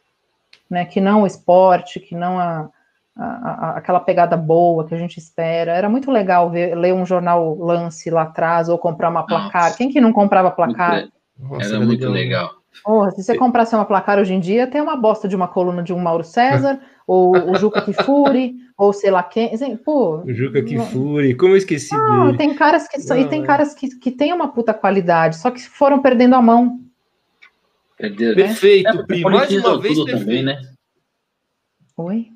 né, que não o esporte, que não a, a, a, aquela pegada boa que a gente espera. Era muito legal ver, ler um jornal lance lá atrás ou comprar uma placar. Nossa. Quem que não comprava placar? Nossa, era muito legal. Oh, se você comprasse uma placar hoje em dia, tem uma bosta de uma coluna de um Mauro César, ou o Juca Kifuri, ou sei lá quem. Pô, o Juca Kifuri, como eu esqueci não, dele. Tem caras que não, e tem é. caras que, que têm uma puta qualidade, só que foram perdendo a mão. Perderam. Perfeito, é, Pri. Mais uma vez, perfeito. Também, né? Oi?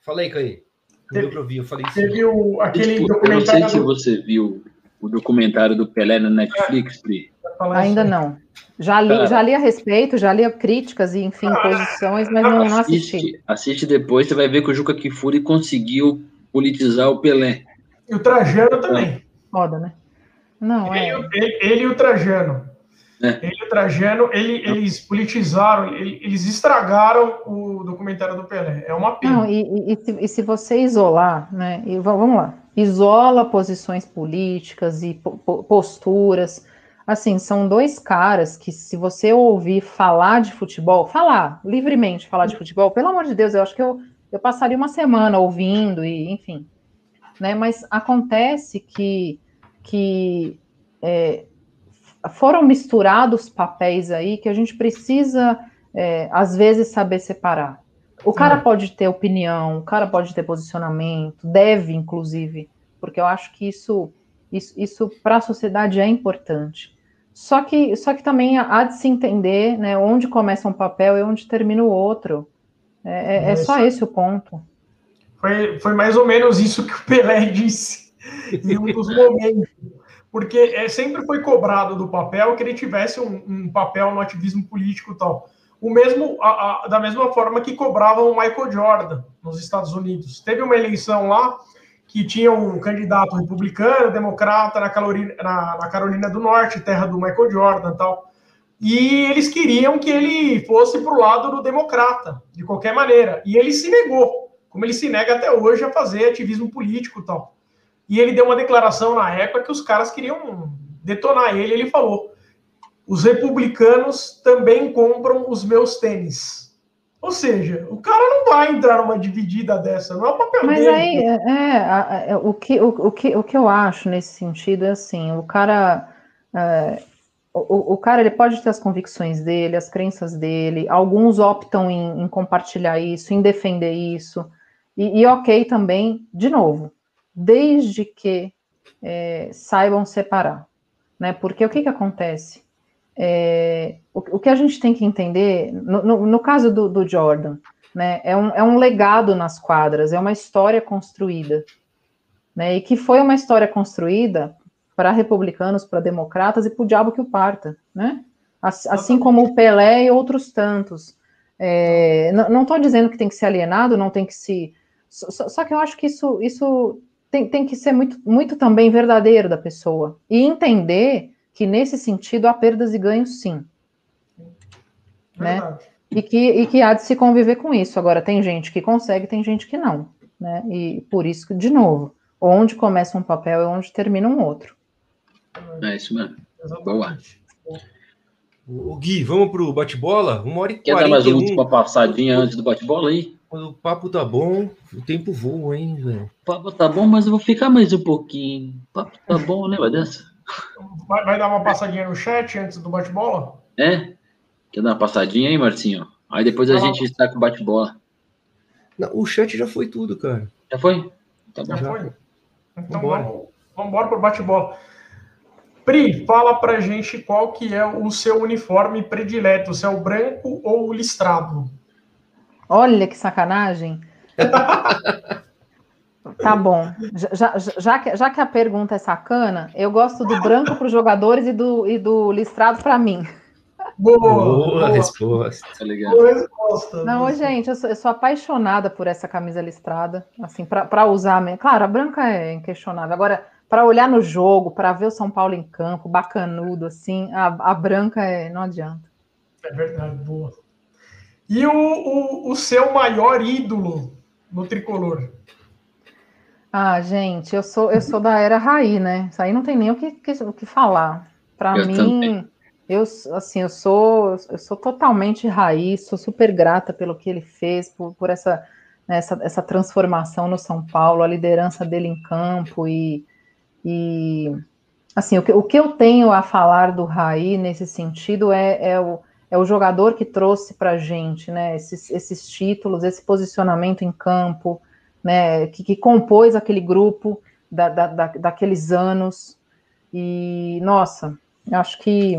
Falei, Caí. Não deu pra ouvir, eu falei Você viu aquele tipo, documentário? Eu não sei se você viu o documentário do Pelé na Netflix, Pri. Ainda não. Já li, já li a respeito, já li críticas e, enfim, ah, posições, mas não, não assisti. Assiste, assiste depois, você vai ver que o Juca Kifuri conseguiu politizar o Pelé. E o Trajano também. Foda, né? Não, ele, é... ele, ele e o Trajano. É. Ele e o Trajano, ele, eles politizaram, eles estragaram o documentário do Pelé. É uma pena. Não, e, e, e, se você isolar, né? E vamos lá, isola posições políticas e posturas. Assim, são dois caras que, se você ouvir falar de futebol, falar livremente, falar de futebol, pelo amor de Deus, eu acho que eu, eu passaria uma semana ouvindo e, enfim. Né? Mas acontece que, que é, foram misturados papéis aí que a gente precisa, é, às vezes, saber separar. O cara pode ter opinião, o cara pode ter posicionamento, deve, inclusive, porque eu acho que isso, isso, isso para a sociedade é importante. Só que, só que também há de se entender né, onde começa um papel e onde termina o outro. É, é, é só esse o ponto. Foi, foi mais ou menos isso que o Pelé disse em um dos momentos porque é, sempre foi cobrado do papel que ele tivesse um, um papel no ativismo político e tal. O mesmo, a, a, da mesma forma que cobravam o Michael Jordan nos Estados Unidos. Teve uma eleição lá que tinha um candidato republicano, democrata, na Carolina, na, na Carolina do Norte, terra do Michael Jordan e tal. E eles queriam que ele fosse para o lado do democrata, de qualquer maneira. E ele se negou, como ele se nega até hoje a fazer ativismo político e tal. E ele deu uma declaração na época que os caras queriam detonar ele. Ele falou: os republicanos também compram os meus tênis. Ou seja, o cara não vai entrar numa dividida dessa, não é o papel Mas dele. Mas aí, é, é, é, o, que, o, o, que, o que eu acho nesse sentido é assim, o cara... É, o, o, cara ele pode ter as convicções dele, as crenças dele, alguns optam em, em compartilhar isso, em defender isso, e, e ok também, de novo, desde que é, saibam separar, né? Porque o que, que acontece? É, o, o, que a gente tem que entender, no, no, no caso do, do, Jordan, né, é um, é um legado nas quadras, é uma história construída, né? E que foi uma história construída para republicanos, para democratas e para o diabo que o parta, né? Assim como o Pelé e outros tantos. É, não estou dizendo que tem que ser alienado, não tem que se. Só, só que eu acho que isso, isso tem, tem que ser muito, muito também verdadeiro da pessoa. E entender que, nesse sentido, há perdas e ganhos, sim. Né? E que, e que há de se conviver com isso. Agora, tem gente que consegue, tem gente que não. Né? E por isso, de novo, onde começa um papel é onde termina um outro. É isso mesmo. Boa. O Gui, vamos para o bate-bola? Uma hora e Quer dar mais uma última passadinha antes do bate-bola aí? Quando o papo tá bom, o tempo voa, hein, velho? O papo tá bom, mas eu vou ficar mais um pouquinho. O papo tá bom, lembra dessa? Vai, vai dar uma passadinha no chat antes do bate-bola? É? Quer dar uma passadinha aí, Marcinho? Aí depois a ah. gente está com o bate-bola. O chat já foi tudo, cara. Já foi? Tá bom. Já, já foi. Então Vambora. vamos, vamos embora pro bate-bola. Pri, fala pra gente qual que é o seu uniforme predileto, se é o branco ou o listrado. Olha que sacanagem. tá bom. Já, já, que, já que a pergunta é sacana, eu gosto do branco para os jogadores e do, e do listrado para mim. Boa, boa, boa, resposta. Tá boa resposta. Não, gente, eu sou, eu sou, apaixonada por essa camisa listrada, assim, para usar. Claro, a branca é inquestionável. Agora, para olhar no jogo, para ver o São Paulo em campo, bacanudo, assim, a, a branca é, não adianta. É verdade, boa. E o, o, o seu maior ídolo no tricolor? Ah, gente, eu sou eu sou da era Raí, né? Isso aí não tem nem o que, que, o que falar. Para mim, também. eu assim, eu sou eu sou totalmente Raí, sou super grata pelo que ele fez, por, por essa, né, essa essa transformação no São Paulo, a liderança dele em campo e, e assim, o que, o que eu tenho a falar do Raí nesse sentido é, é o é o jogador que trouxe para a gente, né, esses, esses, títulos, esse posicionamento em campo, né, que, que compôs aquele grupo da, da, da, daqueles anos. E, nossa, acho que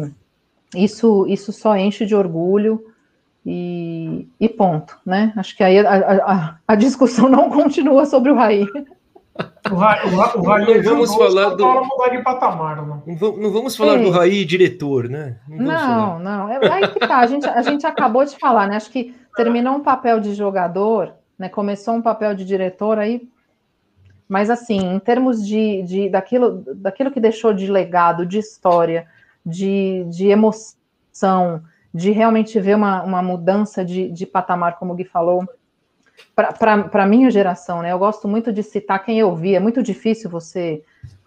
isso, isso só enche de orgulho e, e ponto, né? Acho que aí a, a, a discussão não continua sobre o Raí. O, Ra, o, o Raí não vamos falar do mudar de patamar, não. Não, vamos falar Ei. do Raí diretor, né? Não, não, não. É, aí que tá. A gente, a gente acabou de falar, né? Acho que terminou um papel de jogador, né? Começou um papel de diretor aí. Mas assim, em termos de, de daquilo, daquilo que deixou de legado, de história, de, de emoção, de realmente ver uma, uma mudança de, de patamar, como o Gui falou, para a minha geração, né? Eu gosto muito de citar quem eu vi, é muito difícil você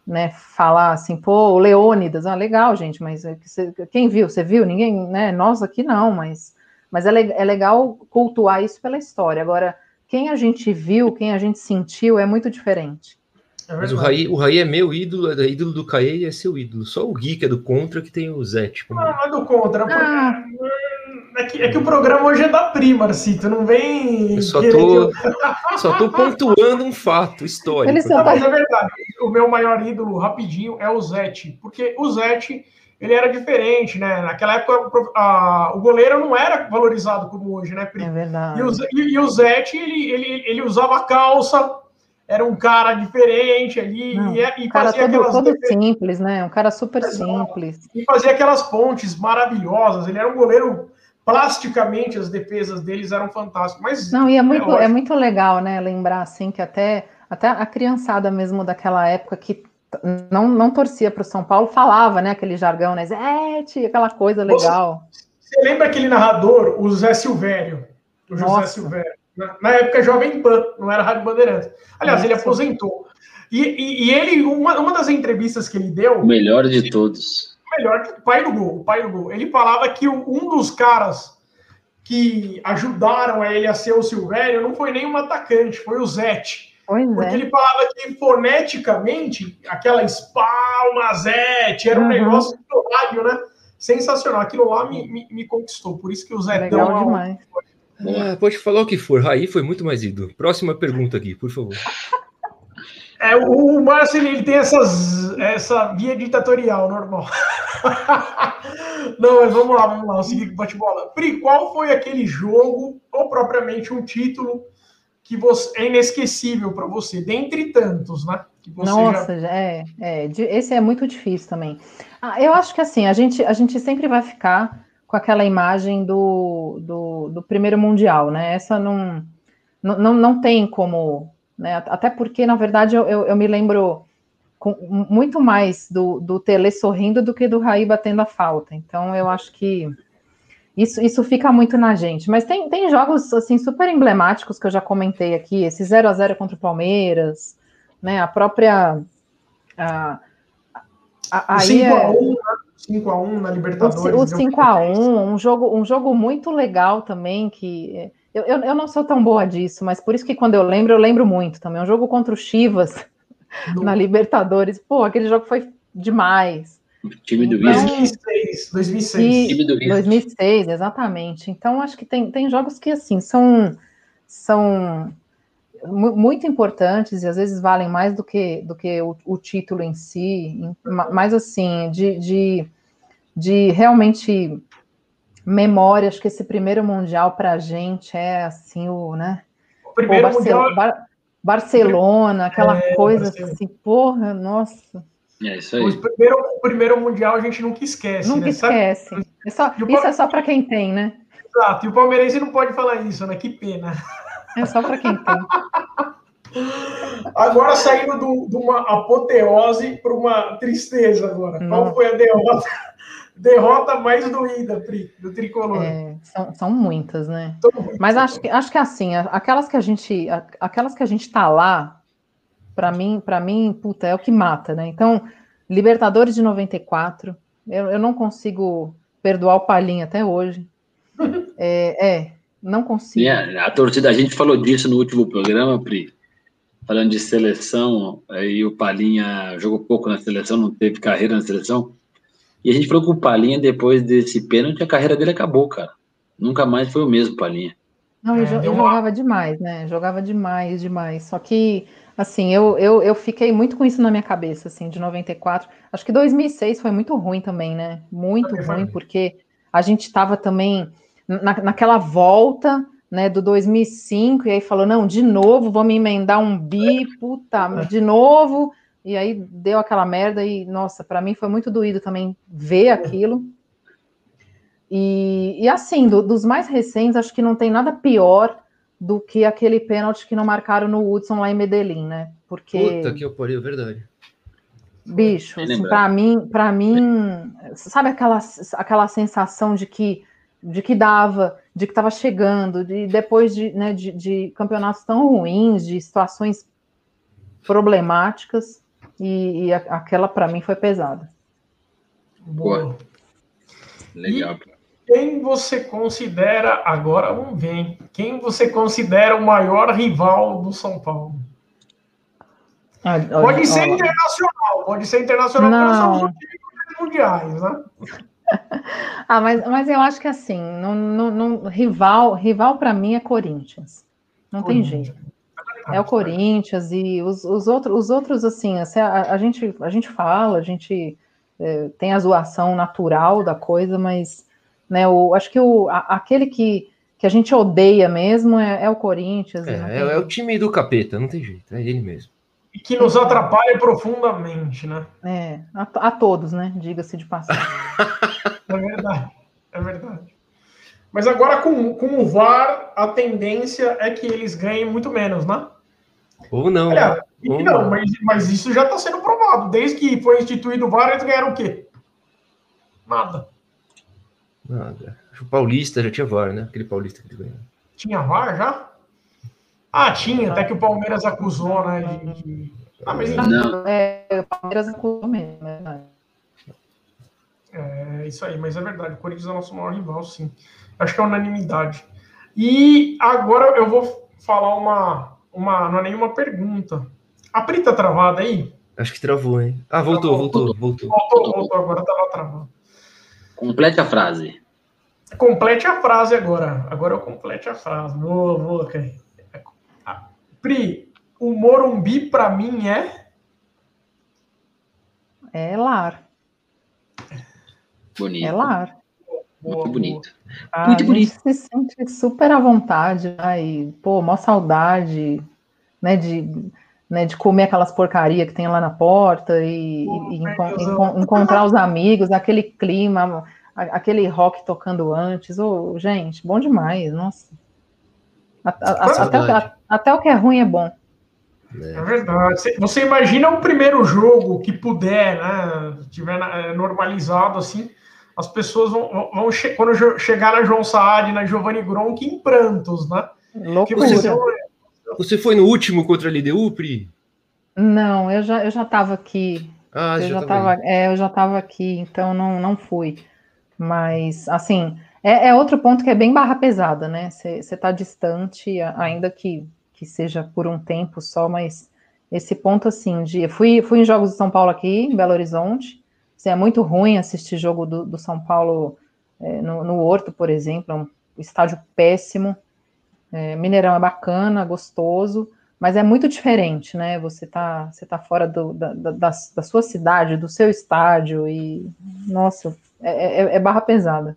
né, falar assim, pô, o Leônidas, ah, legal, gente, mas é quem viu? Você viu? Ninguém, né? Nós aqui não, mas, mas é, é legal cultuar isso pela história. Agora, quem a gente viu, quem a gente sentiu é muito diferente. É mas o Raí, o Raí é meu ídolo, é ídolo do Caê e é seu ídolo. Só o Gui, que é do Contra, que tem o Zé. Tipo, não, não é do Contra, ah. é, que, é que o programa hoje é da prima, Marcito, não vem. Eu só tô, só tô pontuando um fato histórico. Ele não, mas é verdade. O meu maior ídolo, rapidinho, é o Zete. Porque o Zete ele era diferente, né? Naquela época a, o goleiro não era valorizado como hoje, né, Pri? É verdade. E o, e, e o Zete, ele, ele, ele usava calça, era um cara diferente ali, não, e, e cara fazia todo, aquelas... todo simples, né? Um cara super simples. E fazia aquelas pontes maravilhosas, ele era um goleiro plasticamente as defesas deles eram fantásticas. Mas não, e é muito, é, é muito legal, né? Lembrar assim que até, até a criançada mesmo daquela época que não, não torcia para o São Paulo, falava, né, aquele jargão, né, Zete, aquela coisa legal. Você, você, lembra aquele narrador, o Zé Silvério, o José Nossa. Silvério, na, na, época Jovem Pan, não era Rádio Bandeirantes. Aliás, Nossa. ele aposentou. E, e, e, ele, uma, uma das entrevistas que ele deu... O melhor de todos. O melhor, o pai do gol, o pai do gol. Ele falava que um dos caras que ajudaram a ele a ser o Silvério não foi nem um atacante, foi o Zete. Pois porque é. ele falava que foneticamente, aquela espalmazete, era um uhum. negócio do rádio, né? Sensacional. Aquilo lá me, me, me, conquistou. Por isso que o Zé Legal é demais. Ah, pode falar o que for. Raí foi muito mais ídolo. Próxima pergunta aqui, por favor. É, o, o Márcio ele tem essas, essa via ditatorial normal. Não, mas vamos lá, vamos lá. O seguinte, bate-bola. Pri, qual foi aquele jogo, ou propriamente um título, que você, é inesquecível para você, dentre tantos, né? Nossa, já... é, é, esse é muito difícil também. Ah, eu acho que assim, a gente, a gente sempre vai ficar com aquela imagem do, do, do primeiro mundial, né? Essa não, não, não tem como, né? Até porque, na verdade, eu, eu, eu me lembro com, muito mais do, do Tele sorrindo do que do Raí batendo a falta. Então, eu acho que isso, isso fica muito na gente. Mas tem, tem jogos assim super emblemáticos que eu já comentei aqui, esse 0 a 0 contra o Palmeiras, né? A própria a, a, o 5 a 1, 5 a 1 na Libertadores. O, o 5 a 1, um jogo um jogo muito legal também que eu, eu, eu, não sou tão boa disso, mas por isso que quando eu lembro, eu lembro muito também. Um jogo contra o Chivas no... na Libertadores. Pô, aquele jogo foi demais. Time do então, 2006, 2006. time do 2006, exatamente. Então, acho que tem, tem jogos que, assim, são, são muito importantes e às vezes valem mais do que, do que o, o título em si, mas, assim, de, de, de realmente memória, acho que esse primeiro Mundial para a gente é, assim, o, né? O primeiro Pô, Barcelona, Bar Barcelona, aquela é, coisa Barcelona. assim, porra, nossa é isso aí. O primeiro, o primeiro Mundial a gente nunca esquece. Nunca né? esquece. É só, isso é só para quem tem, né? Exato. E o palmeirense não pode falar isso, né? Que pena. É só para quem tem. Agora saindo de uma apoteose para uma tristeza agora. Não. Qual foi a derrota? Derrota mais doída, Pri, do tricolor. É, são, são muitas, né? Mas acho que, acho que assim, aquelas que a gente, aquelas que a gente tá lá, para mim, para mim, puta, é o que mata, né? Então, Libertadores de 94, eu, eu não consigo perdoar o Palinha até hoje. É, é não consigo. É, a torcida, a gente falou disso no último programa, Pri, falando de seleção, aí o Palinha jogou pouco na seleção, não teve carreira na seleção. E a gente falou que o Palinha, depois desse pênalti, a carreira dele acabou, cara. Nunca mais foi o mesmo Palinha. Não, ele, é, jogava demais, né? Jogava demais, demais. Só que Assim, eu, eu, eu fiquei muito com isso na minha cabeça, assim, de 94. Acho que 2006 foi muito ruim também, né? Muito ruim, porque a gente estava também na, naquela volta, né, do 2005, e aí falou, não, de novo, vamos emendar um bi, puta, de novo, e aí deu aquela merda, e, nossa, para mim foi muito doído também ver aquilo. E, e assim, do, dos mais recentes, acho que não tem nada pior do que aquele pênalti que não marcaram no Hudson lá em Medellín, né? Porque. Puta que eu pariu, verdade. Bicho, assim, para mim, para mim, sabe aquela, aquela sensação de que de que dava, de que estava chegando, de depois de, né, de, de, campeonatos tão ruins, de situações problemáticas, e, e a, aquela para mim foi pesada. Boa. Legal. E quem você considera, agora vamos ver, quem você considera o maior rival do São Paulo? Ah, pode ser internacional, pode ser internacional, não. mundiais, né? ah, mas, mas eu acho que assim, não, não, não rival, rival para mim é Corinthians. Não tem jeito. É o Corinthians e os, os, outros, os outros, assim, assim a, a, gente, a gente fala, a gente é, tem a zoação natural da coisa, mas né, o, acho que o, a, aquele que, que a gente odeia mesmo é, é o Corinthians. É, é, é, o time do capeta, não tem jeito, é ele mesmo. E que nos atrapalha profundamente, né? É, a, a todos, né? Diga-se de passagem. é verdade, é verdade. Mas agora com, com o VAR, a tendência é que eles ganhem muito menos, né? Ou não. Olha, ou não, não. Mas, mas isso já está sendo provado. Desde que foi instituído o VAR, eles ganharam o quê? Nada. Nada. O Paulista já tinha VAR, né? Aquele Paulista que ganharam. Tinha VAR já? Ah, tinha, até que o Palmeiras acusou, né? De. Ah, mas não. É, o Palmeiras acusou mesmo, né? É isso aí, mas é verdade. O Corinthians é o nosso maior rival, sim. Acho que é unanimidade. E agora eu vou falar uma. uma não é nenhuma pergunta. A Pri tá travada aí? Acho que travou, hein? Ah, voltou, voltou, voltou. Voltou, voltou, agora tava travando. Complete a frase. Complete a frase agora. Agora eu complete a frase. Vou, vou, ok. Pri, o Morumbi para mim é. É lar. Bonito. É lar. Muito bonito. Ah, Muito bonito. se sente super à vontade, né? E, pô, mó saudade, né? De, né, de comer aquelas porcaria que tem lá na porta e, oh, e enco encontrar os amigos, aquele clima, aquele rock tocando antes. Oh, gente, bom demais, nossa. A, a, até, até, o que é ruim é bom. É. é verdade. Você imagina o primeiro jogo que puder, né? Tiver é, normalizado assim, as pessoas vão, vão che quando chegar na João Saad, na Giovanni Gronk, em prantos, né? Loucura. Você, você foi no último contra a LDU, Pri? Não, eu já, eu já estava aqui. Ah, eu já estava é, eu já estava aqui, então não, não fui. Mas, assim, é, é, outro ponto que é bem barra pesada, né? Você está distante, ainda que, que seja por um tempo só, mas esse ponto, assim, de. Fui, fui em jogos de São Paulo aqui, em Belo Horizonte. Assim, é muito ruim assistir jogo do, do São Paulo é, no, no Horto, por exemplo, é um estádio péssimo. É, Mineirão é bacana, gostoso, mas é muito diferente, né? Você tá, você tá fora do, da, da, da sua cidade, do seu estádio, e nossa, é, é, é barra pesada.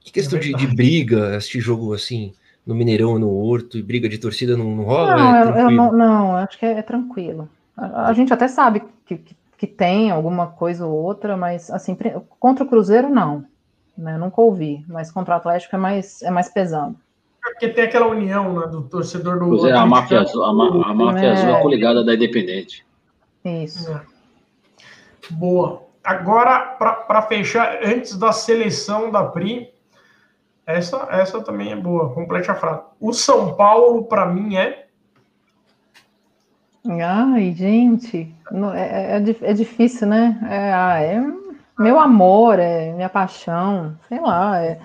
Que questão é de, de, briga, assistir jogo assim, no Mineirão, no Horto, e briga de torcida não, não rola? Não, é eu, não, não, acho que é, é tranquilo. A, a, gente até sabe que, que, que, tem alguma coisa ou outra, mas assim, contra o Cruzeiro, não. Né, nunca ouvi, mas contra o Atlético é mais, é mais pesado. É porque tem aquela união né, do torcedor do. Cruzeiro, a máfia azul, a, a máfia é... azul é coligada da Independente. Isso. É. Boa. Agora, para fechar, antes da seleção da PRI, essa, essa também é boa, complete a frase. O São Paulo, para mim, é. Ai, gente, é, é, é difícil, né? É, ah, é meu amor, é minha paixão, sei lá. É,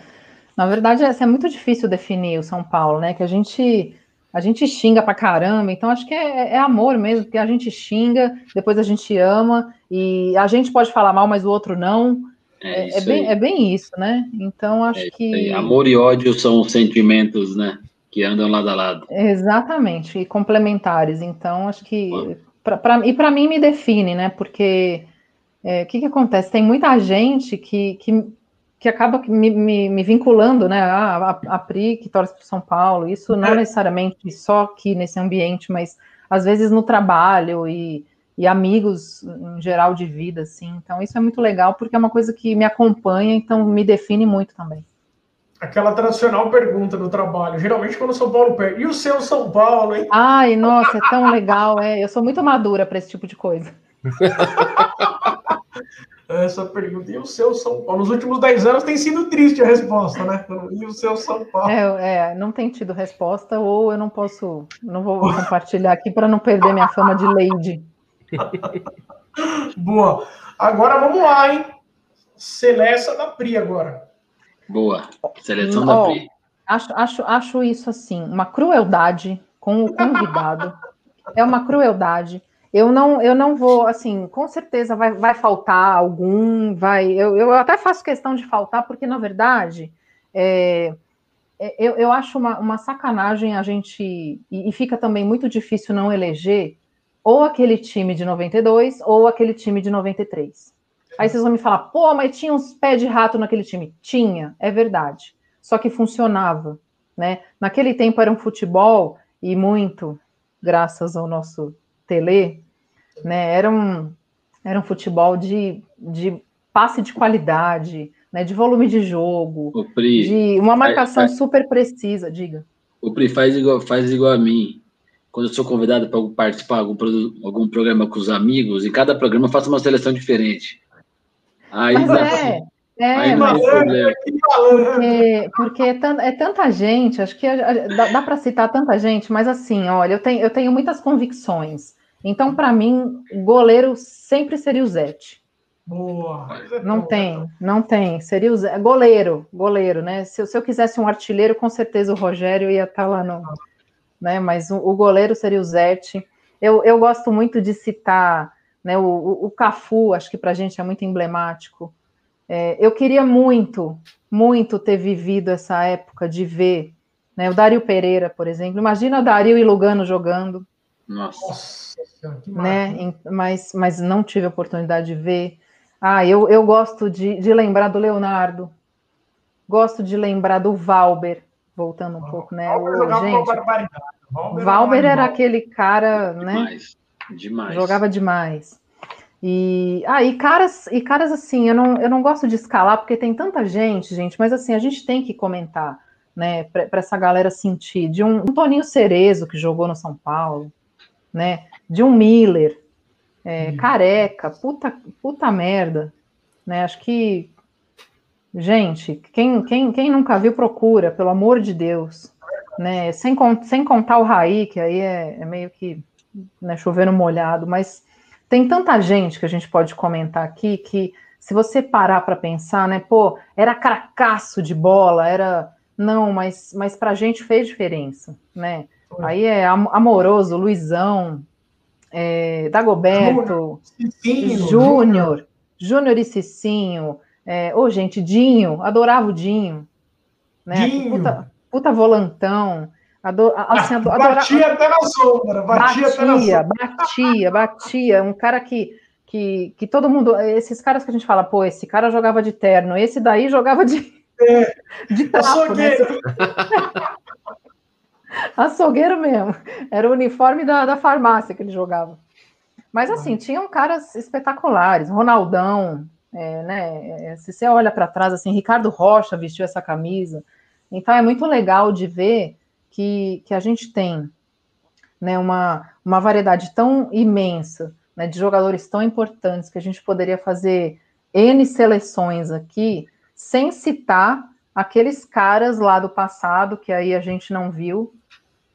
na verdade, é, é muito difícil definir o São Paulo, né? Que a gente a gente xinga pra caramba, então acho que é, é, amor mesmo, porque a gente xinga, depois a gente ama, e a gente pode falar mal, mas o outro não. É, é, é bem, é bem isso, né? Então acho é, que. Amor e ódio são sentimentos, né? Que andam lado a lado. Exatamente, e complementares. Então acho que. Pra, pra, e para mim me define, né? Porque o é, que, que acontece? Tem muita gente que, que, que acaba me, me, me vinculando, né? Ah, a, a Pri que torce para São Paulo, isso não é. necessariamente só aqui nesse ambiente, mas às vezes no trabalho e e amigos em geral de vida, assim. Então, isso é muito legal, porque é uma coisa que me acompanha, então me define muito também. Aquela tradicional pergunta do trabalho, geralmente quando São Paulo perde, e o seu São Paulo, hein? Ai, nossa, é tão legal, é. Eu sou muito madura para esse tipo de coisa. essa pergunta. E o seu São Paulo? Nos últimos 10 anos tem sido triste a resposta, né? E o seu São Paulo? É, é não tem tido resposta, ou eu não posso, não vou compartilhar aqui para não perder minha fama de lady. Boa. Agora vamos lá, hein? Seleção da Pri agora. Boa. Seleção da Pri. Acho, acho, acho isso assim, uma crueldade com o convidado. é uma crueldade. Eu não, eu não vou, assim, com certeza vai, vai faltar algum, vai. Eu, eu até faço questão de faltar, porque, na verdade, é, é eu, eu acho uma, uma sacanagem a gente. E, e fica também muito difícil não eleger ou aquele time de 92 ou aquele time de 93. Aí vocês vão me falar, pô, mas tinha uns pés de rato naquele time. Tinha, é verdade. Só que funcionava, né? Naquele tempo era um futebol, e muito graças ao nosso Tele, né? Era um, era um futebol de, de passe de qualidade, né? De volume de jogo, Pri, de uma marcação faz, super precisa, diga. O Pri faz igual, faz igual a mim. Quando eu sou convidado para participar de algum, algum programa com os amigos, em cada programa eu faço uma seleção diferente. Aí Mas é, é, mas, porque, porque é, é, tanta gente, acho que dá, dá para citar tanta gente, mas assim, olha, eu tenho, eu tenho muitas convicções. Então, para mim, goleiro sempre seria o Zete. Boa. Não tem, não tem. Seria o Zé, goleiro, goleiro, né? Se, se, eu quisesse um artilheiro, com certeza o Rogério ia estar tá lá no. Né? Mas o, o goleiro seria o Zete. Eu, eu gosto muito de citar né, o, o, o Cafu, acho que para a gente é muito emblemático. É, eu queria muito, muito ter vivido essa época de ver né, o Dario Pereira, por exemplo. Imagina Dario e Lugano jogando. Nossa, né? Mas, mas não tive a oportunidade de ver. Ah, eu, eu gosto de, de lembrar do Leonardo, gosto de lembrar do Valber, voltando um pouco, né? O, gente, Valber, Valber era aquele cara, né? Demais, demais. Jogava demais. E, ah, e caras, e caras assim, eu não, eu não gosto de escalar porque tem tanta gente, gente, mas assim, a gente tem que comentar, né, para essa galera sentir. De um, um, Toninho Cerezo, que jogou no São Paulo, né, de um Miller, é, hum. careca, puta, puta merda, né, acho que, gente, quem, quem, quem nunca viu, procura, pelo amor de Deus, né, sem, sem contar o Raí, que aí é, é meio que né, chovendo molhado, mas tem tanta gente que a gente pode comentar aqui que, se você parar para pensar, né, pô, era cracaço de bola, era. Não, mas, mas para a gente fez diferença, né? Aí é amoroso, Luizão, é, Dagoberto, Júnior, Júnior e Cicinho. É, ô, gente, Dinho, adorava o Dinho. Né? Dinho. Puta, puta volantão. Ador, assim, ador, batia até na sombra, batia, batia até na sombra. Batia, batia. Um cara que, que, que todo mundo. Esses caras que a gente fala, pô, esse cara jogava de terno, esse daí jogava de. É, de trapo. Né? açougueiro mesmo. Era o uniforme da, da farmácia que ele jogava. Mas assim, tinham caras espetaculares, Ronaldão, é, né? É, se você olha para trás, assim, Ricardo Rocha vestiu essa camisa. Então é muito legal de ver que, que a gente tem né, uma, uma variedade tão imensa né, de jogadores tão importantes que a gente poderia fazer N seleções aqui, sem citar aqueles caras lá do passado que aí a gente não viu,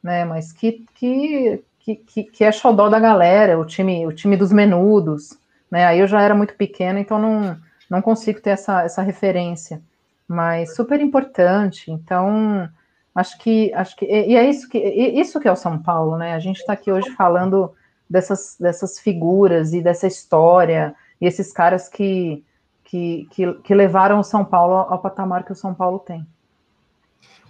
né, mas que, que, que, que é xodó da galera, o time, o time dos menudos, né, aí eu já era muito pequena, então não, não consigo ter essa, essa referência, mas super importante, então Acho que, acho que e é isso que isso que é o São Paulo, né? A gente está aqui hoje falando dessas, dessas figuras e dessa história e esses caras que, que, que, que levaram o São Paulo ao patamar que o São Paulo tem.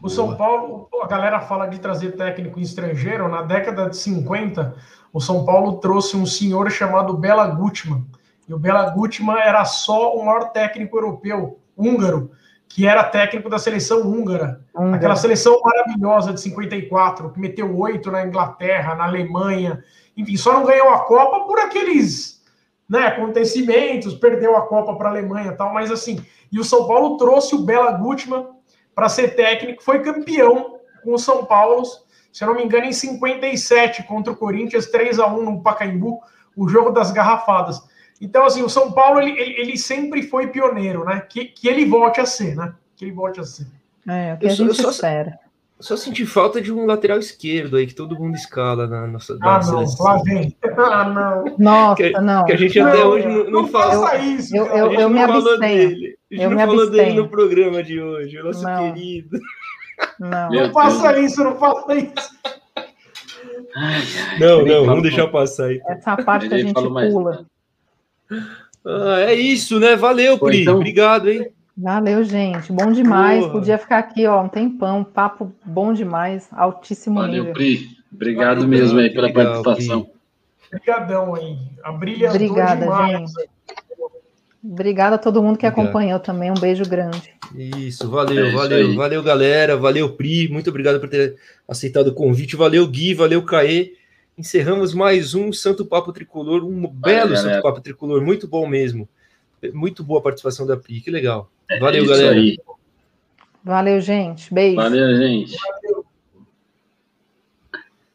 O São Paulo, a galera fala de trazer técnico estrangeiro. Na década de 50, o São Paulo trouxe um senhor chamado Bela Gutmann. E o Bela Gutmann era só o maior técnico europeu, húngaro, que era técnico da seleção húngara. Húngara. Aquela seleção maravilhosa de 54, que meteu oito na Inglaterra, na Alemanha. Enfim, só não ganhou a Copa por aqueles né, acontecimentos, perdeu a Copa para a Alemanha tal, mas assim. E o São Paulo trouxe o Bela Gutmann para ser técnico, foi campeão com o São Paulo, se eu não me engano, em 57 contra o Corinthians, 3 a 1 no Pacaembu, o jogo das garrafadas. Então, assim, o São Paulo, ele, ele, ele, sempre foi pioneiro, né? Que, que ele volte a ser, né? Que ele volte a ser. É, o que eu a gente só, espera. Só senti falta de um lateral esquerdo aí, que todo mundo escala na nossa Ah, não, lá vem. Ah, não. Nossa, que, não. Que a gente não, até hoje não, não, não fala. Faça isso, eu, eu, eu me abstenho. A gente eu não falou abstenho. dele no programa de hoje, o nosso não. querido. Não, não faça isso, não faça isso. Ai, ai, não, não, vamos deixar passar aí. Essa parte a gente pula. Ah, é isso, né? Valeu, Pri. Então... Obrigado, hein? Valeu, gente. Bom demais. Porra. Podia ficar aqui, ó, um tempão. Papo bom demais, altíssimo Valeu, nível. Pri. Obrigado Valeu, mesmo aí pela legal, participação. Obrigadão aí. A brilha Obrigada, demais. gente. Obrigada a todo mundo que obrigado. acompanhou também. Um beijo grande. Isso, valeu, é valeu, valeu, galera. Valeu, Pri. Muito obrigado por ter aceitado o convite. Valeu, Gui, valeu, Caê. Encerramos mais um Santo Papo Tricolor, um valeu, belo galera. Santo Papo Tricolor, muito bom mesmo. Muito boa a participação da Pri, que legal. É valeu, é galera. Aí. Valeu, gente. Beijo. Valeu, gente.